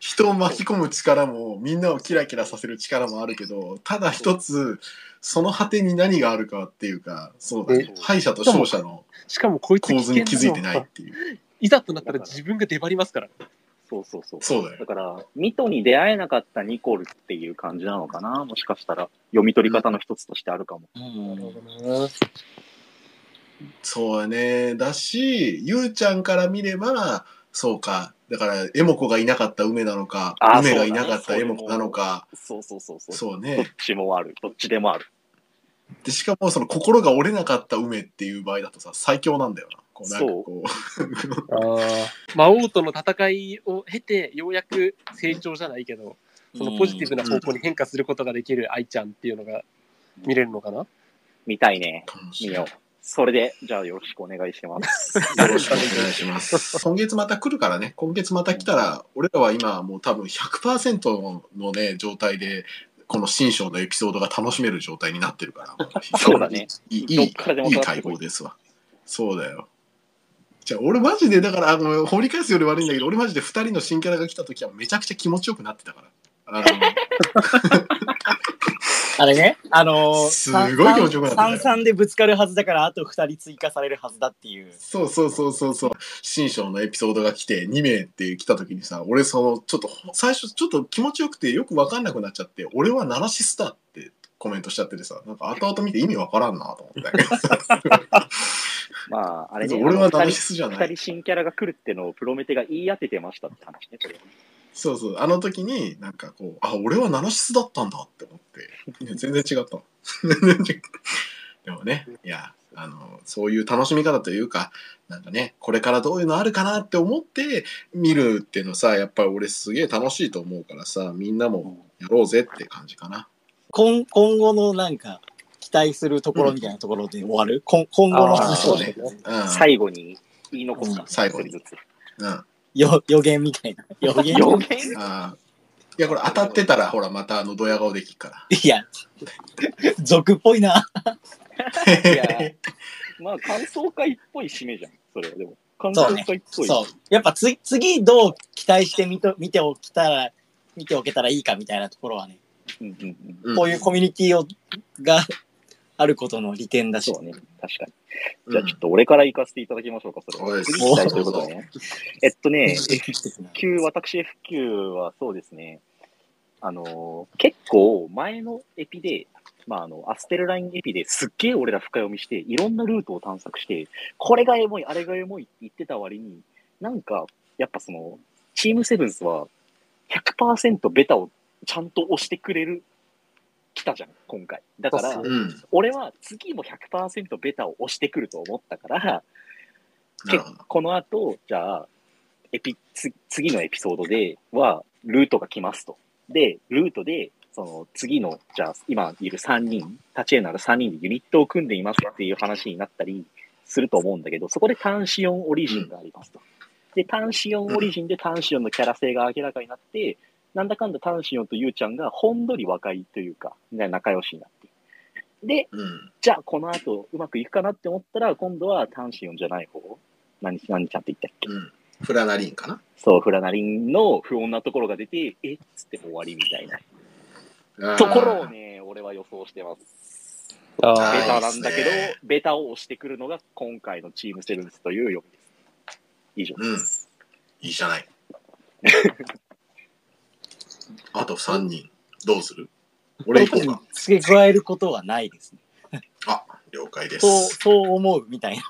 人を巻き込む力も、みんなをキラキラさせる力もあるけど、ただ一つ、その果てに何があるかっていうか、そうだねえ。敗者と勝者のしかもこいつ構図に気づいてないっていう。いざとなったら自分が出張りますから。そうそうそう。そうだよだから、ミトに出会えなかったニコルっていう感じなのかなもしかしたら、読み取り方の一つとしてあるかも。うんなるほどな。そうだね。だし、ゆうちゃんから見れば、そうか。だから、エモコがいなかった梅なのか、あ梅がいなかったエモコなのか、そうそうそうそう。どっそうね。ちもある。どっちでもある。で、しかも、その心が折れなかった梅っていう場合だとさ、最強なんだよな。こうなんかこう。ああ。魔王との戦いを経て、ようやく成長じゃないけど、そのポジティブな方向に変化することができる愛ちゃんっていうのが見れるのかな、見たいね。見よう。それで、じゃあよろしくお願いします。よろしくお願いします。今月また来るからね。今月また来たら、俺らは今もう多分100%のね、状態で、この新章のエピソードが楽しめる状態になってるから。そうだね。いい、いい、どっからでもいい解放ですわ。そうだよ。じゃあ、俺マジで、だから、あの、掘り返すより悪いんだけど、俺マジで2人の新キャラが来た時はめちゃくちゃ気持ちよくなってたから。あの、あれね、あのー、すごい気持ちよくなってたよ三三でぶつかるはずだから、あと二人追加されるはずだっていう。そうそうそうそうそう。新章のエピソードが来て、2名って来た時にさ、俺その、ちょっと、最初ちょっと気持ちよくてよくわかんなくなっちゃって、俺はナナシスだってコメントしちゃっててさ、なんか後々見て意味わからんなと思ったけどさ。まあ、あれね。俺はナシスじゃない。人二人新キャラが来るってのをプロメテが言い当ててましたって話ね、それ。そうそう。あの時に、なんかこう、あ、俺はナナシスだったんだって思って、いや全然違ったの。全然違う。でもね、いや、あの、そういう楽しみ方というか、なんかね、これからどういうのあるかなって思って見るっていうのさ、やっぱり俺すげえ楽しいと思うからさ、みんなもやろうぜって感じかな。今今後のなんか、期待するところみたいなところで終わる、今今後のあー話をねそうね。うん。最後に言い残すうんか、最後に一人ずつ。うん。よ予言みたいな。予言？予言？あーいや、これ当たってたら、ほら、またあの、ドヤ顔できるから。いや、俗っぽいな。いや、まあ、感想会っぽい締めじゃん、それはでも。感想会っぽい。そう。やっぱつ次どう期待して見と見ておきたら、見ておけたらいいかみたいなところはね、うんうんうん。うんこういうコミュニティをがあることの利点だし。そうね、確かに。じゃあちょっと俺から行かせていただきましょうか、それは。おい次行きたいということでね。えっとね、う F9、私 F9 はそうですね、あのー結構前のエピで、まあ、あの、アステルラインエピですっげえ俺ら深読みして、いろんなルートを探索して、これがエモい、あれがエモいって言ってた割に、なんか、やっぱその、チームセブンスは100%ベタをちゃんと押してくれる、来たじゃん、今回。だから、そううん。俺は次も100%ベタを押してくると思ったから。この後、じゃあ、エピ、つ次のエピソードでは、ルートが来ますと。で、ルートで、その次の、じゃあ、今いる3人、立ち絵なら3人でユニットを組んでいますっていう話になったりすると思うんだけど、そこで単シオンオリジンがありますと。で、単シオンオリジンで単シオンのキャラ性が明らかになって、なんだかんだ単シオンとユウちゃんがほんのり若いというか、ね仲良しになって。で、うん。じゃあこの後うまくいくかなって思ったら、今度は単シオンじゃない方？何、何ちゃんって言ったっけ？うん。フラナリンかな？そう、フラナリンの不穏なところが出て、えっつって終わりみたいなところをね、俺は予想してます。あベータなんだけどね、ベタを押してくるのが今回のチームセブンスという読みです。以上。うん。いいじゃない。あと3人、どうする？俺行こうか。付け加えることはないですね。あ、了解でそう、す。そう思うみたいな。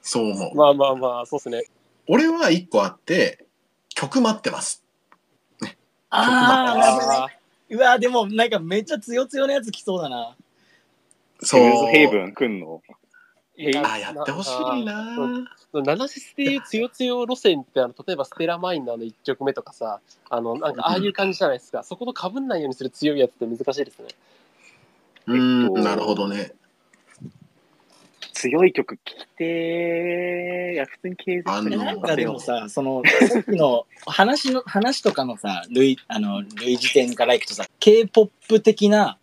そう思う。まあまあまあ、そうですね。俺は1個あって、曲待ってます。ね。あうわ、でもなんかめっちゃ強強なやつ来そうだな。そセブンスヘイブンくんの？ーあ、やってほしいなナナシスっていう強強路線ってあの例えばステラマインダーの1曲目とかさあのなんかああいう感じじゃないですか、そこと被んないようにする強いやつって難しいですねうんえっと、なるほどね。強い曲聴きてーいや、普通に継続あのなんかでもさ、その、さっきの話の、話とかのさ、類、あの、類似点からいくとさ、K-POP 的な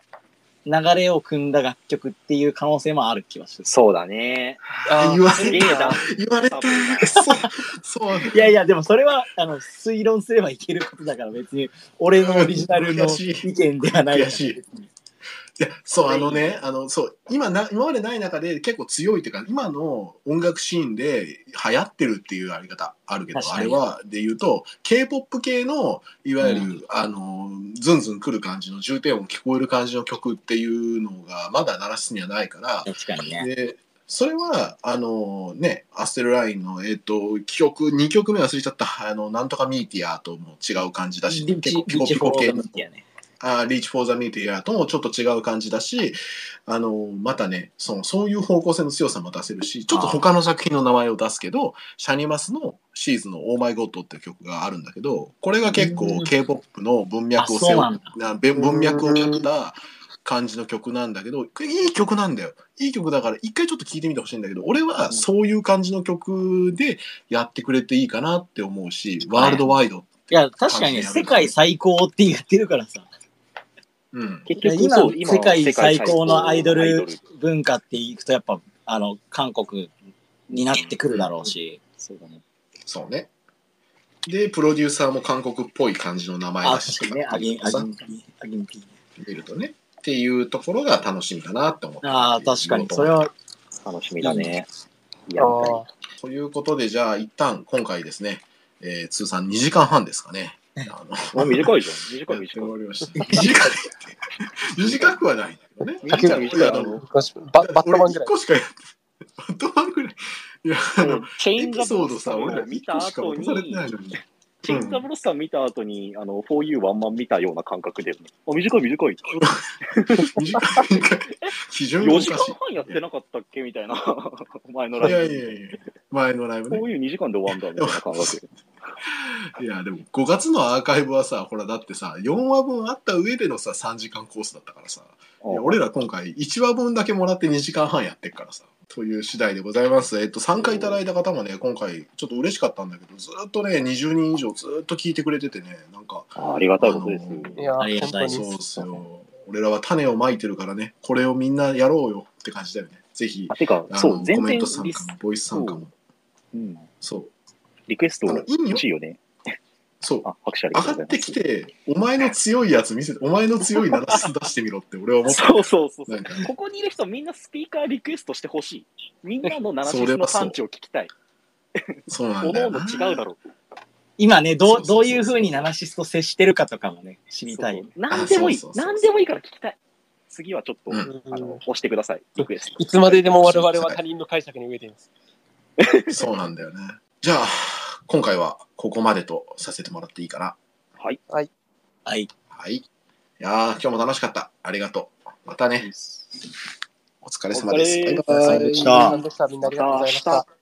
流れを組んだ楽曲っていう可能性もある気がする。そうだね。あー 言われた。言われた。そう、そう。いやいや、でもそれは、あの、推論すればいけることだから別に、俺のオリジナルの悔しい意見ではないから。悔しいいや、そう、あのね、あの、そう、今な、今までない中で結構強いっていうか、今の音楽シーンで流行ってるっていうあり方あるけど、あれは、で言うと、K-POP 系の、いわゆる、うあの、ズンズン来る感じの重低音聞こえる感じの曲っていうのが、まだ鳴らすにはないから、確かにね。で、それは、あのね、アステルラインの、えっ、と、曲、2曲目忘れちゃった、あの、なんとかミーティアとも違う感じだし、結構ッチフォー系のね。あリーチ・フォー・ザ・ミーティアともちょっと違う感じだし、あの、またね、そのそういう方向性の強さも出せるし、ちょっと他の作品の名前を出すけど、シャニマスのシーズンのオーマイゴッドっていう曲があるんだけど、これが結構うん K-POP の文脈を背負んだなべ文脈を書いた感じの曲なんだけど、いい曲なんだよ。いい曲だから一回ちょっと聴いてみてほしいんだけど、俺はそういう感じの曲でやってくれていいかなって思うし、ワールドワイド。いや、確かにね、世界最高って言ってるからさ。うん。結局今世界最高のアイドアル文化っていくと、やっぱ、あの、韓国になってくるだろうし。そうだね。そうね。で、プロデューサーも韓国っぽい感じの名前あ、だし確かにね、アギン、アギンピー、アギンピー。見るとね。っていうところが楽しみだなって思ってああ、確かに。それは、楽しみだね。やっぱりあということで、じゃあ一旦今回ですね、えー通算2時間半ですかね。短いじゃん。短い短い。わりました。短いって。短くはないんだけどね。短い短いあのーババットマンぐらい俺1。個しかやってバットマンぐらい。いや、あの、エピソードさ、俺ら1を見た個しか後に、落とされてないのに。チェインザブロッサム見た後に、あの、4U ワンマン見たような感覚で、あ、短い短い。短い、短い。基準が4おかしい。時間半やってなかったっけ？みたいな。前のライブ。いやいやいや前のライブね。こういう2時間で終わんだみたいな感覚。いや、でも5月のアーカイブはさ、ほらだってさ、4話分あった上でのさ、3時間コースだったからさ、いや俺ら今回1話分だけもらって2時間半やってっからさ、という次第でございます。えっと、参加いただいた方もね、今回ちょっと嬉しかったんだけど、ずっとね、20人以上ずっと聞いてくれててね、なんか、あありがたいことです。いや、ありがたいそうっすよ。俺らは種をまいてるからね、これをみんなやろうよって感じだよね。ぜひ、あ、てか、そう、全コメント参加も、ボイス参加も。うん、そう。リクエスト欲しいよね。そう。あ、拍手ありが上がってとうございます。きて、お前の強いやつ見せて、お前の強い鳴らす出してみろって俺は思った。そうそうそうそうなんかここにいる人みんなスピーカーリクエストしてほしい。みんなのナナシそれはそうスのパンチを聞きたい。そうなんおのおのだよな。違うだろう。今ね、どう、そうそうそうどういう風にナナシスと接してるかとかもね、知りたいよね。何でもいいそうそうそう。そう何でもいいから聞きたい。次はちょっと、うんあの、押してください。リクエスト。いつまででも我々は他人の解釈に飢えています。そうなんだよね。じゃあ、今回はここまでとさせてもらっていいかな。はい。はい。はい。いやー、今日も楽しかった。ありがとう。またね。お疲れ様です。お疲れバイバイお疲れ様でしたみんなでした。みんなありがとうございました。